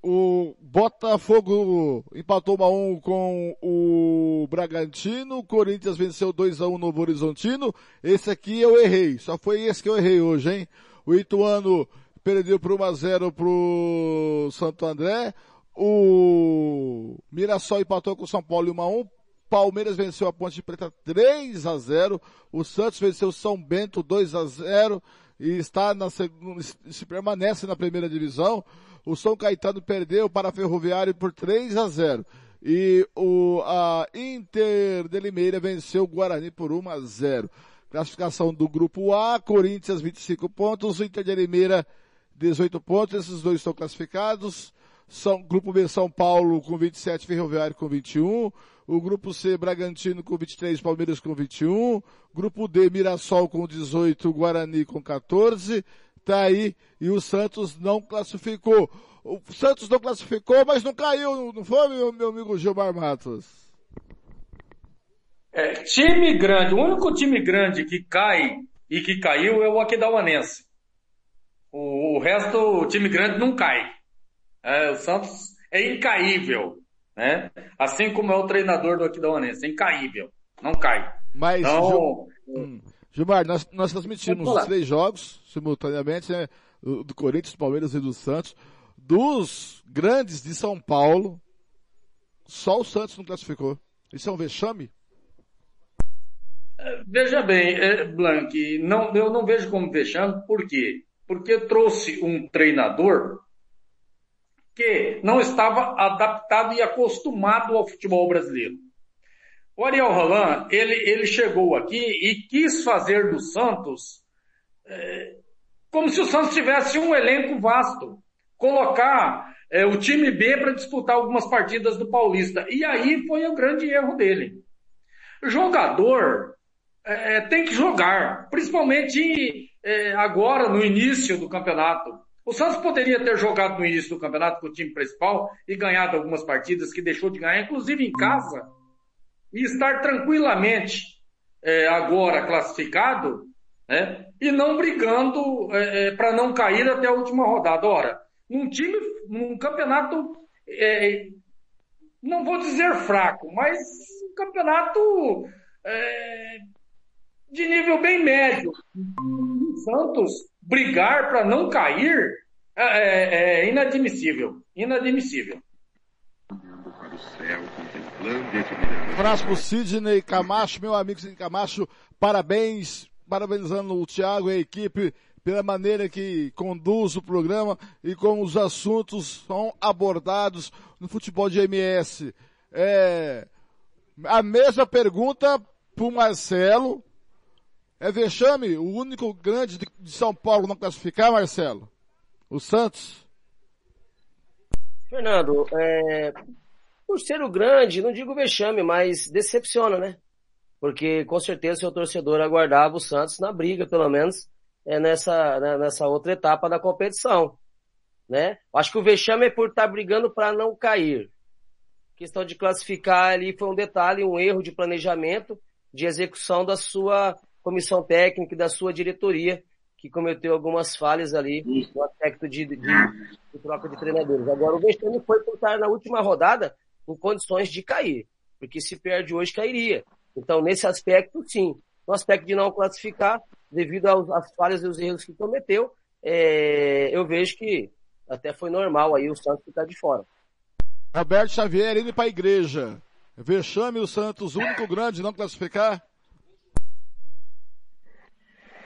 o Botafogo empatou 1 a 1 com o Bragantino, Corinthians venceu 2 a 1 no Horizontino. Esse aqui eu errei, só foi esse que eu errei hoje, hein? O Ituano perdeu por 1 a 0 pro Santo André. O Mirassol empatou com o São Paulo 1 a 1. Palmeiras venceu a Ponte Preta 3 a 0. O Santos venceu o São Bento 2 a 0 e está na segunda, se permanece na primeira divisão. O São Caetano perdeu para a Ferroviário por 3 a 0. E o a Inter de Limeira venceu o Guarani por 1 a 0. Classificação do grupo A, Corinthians 25 pontos, Inter de Limeira 18 pontos, esses dois estão classificados. São, grupo B São Paulo com 27, Ferroviário com 21. O grupo C, Bragantino com 23, Palmeiras com 21. Grupo D, Mirassol com 18, Guarani com 14. Tá aí. E o Santos não classificou. O Santos não classificou, mas não caiu, não foi, meu, meu amigo Gilmar Matos? É, time grande, o único time grande que cai e que caiu é o Aquidauanense. O, o resto, o time grande não cai. É, o Santos é incaível né? Assim como é o treinador do Aquidauanense, é incaível, não cai. Mas, então, hum, Gilmar, nós, nós transmitimos os três jogos simultaneamente, né? Do Corinthians, do Palmeiras e do Santos. Dos grandes de São Paulo, só o Santos não classificou. Isso é um vexame? É, veja bem, é, Blank, não, eu não vejo como vexame, por quê? Porque trouxe um treinador que não estava adaptado e acostumado ao futebol brasileiro. O Ariel Roland, ele, ele chegou aqui e quis fazer do Santos é, como se o Santos tivesse um elenco vasto. Colocar é, o time B para disputar algumas partidas do Paulista. E aí foi o grande erro dele. Jogador é, tem que jogar, principalmente é, agora no início do campeonato. O Santos poderia ter jogado no início do campeonato com o time principal e ganhado algumas partidas que deixou de ganhar, inclusive em casa, e estar tranquilamente é, agora classificado, né, e não brigando é, é para não cair até a última rodada. Ora, num time, num campeonato é, não vou dizer fraco, mas um campeonato é, de nível bem médio. O Santos brigar para não cair é, é, é inadmissível. Inadmissível. abraço pro Sidney Camacho, meu amigo Sidney Camacho, parabéns, parabenizando o Thiago e a equipe pela maneira que conduz o programa e como os assuntos são abordados no futebol de MS. É, a mesma pergunta pro Marcelo. É vexame o único grande de, São Paulo não classificar, Marcelo? O Santos? Fernando, é, por ser o grande, não digo vexame, mas decepciona, né? Porque com certeza o seu torcedor aguardava o Santos na briga, pelo menos, é, nessa, né, nessa outra etapa da competição. Né? Acho que o vexame é por estar tá brigando para não cair. A questão de classificar ali foi um detalhe, um erro de planejamento, de execução da sua comissão técnica e da sua diretoria, que cometeu algumas falhas ali no aspecto de, de, de troca de treinadores. Agora, o vexame foi por estar na última rodada em condições de cair, porque se perde hoje, cairia. Então, nesse aspecto, sim. No aspecto de não classificar, devido às falhas e os erros que cometeu, é, eu vejo que até foi normal aí o Santos ficar de fora. Roberto Xavier indo para a igreja. Vexame o Santos, único grande não classificar?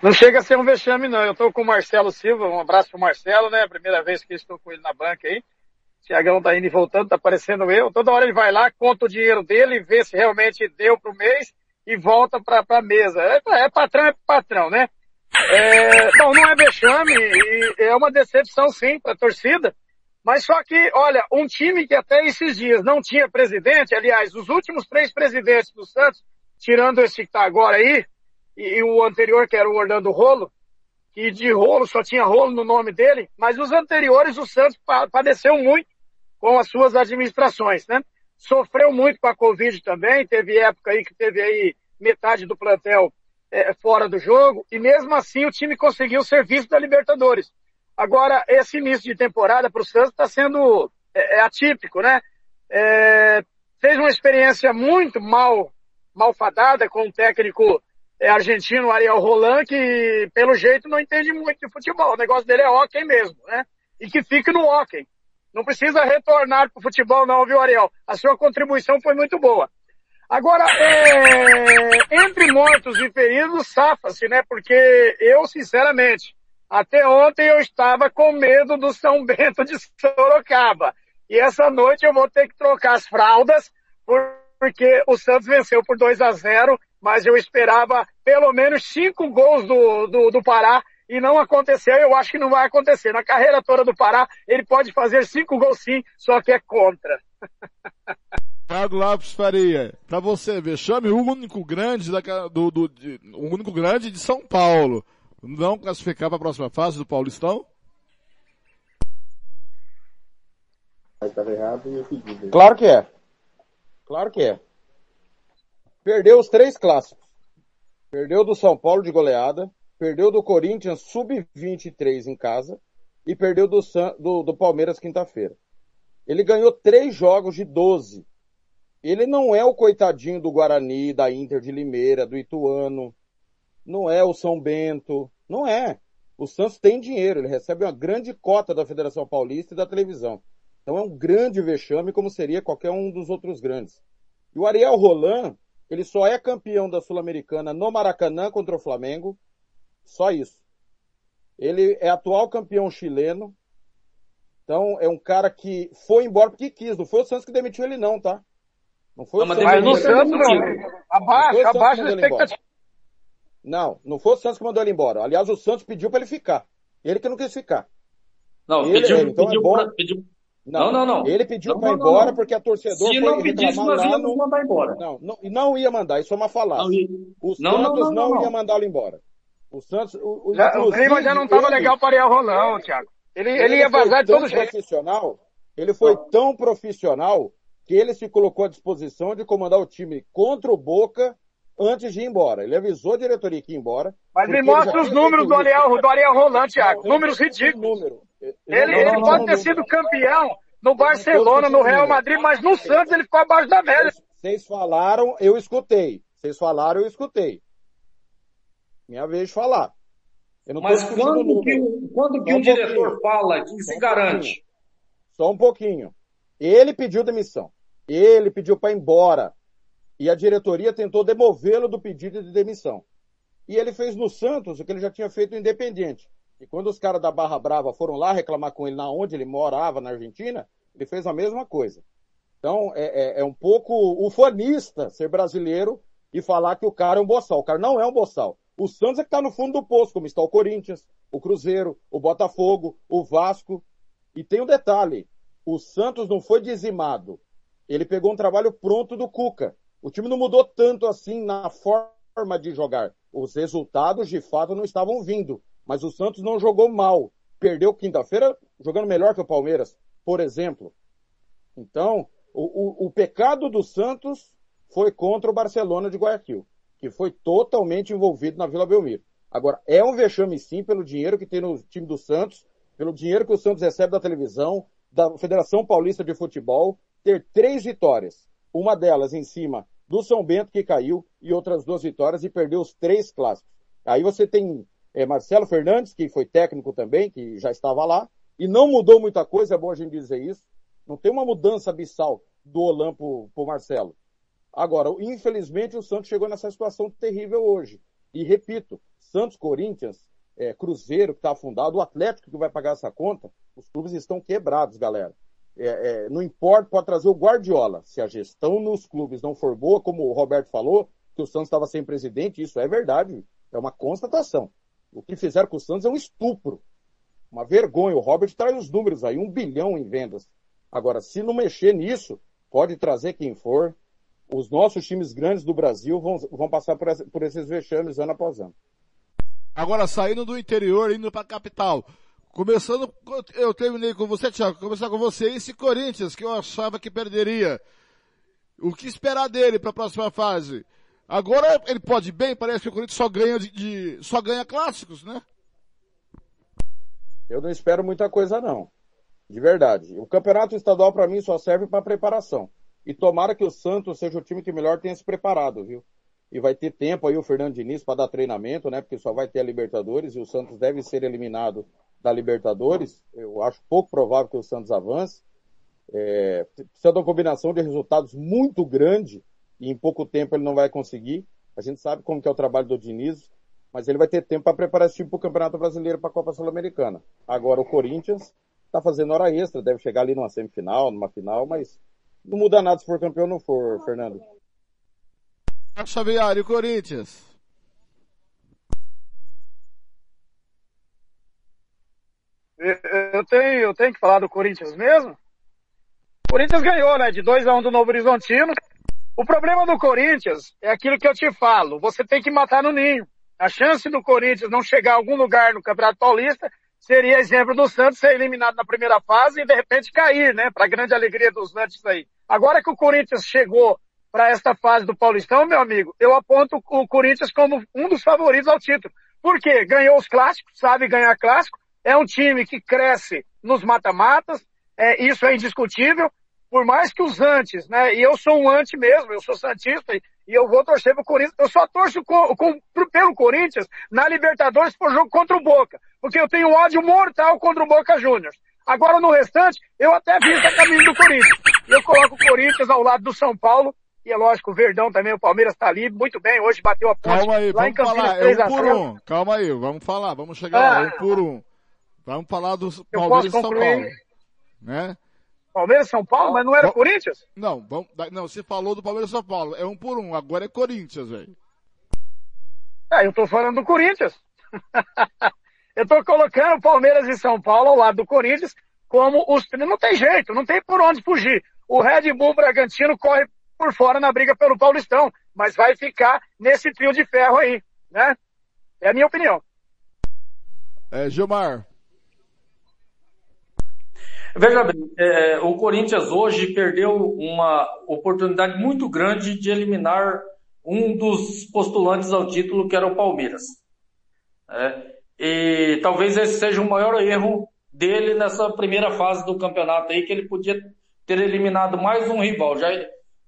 Não chega a ser um vexame, não. Eu estou com o Marcelo Silva, um abraço pro Marcelo, né? Primeira vez que estou com ele na banca aí. Tiagão tá indo e voltando, tá parecendo eu. Toda hora ele vai lá, conta o dinheiro dele, vê se realmente deu pro mês e volta pra, pra mesa. É, é patrão, é patrão, né? É, não, não é vexame, é uma decepção sim pra torcida. Mas só que, olha, um time que até esses dias não tinha presidente, aliás, os últimos três presidentes do Santos, tirando esse que tá agora aí, e, o anterior que era o Orlando Rolo, que de rolo só tinha rolo no nome dele, mas os anteriores o Santos padeceu muito com as suas administrações, né? Sofreu muito com a Covid também, teve época aí que teve aí metade do plantel é, fora do jogo, e mesmo assim o time conseguiu o serviço da Libertadores. Agora, esse início de temporada para o Santos está sendo é, é, atípico, né? É, fez uma experiência muito mal, malfadada com o técnico é, argentino Ariel Roland, que pelo jeito não entende muito de futebol. O negócio dele é hockey mesmo, né? E que fique no hockey. Não precisa retornar para o futebol não, viu, Ariel? A sua contribuição foi muito boa. Agora, é, entre mortos e feridos, safa-se, né? Porque eu, sinceramente, até ontem eu estava com medo do São Bento de Sorocaba. E essa noite eu vou ter que trocar as fraldas, porque o Santos venceu por 2 a 0 mas eu esperava pelo menos cinco gols do, do, do Pará e não aconteceu, eu acho que não vai acontecer. Na carreira toda do Pará, ele pode fazer cinco gols sim, só que é contra. <laughs> Thiago Lopes Faria, pra você ver, chame o único grande da, do, do de, o único grande de São Paulo. Não classificar para a próxima fase do Paulistão? Claro que é. Claro que é. Perdeu os três clássicos. Perdeu do São Paulo de goleada, perdeu do Corinthians sub-23 em casa e perdeu do, do, do Palmeiras quinta-feira. Ele ganhou três jogos de 12. Ele não é o coitadinho do Guarani, da Inter de Limeira, do Ituano. Não é o São Bento. Não é. O Santos tem dinheiro, ele recebe uma grande cota da Federação Paulista e da televisão. Então é um grande vexame, como seria qualquer um dos outros grandes. E o Ariel Roland, ele só é campeão da Sul-Americana no Maracanã contra o Flamengo, só isso. Ele é atual campeão chileno. Então, é um cara que foi embora porque quis. Não foi o Santos que demitiu ele, não, tá? Não foi não, o Santos. Mas no Santos, não. Abaixo, abaixo da expectativa. Não, não foi o Santos que mandou ele embora. Aliás, o Santos pediu para ele ficar. Ele que não quis ficar. Não, ele, pediu, ele, então pediu, é bom... pra, pediu, não, não, não. Ele pediu para ir embora não, porque a torcedor Se não pedisse, nós íamos no... mandar embora. Não, não, não ia mandar, isso é uma falácia. O Santos não, ia mandá-lo embora. O Santos, o, o, já, o clima já não estava legal para Ariel Rolão, Thiago. Ele, ele, ele ia vazar de todo jeito. Profissional, ele foi tão profissional que ele se colocou à disposição de comandar o time contra o Boca antes de ir embora. Ele avisou a diretoria que ia embora. Mas me mostra os números do Ariel, do Ariel Roland, Thiago. Números ridículos. Número. Ele, ele, não, não, pode não, ter sido campeão, no Barcelona, no Real Madrid, mas no Santos ele ficou abaixo da média. Vocês falaram, eu escutei. Vocês falaram, eu escutei. Minha vez de falar. Não Mas quando que, o- quando que um um diretor fala que se garante? Só um pouquinho. Ele pediu demissão. Ele pediu para ir embora. E a diretoria tentou demovê-lo do pedido de demissão. E ele fez no Santos o que ele já tinha feito no Independente. E quando os caras da Barra Brava foram lá reclamar com ele na onde ele morava, na Argentina, ele fez a mesma coisa. Então, é, é- é um pouco ufanista ser brasileiro e falar que o cara é um boçal. O cara não é um boçal. O Santos é que está no fundo do poço, como está o Corinthians, o Cruzeiro, o Botafogo, o Vasco. E tem um detalhe: o Santos não foi dizimado. Ele pegou um trabalho pronto do Cuca. O time não mudou tanto assim na forma de jogar. Os resultados, de fato, não estavam vindo. Mas o Santos não jogou mal. Perdeu quinta-feira jogando melhor que o Palmeiras, por exemplo. Então, o, o, o pecado do Santos foi contra o Barcelona de Guayaquil, que foi totalmente envolvido na Vila Belmiro. Agora, é um vexame sim pelo dinheiro que tem no time do Santos, pelo dinheiro que o Santos recebe da televisão, da Federação Paulista de Futebol, ter três vitórias. Uma delas em cima do São Bento, que caiu, e outras duas vitórias e perdeu os três clássicos. Aí você tem eh, Marcelo Fernandes, que foi técnico também, que já estava lá, e não mudou muita coisa, é bom a gente dizer isso. Não tem uma mudança abissal do Olan pro Marcelo. Agora, infelizmente, o Santos chegou nessa situação terrível hoje. E repito, Santos, Corinthians, eh, Cruzeiro, que está afundado, o Atlético que vai pagar essa conta, os clubes estão quebrados, galera. É, é, não importa, pode trazer o Guardiola. Se a gestão nos clubes não for boa, como o Roberto falou, que o Santos estava sem presidente, isso é verdade. É uma constatação. O que fizeram com o Santos é um estupro. Uma vergonha. O Robert traz os números aí, um bilhão em vendas. Agora, se não mexer nisso, pode trazer quem for. Os nossos times grandes do Brasil vão, vão passar por, essa- por esses vexames ano após ano. Agora, saindo do interior, indo para a capital. Começando, eu terminei com você, Thiago, começar com você, esse Corinthians, que eu achava que perderia. O que esperar dele para a próxima fase? Agora ele pode bem, parece que o Corinthians só ganha de, de- só ganha clássicos, né? Eu não espero muita coisa, não. De verdade. O campeonato estadual, para mim, só serve para preparação. E tomara que o Santos seja o time que melhor tenha se preparado, viu? E vai ter tempo aí o Fernando Diniz para dar treinamento, né? Porque só vai ter a Libertadores e o Santos deve ser eliminado da Libertadores. Eu acho pouco provável que o Santos avance. É, precisa de uma combinação de resultados muito grande e em pouco tempo ele não vai conseguir. A gente sabe como que é o trabalho do Diniz, mas ele vai ter tempo para preparar esse time para o Campeonato Brasileiro para a Copa Sul-Americana. Agora o Corinthians está fazendo hora extra, deve chegar ali numa semifinal, numa final, mas não muda nada se for campeão ou não for, Fernando. Xavier, e o Corinthians? Eu- tenho, eu tenho que falar do Corinthians mesmo. O Corinthians ganhou, né? De 2 a 1 do Novo Horizontino. O problema do Corinthians é aquilo que eu te falo. Você tem que matar no ninho. A chance do Corinthians não chegar a algum lugar no Campeonato Paulista seria exemplo do Santos ser eliminado na primeira fase e de repente cair, né? Para grande alegria dos Nantes aí. Agora que o Corinthians chegou para esta fase do Paulistão, meu amigo, eu aponto o Corinthians como um dos favoritos ao título. Por quê? Ganhou os clássicos, sabe ganhar clássico, é um time que cresce nos mata-matas, é, isso é indiscutível, por mais que os antes, né, e eu sou um anti mesmo, eu sou santista e, e eu vou torcer pro Corinthians, eu só torço co- com- pro- pelo Corinthians na Libertadores por jogo contra o Boca, porque eu tenho ódio mortal contra o Boca Juniors. Agora no restante, eu até visto a caminho do Corinthians. Eu coloco o Corinthians ao lado do São Paulo, e é lógico, o Verdão também, o Palmeiras tá ali, muito bem, hoje bateu a ponte Calma aí, lá em Campinas falar, 3 é um por 0. um. Calma aí, vamos falar, vamos chegar lá, Ah. um por um. Vamos falar Eu Palmeiras e São? Paulo. Né? Palmeiras, São Paulo, mas não era Bom- Corinthians? Não, vamos, não, você falou do Palmeiras e São Paulo. É um por um, agora é Corinthians, velho. É, eu tô falando do Corinthians. <laughs> eu tô colocando Palmeiras e São Paulo ao lado do Corinthians como os... Não tem jeito, não tem por onde fugir. O Red Bull Bragantino corre por fora na briga pelo Paulistão, mas vai ficar nesse trio de ferro aí, né? É a minha opinião. É, Gilmar. Veja bem, é, o Corinthians hoje perdeu uma oportunidade muito grande de eliminar um dos postulantes ao título, que era o Palmeiras. É, e talvez esse seja o maior erro dele nessa primeira fase do campeonato aí, que ele podia ter eliminado mais um rival. Já,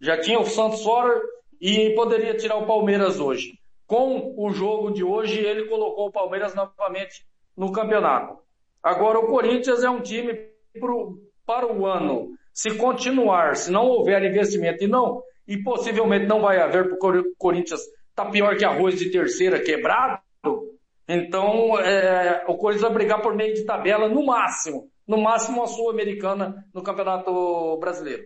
já tinha o Santos fora e poderia tirar o Palmeiras hoje. Com o jogo de hoje, ele colocou o Palmeiras novamente no campeonato. Agora, o Corinthians é um time pro, para o ano. Se continuar, se não houver investimento e não, e possivelmente não vai haver, porque o Corinthians está pior que arroz de terceira quebrado, então é, o Corinthians vai brigar por meio de tabela no máximo. No máximo a Sul-Americana no Campeonato Brasileiro.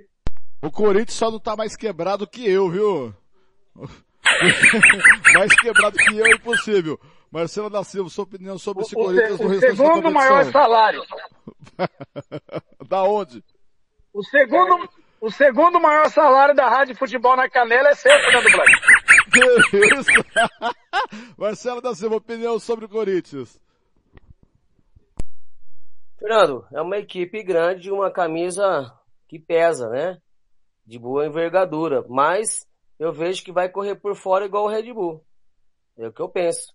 O Corinthians só não tá mais quebrado que eu, viu? <laughs> mais quebrado que eu é impossível. Marcelo da Silva, sua opinião sobre esse O, Corinthians se- no o restante da segundo maior salário. <laughs> da onde? O segundo, o segundo maior salário da Rádio Futebol na Canela é seu, Fernando Blanc. Que isso? <laughs> Marcelo da Silva, opinião sobre o Corinthians. Fernando, é uma equipe grande de uma camisa que pesa, né? De boa envergadura. Mas eu vejo que vai correr por fora igual o Red Bull. É o que eu penso.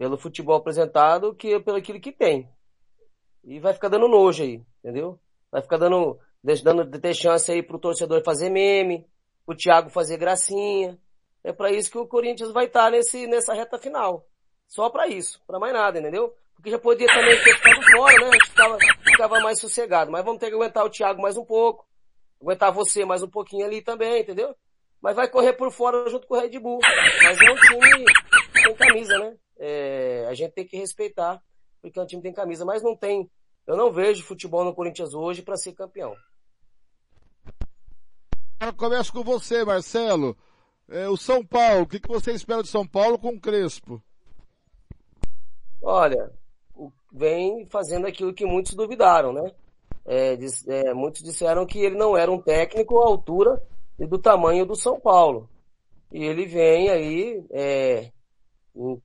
Pelo futebol apresentado, que pelo aquilo que tem. E vai ficar dando nojo aí, entendeu? Vai ficar dando, dando ter chance aí pro torcedor fazer meme, pro Thiago fazer gracinha. É para isso que o Corinthians vai estar nesse, nessa reta final. Só para isso, para mais nada, entendeu? Porque já podia também ter ficado fora, né? A gente ficava, ficava mais sossegado. Mas vamos ter que aguentar o Thiago mais um pouco. Aguentar você mais um pouquinho ali também, entendeu? Mas vai correr por fora junto com o Red Bull. Mas é um time tem camisa, né? É, a gente tem que respeitar, porque um time tem camisa. Mas não tem. Eu não vejo futebol no Corinthians hoje para ser campeão. Eu começo com você, Marcelo. É, o São Paulo, o que, que você espera de São Paulo com o Crespo? Olha, o- vem fazendo aquilo que muitos duvidaram, né? É, dis- é, muitos disseram que ele não era um técnico à altura e do tamanho do São Paulo. E ele vem aí, é, um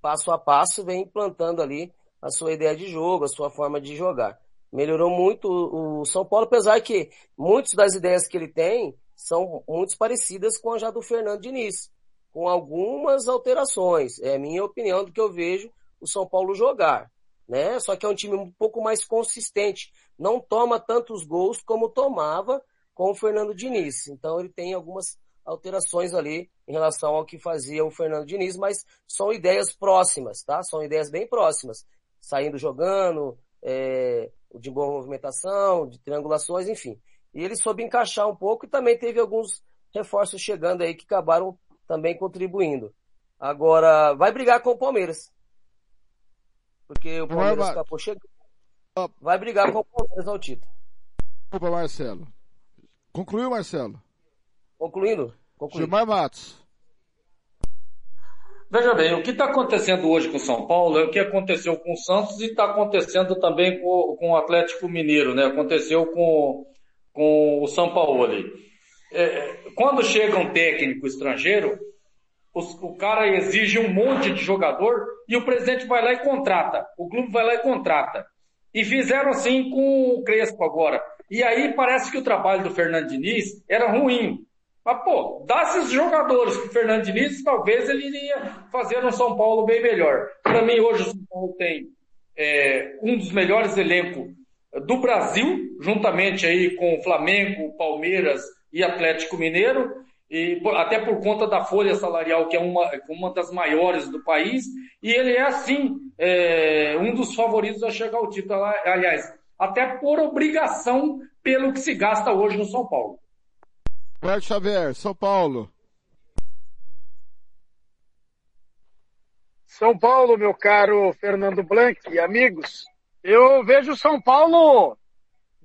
passo a passo, vem implantando ali a sua ideia de jogo, a sua forma de jogar. Melhorou muito o São Paulo, apesar que muitas das ideias que ele tem são muito parecidas com a já do Fernando Diniz, com algumas alterações. É a minha opinião do que eu vejo o São Paulo jogar, né? Só que é um time um pouco mais consistente, não toma tantos gols como tomava com o Fernando Diniz. Então ele tem algumas alterações ali em relação ao que fazia o Fernando Diniz, mas são ideias próximas, tá? São ideias bem próximas. Saindo jogando, é, de boa movimentação, de triangulações, enfim. E ele soube encaixar um pouco e também teve alguns reforços chegando aí que acabaram também contribuindo. Agora, vai brigar com o Palmeiras. Porque o Palmeiras vai. acabou chegando. Vai brigar com o Palmeiras ao título. Desculpa, Marcelo. Concluiu, Marcelo? Concluindo? Concluindo. Gilmar Matos. Veja bem, o que está acontecendo hoje com o São Paulo é o que aconteceu com o Santos e está acontecendo também com, com o Atlético Mineiro, né? Aconteceu com, com o São Paulo. É, quando chega um técnico estrangeiro, os- o cara exige um monte de jogador e o presidente vai lá e contrata. O clube vai lá e contrata. E fizeram assim com o Crespo agora. E aí parece que o trabalho do Fernando Diniz era ruim. Mas, pô, dá esses jogadores pro Fernando Diniz, talvez ele iria fazer um São Paulo bem melhor. Para mim, hoje o São Paulo tem é, um dos melhores elencos do Brasil, juntamente aí com o Flamengo, Palmeiras e Atlético Mineiro, e até por conta da folha salarial, que é uma, uma das maiores do país, e ele é, assim, é, um dos favoritos a chegar ao título. Aliás, até por obrigação pelo que se gasta hoje no São Paulo. Roberto Xavier, São Paulo. São Paulo, meu caro Fernando Blanc e amigos, eu vejo São Paulo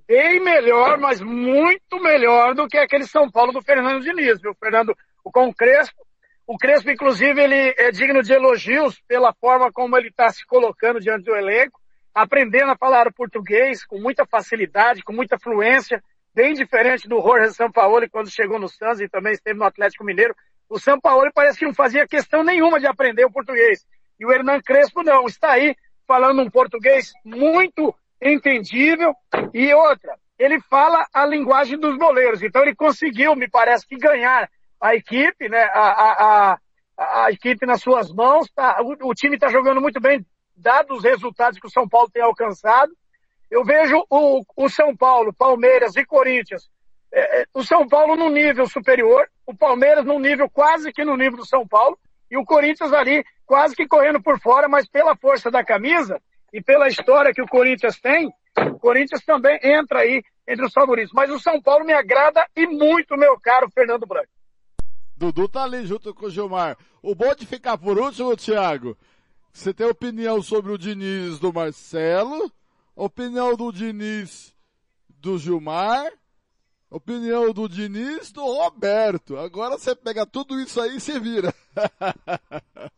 bem melhor, mas muito melhor do que aquele São Paulo do Fernando Diniz, viu, Fernando? O com o Crespo. O Crespo, inclusive, ele é digno de elogios pela forma como ele está se colocando diante do elenco, aprendendo a falar o português com muita facilidade, com muita fluência, bem diferente do Jorge Sampaoli quando chegou no Santos e também esteve no Atlético Mineiro. O Sampaoli parece que não fazia questão nenhuma de aprender o português. E o Hernan Crespo não, está aí falando um português muito entendível. E outra, ele fala a linguagem dos goleiros. Então ele conseguiu, me parece que ganhar a equipe, né, a, a, a, a equipe nas suas mãos. Tá, o, o time está jogando muito bem dados os resultados que o São Paulo tem alcançado. Eu vejo o, o São Paulo, Palmeiras e Corinthians, é, é, o São Paulo no nível superior, o Palmeiras no nível quase que no nível do São Paulo, e o Corinthians ali quase que correndo por fora, mas pela força da camisa e pela história que o Corinthians tem, o Corinthians também entra aí entre os favoritos. Mas o São Paulo me agrada e muito, meu caro Fernando Branco. Dudu tá ali junto com o Gilmar. O bom de ficar por último, Thiago, você tem opinião sobre o Diniz do Marcelo, opinião do Diniz do Gilmar, opinião do Diniz do Roberto. Agora você pega tudo isso aí e se vira. <laughs>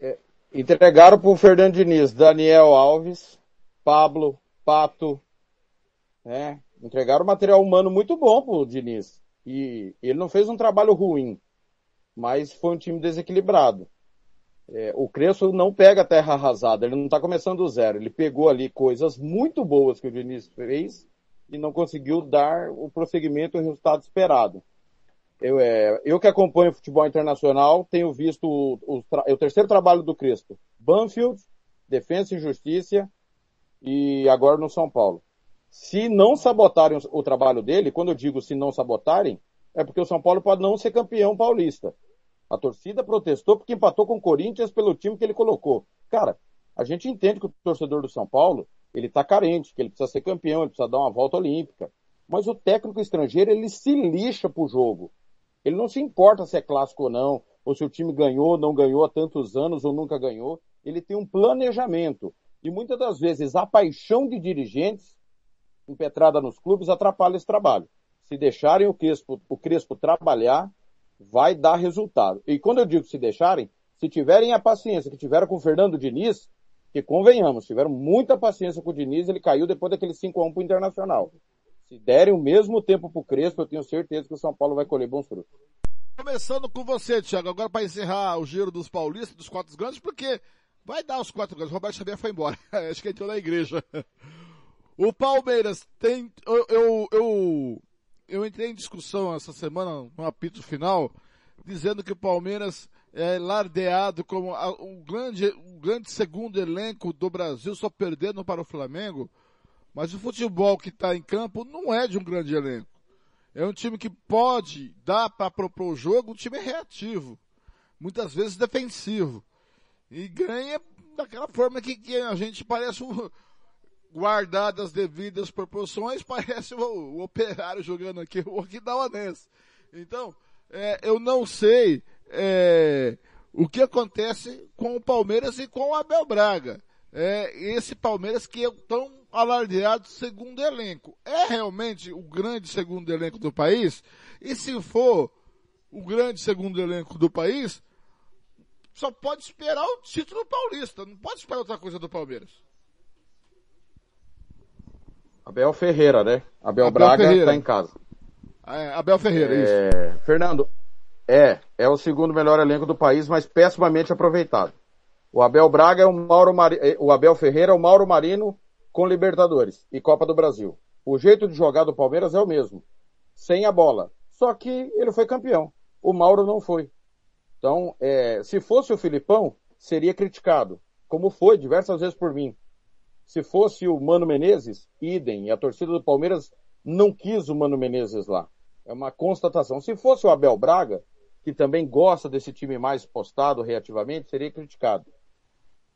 é, entregaram pro Fernando Diniz, Daniel Alves, Pablo, Pato, né? Entregaram material humano muito bom pro Diniz. E ele não fez um trabalho ruim, mas foi um time desequilibrado. É, o Crespo não pega terra arrasada, ele não está começando do zero. Ele pegou ali coisas muito boas que o Diniz fez e não conseguiu dar o prosseguimento e o resultado esperado. Eu, é, eu que acompanho o futebol internacional, tenho visto o, o, o terceiro trabalho do Crespo. Banfield, Defesa e Justiça e agora no São Paulo. Se não sabotarem o, o trabalho dele, quando eu digo se não sabotarem, é porque o São Paulo pode não ser campeão paulista. A torcida protestou porque empatou com o Corinthians pelo time que ele colocou. Cara, a gente entende que o torcedor do São Paulo, ele tá carente, que ele precisa ser campeão, ele precisa dar uma volta olímpica. Mas o técnico estrangeiro, ele se lixa pro jogo. Ele não se importa se é clássico ou não, ou se o time ganhou, não ganhou há tantos anos ou nunca ganhou. Ele tem um planejamento. E muitas das vezes a paixão de dirigentes impetrada nos clubes atrapalha esse trabalho. Se deixarem o Crespo, o Crespo trabalhar, vai dar resultado. E quando eu digo se deixarem, se tiverem a paciência que tiveram com o Fernando Diniz, que convenhamos, tiveram muita paciência com o Diniz, ele caiu depois daquele 5x1 pro Internacional. Se derem o mesmo tempo pro Crespo, eu tenho certeza que o São Paulo vai colher bons frutos. Começando com você, Thiago, agora para encerrar o giro dos paulistas, dos quatro grandes, porque vai dar os quatro grandes. O Roberto Xavier foi embora. <laughs> Acho que entrou na igreja. O Palmeiras tem, eu, eu, eu eu entrei em discussão essa semana, no apito final, dizendo que o Palmeiras é lardeado como um grande, um grande segundo elenco do Brasil, só perdendo para o Flamengo. Mas o futebol que está em campo não é de um grande elenco. É um time que pode dar para propor o jogo, um time reativo. Muitas vezes defensivo. E ganha daquela forma que, que a gente parece um, guardadas as devidas proporções, <laughs> parece o, o, operário jogando aqui, o Okinawanense. Então, é, eu não sei é, o que acontece com o Palmeiras e com o Abel Braga. É, esse Palmeiras que é tão alardeado segundo elenco. É realmente o grande segundo elenco do país? E se for o grande segundo elenco do país, só pode esperar o título paulista, não pode esperar outra coisa do Palmeiras. Abel Ferreira, né? Abel, Abel Braga Ferreira. tá em casa. É, Abel Ferreira, é... isso. Fernando, é, é o segundo melhor elenco do país, mas pessimamente aproveitado. O Abel Braga é o Mauro Mari... É, o Abel Ferreira é o Mauro Marino com Libertadores e Copa do Brasil. O jeito de jogar do Palmeiras é o mesmo. Sem a bola. Só que ele foi campeão. O Mauro não foi. Então, é, se fosse o Filipão, seria criticado. Como foi diversas vezes por mim. Se fosse o Mano Menezes, idem. A torcida do Palmeiras não quis o Mano Menezes lá. É uma constatação. Se fosse o Abel Braga, que também gosta desse time mais postado reativamente, seria criticado.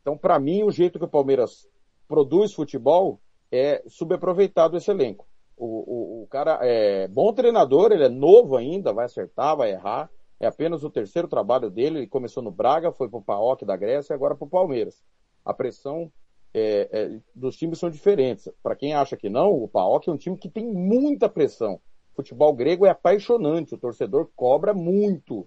Então, para mim, o jeito que o Palmeiras produz futebol é subaproveitado esse elenco. O, o, o, cara é bom treinador, ele é novo ainda, vai acertar, vai errar. É apenas o terceiro trabalho dele. Ele começou no Braga, foi para o PAOK da Grécia e agora para o Palmeiras. A pressão é, é, dos times são diferentes. Para quem acha que não, o PAOK é um time que tem muita pressão. O futebol grego é apaixonante, o torcedor cobra muito.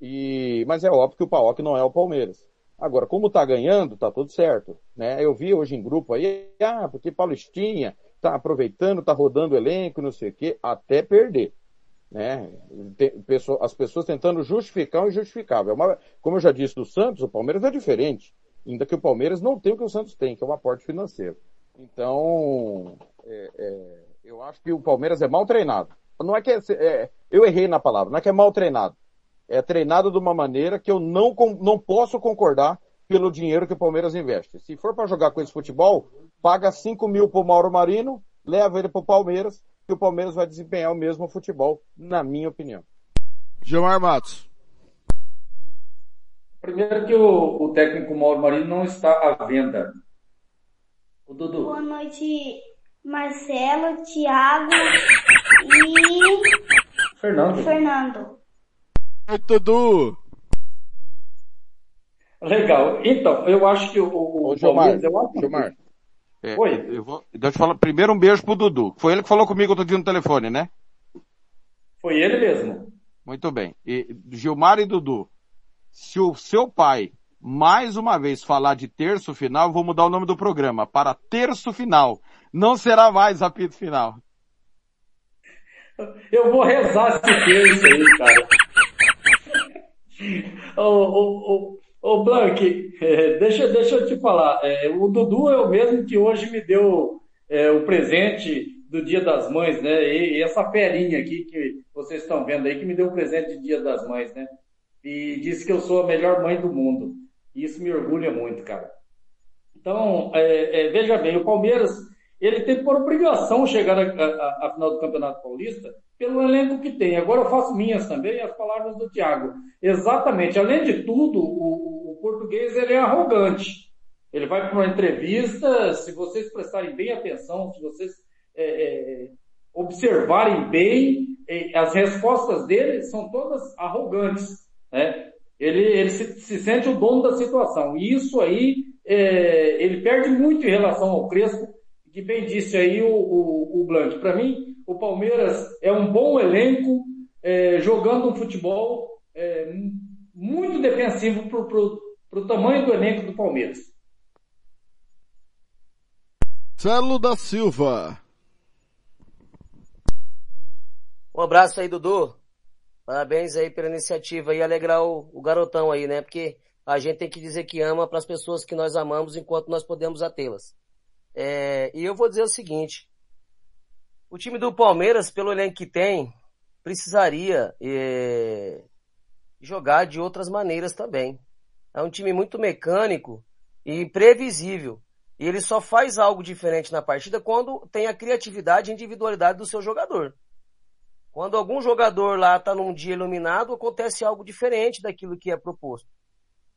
E, mas é óbvio que o PAOK não é o Palmeiras. Agora, como tá ganhando, tá tudo certo. Né? Eu vi hoje em grupo aí, ah, porque Paulistinha tá aproveitando, tá rodando elenco, não sei o quê, até perder. Né? as pessoas tentando justificar o injustificável. É como eu já disse do Santos, o Palmeiras é diferente. Ainda que o Palmeiras não tem o que o Santos tem, que é um aporte financeiro. Então, é, é, eu acho que o Palmeiras é mal treinado. Não é que é, é, eu errei na palavra, não é que é mal treinado. É treinado de uma maneira que eu não, não posso concordar pelo dinheiro que o Palmeiras investe. Se for para jogar com esse futebol, paga 5 mil pro Mauro Marino, leva ele pro Palmeiras, e o Palmeiras vai desempenhar o mesmo futebol, na minha opinião. Gilmar Matos. Primeiro que o, o técnico Mauro Marino não está à venda. O Dudu. Boa noite, Marcelo, Thiago e Fernando. Fernando. Oi, Dudu. Legal. Então, eu acho que o, o Ô, Gilmar, Palmeiras é uma... Gilmar. É, Oi. Eu vou, deixa eu falar, primeiro um beijo pro Dudu. Foi ele que falou comigo outro dia no telefone, né? Foi ele mesmo. Muito bem. E, Gilmar e Dudu, se o seu pai mais uma vez falar de terço final, vou mudar o nome do programa para terço final. Não será mais apito final. Eu vou rezar esse terço aí, cara. Ô, ô, ô, ô Blank, é, deixa, deixa eu te falar. É, o Dudu é o mesmo que hoje me deu é, o presente do Dia das Mães, né? E, e essa ferinha aqui que vocês estão vendo aí, que me deu o presente de Dia das Mães, né? E disse que eu sou a melhor mãe do mundo. E isso me orgulha muito, cara. Então, é, é, veja bem, o Palmeiras, ele tem por obrigação chegar à final do Campeonato Paulista pelo elenco que tem. Agora eu faço minhas também as palavras do Thiago. Exatamente. Além de tudo, o, o português ele é arrogante. Ele vai para uma entrevista, se vocês prestarem bem atenção, se vocês é, é, observarem bem, é, as respostas dele são todas arrogantes. Né? Ele, ele se, se, sente o dono da situação. E isso aí, é, ele perde muito em relação ao Crespo, que bem disse aí o, o, o Blanc. Para mim, o Palmeiras é um bom elenco, é, jogando um futebol é, muito defensivo para o tamanho do elenco do Palmeiras. Celo da Silva. Um abraço aí, Dudu. Parabéns aí pela iniciativa e alegrar o, o, garotão aí, né? Porque a gente tem que dizer que ama para as pessoas que nós amamos enquanto nós podemos atê-las. É, e eu vou dizer o seguinte: o time do Palmeiras, pelo elenco que tem, precisaria é, jogar de outras maneiras também. É um time muito mecânico e previsível. E ele só faz algo diferente na partida quando tem a criatividade e individualidade do seu jogador. Quando algum jogador lá está num dia iluminado, acontece algo diferente daquilo que é proposto.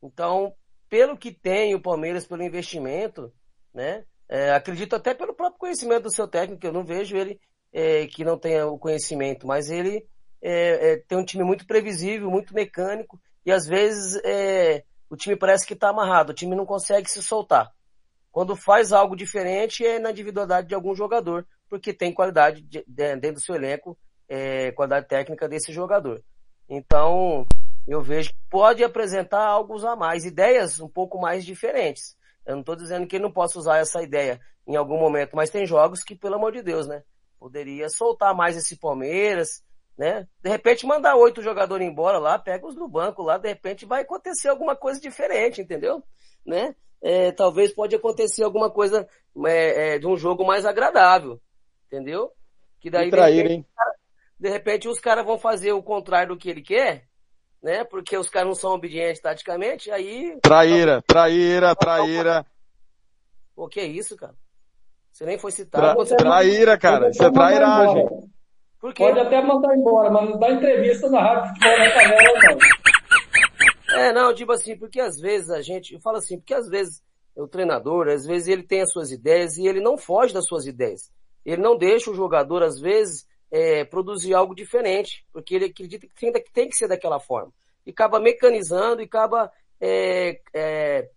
Então, pelo que tem o Palmeiras, pelo investimento, né? É, acredito até pelo próprio conhecimento do seu técnico, eu não vejo ele é, que não tenha o conhecimento, mas ele é, é tem um time muito previsível, muito mecânico, e às vezes é, o time parece que está amarrado, o time não consegue se soltar. Quando faz algo diferente é na individualidade de algum jogador, porque tem qualidade de, de, dentro do seu elenco é, qualidade técnica desse jogador. Então, eu vejo que pode apresentar algo a mais, ideias um pouco mais diferentes. Eu não estou dizendo que ele não possa usar essa ideia em algum momento, mas tem jogos que, pelo amor de Deus, né? Poderia soltar mais esse Palmeiras, né? De repente mandar oito jogadores embora lá, pega os do banco lá, de repente vai acontecer alguma coisa diferente, entendeu? Né? É, talvez pode acontecer alguma coisa é, é, de um jogo mais agradável, entendeu? Que daí trair, hein? De repente os caras vão fazer o contrário do que ele quer, né? Porque os caras não são obedientes taticamente, aí. Traíra, traíra, traíra. Pô, que isso, cara? Você nem foi citado. Tra traíra, cara. Isso é trairagem. Por quê? Pode até mandar embora, mas não dá entrevista na rádio futebol na canela, não. É, não, tipo assim, porque às vezes a gente, eu falo assim, porque às vezes o treinador, às vezes ele tem as suas ideias e ele não foge das suas ideias. Ele não deixa o jogador, às vezes, é, produzir algo diferente, porque ele acredita que tem, que tem que ser daquela forma. E acaba mecanizando e acaba, é, é,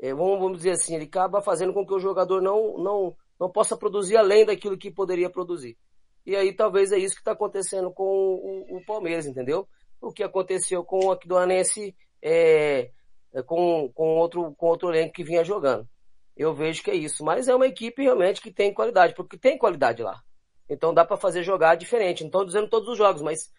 é, vamos, vamos dizer assim, ele acaba fazendo com que o jogador não, não, não possa produzir além daquilo que poderia produzir. E aí talvez é isso que está acontecendo com o, o, Palmeiras, entendeu? O que aconteceu com o Aquidonense é, é, com, com, outro, com outro elenco que vinha jogando. Eu vejo que é isso. Mas é uma equipe realmente que tem qualidade, porque tem qualidade lá. Então dá para fazer jogar diferente. Não estou dizendo todos os jogos, mas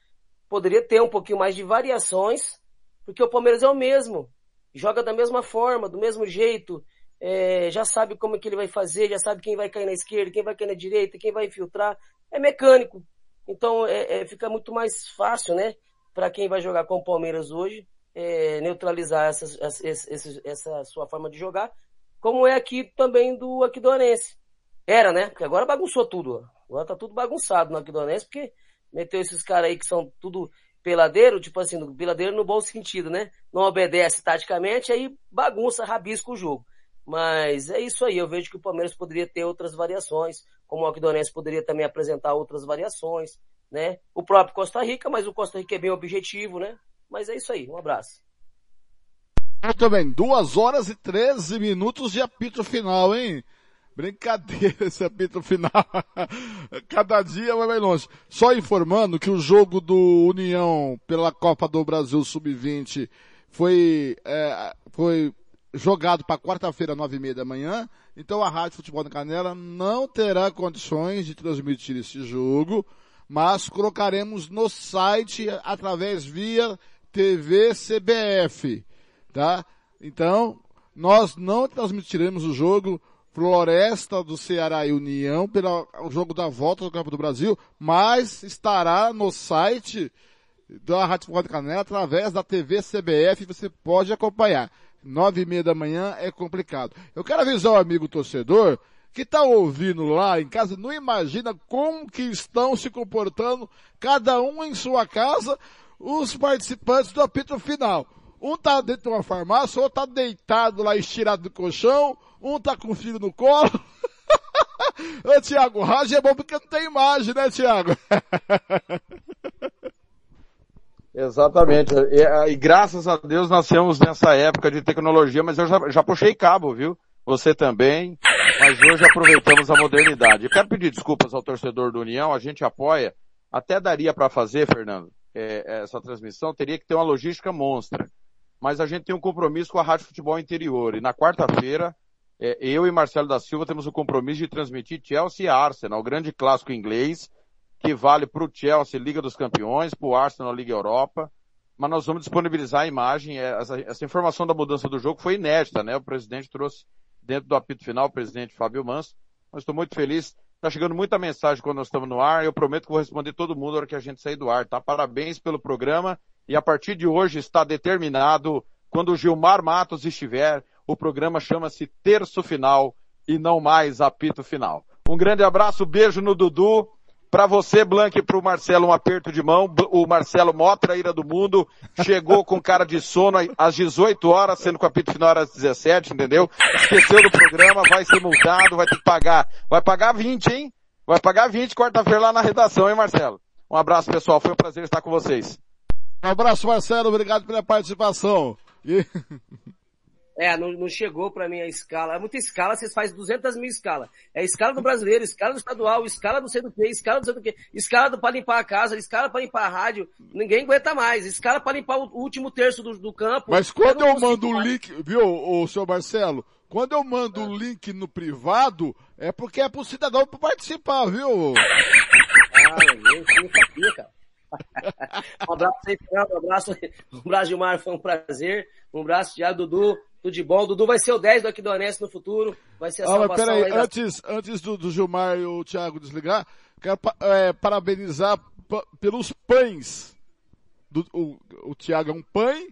poderia ter um pouquinho mais de variações, porque o Palmeiras é o mesmo. Joga da mesma forma, do mesmo jeito, é, já sabe como é que ele vai fazer, já sabe quem vai cair na esquerda, quem vai cair na direita, quem vai infiltrar. É mecânico. Então é, é, fica muito mais fácil, né? Para quem vai jogar com o Palmeiras hoje, é, neutralizar essa, essa, essa, sua forma de jogar, como é aqui também do Aquidonense. Era, né? Porque agora bagunçou tudo. Agora tá tudo bagunçado no Aquidonense, porque meteu esses caras aí que são tudo peladeiro, tipo assim, peladeiro no bom sentido, né? Não obedece taticamente, aí bagunça, rabisca o jogo. Mas é isso aí, eu vejo que o Palmeiras poderia ter outras variações, como o Alquidonense poderia também apresentar outras variações, né? O próprio Costa Rica, mas o Costa Rica é bem objetivo, né? Mas é isso aí, um abraço. Muito bem, duas horas e 13 minutos de apito final, hein? Brincadeira esse apito final. <laughs> Cada dia vai mais longe. Só informando que o jogo do União pela Copa do Brasil Sub-20 foi, é, foi jogado para quarta-feira, nove e meia da manhã. Então a Rádio Futebol na Canela não terá condições de transmitir esse jogo, mas colocaremos no site através via TV CBF tá? Então, nós não transmitiremos o jogo Floresta do Ceará e União pelo jogo da volta do Campo do Brasil, mas estará no site da Rádio Futebol de Canela através da TV CBF, você pode acompanhar. Nove e meia da manhã é complicado. Eu quero avisar o amigo torcedor que está ouvindo lá em casa, não imagina como que estão se comportando, cada um em sua casa, os participantes do apito final. Um tá dentro de uma farmácia, outro tá deitado lá, estirado no colchão, um tá com o filho no colo. <laughs> Ô, Tiago, rádio é bom porque não tem imagem, né, Tiago? <laughs> Exatamente. E, e graças a Deus nascemos nessa época de tecnologia, mas eu já, já puxei cabo, viu? Você também. Mas hoje aproveitamos a modernidade. Eu quero pedir desculpas ao torcedor do União, a gente apoia. Até daria para fazer, Fernando, é, essa transmissão, teria que ter uma logística monstra. Mas a gente tem um compromisso com a Rádio Futebol Interior. E na quarta-feira, é, eu e Marcelo da Silva temos o compromisso de transmitir Chelsea e Arsenal, o grande clássico inglês, que vale para o Chelsea Liga dos Campeões, para o Arsenal Liga Europa. Mas nós vamos disponibilizar a imagem. é, Essa, essa informação da mudança do jogo foi inédita, né? O presidente trouxe dentro do apito final, o presidente Fábio Manso. Mas estou muito feliz. Está chegando muita mensagem quando nós estamos no ar. Eu prometo que vou responder todo mundo na hora que a gente sair do ar, tá? Parabéns pelo programa. E a partir de hoje está determinado, quando o Gilmar Matos estiver, o programa chama-se Terço Final e não mais Apito Final. Um grande abraço, beijo no Dudu. Para você, Blank, e para o Marcelo, um aperto de mão. O Marcelo, maior traíra do mundo, chegou com cara de sono às 18 horas, sendo que o apito final era às 17, entendeu? Esqueceu do programa, vai ser multado, vai ter que pagar. Vai pagar 20, hein? Vai pagar 20 quarta-feira lá na redação, hein, Marcelo? Um abraço, pessoal. Foi um prazer estar com vocês. Um abraço, Marcelo. Obrigado pela participação. E... <laughs> É, não, não chegou para mim a escala. É muita escala, vocês fazem 200 mil escala. É escala do brasileiro, escala do estadual, escala do sei do que, escala do sei do que, escala do, pra limpar a casa, escala para limpar a rádio. Ninguém aguenta mais. Escala para limpar o último terço do, do campo. Mas quando eu consigo mando o link, viu, o senhor Marcelo? Quando eu mando o link no privado, é porque é pro cidadão participar, viu? Ah, eu não sabia, cara. Um abraço aí, Fernando, um abraço, um abraço, Gilmar, foi um prazer. Um abraço, Thiago, Dudu, tudo de bom. Dudu vai ser o 10 do Aquidonense no futuro. Vai ser a Ah, mas peraí, da- antes, antes do, do Gilmar e o Thiago desligar, quero é, parabenizar pa- pelos pães. Do, o, o Thiago é um pãe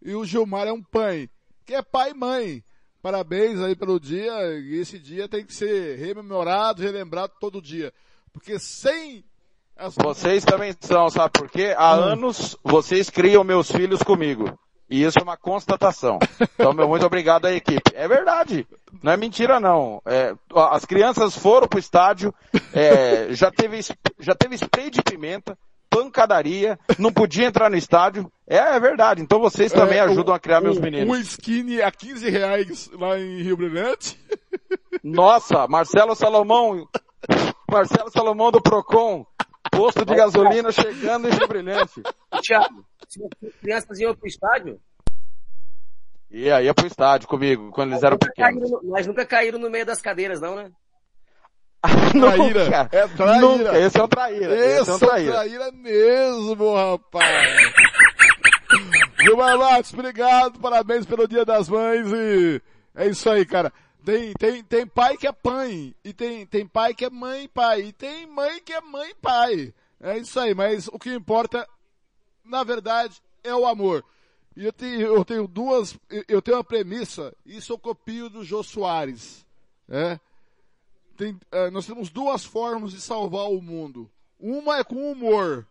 e o Gilmar é um pãe, que é pai e mãe. Parabéns aí pelo dia, e esse dia tem que ser rememorado, relembrado todo dia. Porque sem. Vocês também são, sabe por quê? Há anos vocês criam meus filhos comigo. E isso é uma constatação. Então, meu muito obrigado à equipe. É verdade. Não é mentira, não. É, as crianças foram pro estádio, é, já, teve, já teve spray de pimenta, pancadaria, não podia entrar no estádio. É, é verdade. Então vocês também É, ajudam um- a criar meus um- meninos. Um skinny a 15 reais lá em Rio Brilhante. Nossa, Marcelo Salomão, Marcelo Salomão do Procon, posto de gasolina chegando em Rio Brilhante. Thiago, se as crianças iam pro estádio, E aí ia pro estádio comigo, quando eles eram pequenos. caíram mas nunca caíram no meio das cadeiras, não, né? <laughs> Traíra. Nunca. É traíra. Nunca. Esse é um traíra. Esse, Esse é um traíra. traíra mesmo, rapaz. Gilmar Matos, obrigado, parabéns pelo Dia das Mães e é isso aí, cara. Tem, tem, tem pai que é pai, e tem, tem pai que é mãe e pai, e tem mãe que é mãe e pai. É isso aí, mas o que importa, na verdade, é o amor. E eu tenho, eu tenho duas, eu- tenho uma premissa, isso eu copio do Jô Soares. É? Tem, é, nós temos duas formas de salvar o mundo. Uma é com humor,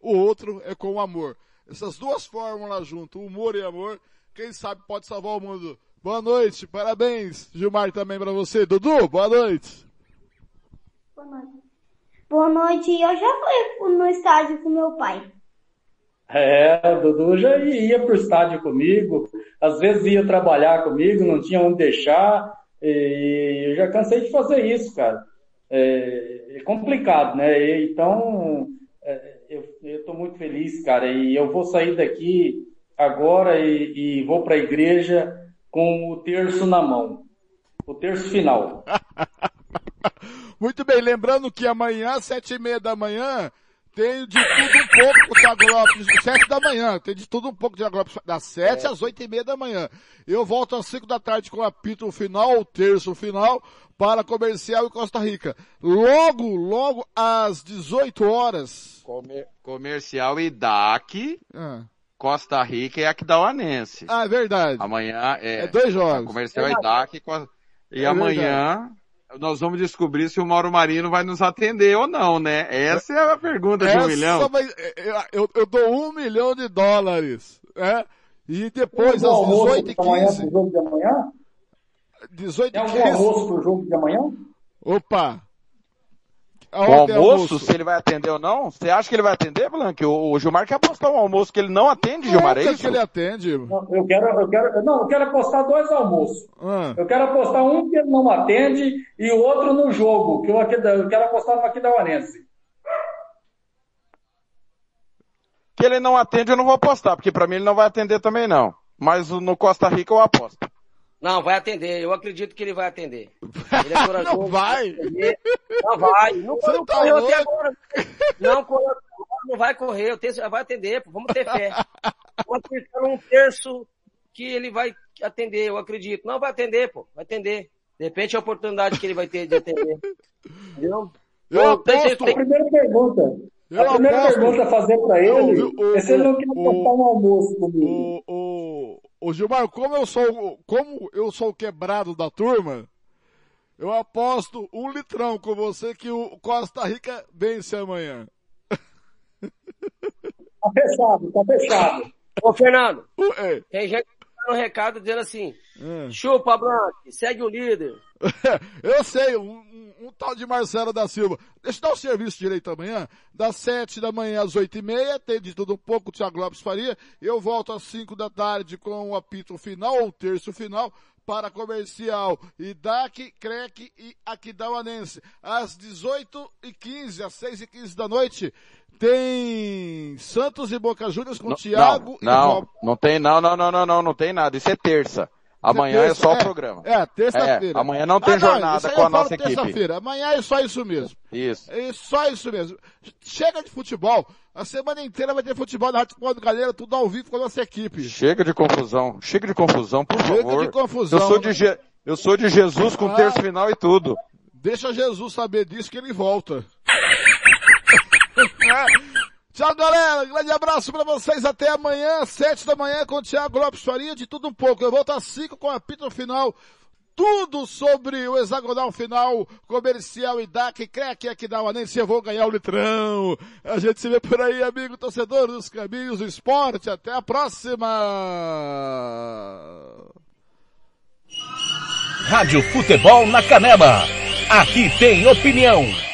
o outro é com amor. Essas duas fórmulas junto, humor e amor, quem sabe pode salvar o mundo. Boa noite, parabéns. Gilmar também pra você. Dudu, boa noite. Boa noite. Boa noite. Eu já fui no estádio com meu pai. É, o Dudu já ia pro estádio comigo, às vezes ia trabalhar comigo, não tinha onde deixar, e eu já cansei de fazer isso, cara. É, é complicado, né? Então, é, eu, eu tô muito feliz, cara, e eu vou sair daqui agora e, e vou pra igreja com o terço na mão. O terço final. <laughs> Muito bem, lembrando que amanhã, às sete e meia da manhã, tem de tudo um pouco com o Thiago Lopes, sete da manhã, tem de tudo um pouco com o Thiago Lopes, das sete às oito e meia da manhã. Eu volto às cinco da tarde com o apito final, o terço final, para comercial e Costa Rica. Logo, logo às 18 horas. Comer- comercial e DAC, Ah, Costa Rica e Aquidauanense. Ah, é verdade. Amanhã é, É dois jogos. Comercial É e DAC. E É amanhã nós vamos descobrir se o Mauro Marino vai nos atender ou não, né? Essa é a pergunta de um Essa milhão. vai- eu, eu- eu dou um milhão de dólares, é? E depois, às algum almoço 18 e pra amanhã 15 pro jogo de amanhã? 18 Tem e algum 15 almoço pro jogo de amanhã? Opa! O é almoço, se ele vai atender ou não, você acha que ele vai atender, Blanque? O, o Gilmar quer apostar um almoço que ele não atende, Gilmar, é isso? que ele atende. Não, eu quero, eu quero, não, eu quero apostar dois almoços. Ah. Eu quero apostar um que ele não atende e o outro no jogo, que eu, aqui- eu quero apostar no Aquidauanense. Que ele não atende, eu não vou apostar, porque pra mim ele não vai atender também não. Mas o- no Costa Rica eu aposto. Não, vai atender. Eu acredito que ele vai atender. <laughs> Ele é corajoso. Não vai. Não vai. Não, Você não tá correu até louco? agora. Não correu até agora, não vai correr. Eu tenho, vai atender, pô. Vamos ter fé. Vamos acreditar num terço que ele vai atender, eu acredito. Não, vai atender, pô. Vai atender. De repente é a oportunidade que ele vai ter de atender. Entendeu? Eu tenho aposto. A primeira pergunta. Eu a primeira aposto. pergunta a fazer pra ele O- o- é se ele não quer o- um almoço comigo. O, o, o Gilmar, como eu sou, como eu sou o quebrado da turma, eu aposto um litrão com você que o Costa Rica vence amanhã. Tá fechado, tá fechado. Ô, Fernando, é. tem gente que tá no recado dizendo assim, Hum. chupa, Blanque, segue o líder. <laughs> Eu sei, um, um- um tal de Marcelo da Silva. Deixa eu dar o serviço direito amanhã. Das sete da manhã às oito e meia, tem de tudo um pouco, o Thiago Lopes Faria. Eu volto às cinco da tarde com o apito final, ou terço final, para comercial. Idac, Crec e Aquidauanense. Às 18 e 15 às seis e 15 da noite, tem Santos e Boca Juniors com Não, Thiago não, e não, Rob. não tem, não, não, não, não, não, não tem nada. Isso é terça. Amanhã é só é, o programa. É, terça-feira. É, amanhã não tem Ah, jornada isso aí com a nossa equipe. terça-feira. Amanhã é só isso mesmo. Isso. É só isso mesmo. Chega de futebol. A semana inteira vai ter futebol na Rádio do Galera, tudo ao vivo com a nossa equipe. Chega de confusão. Chega de confusão, por Chega favor. de confusão. Eu sou de, Je- eu sou de Jesus com Ah. terço final e tudo. Deixa Jesus saber disso que ele volta. <laughs> É. Tchau, galera. Grande abraço pra vocês. Até amanhã, sete da manhã, com o Thiago Lopes Faria, de tudo um pouco. Eu volto às cinco com a pita final. Tudo sobre o hexagonal final, comercial e DAC, CREC, aqui da Uanense, eu vou ganhar o litrão. A gente se vê por aí, amigo torcedor dos caminhos do esporte. Até a próxima! Rádio Futebol na Canela. Aqui tem opinião.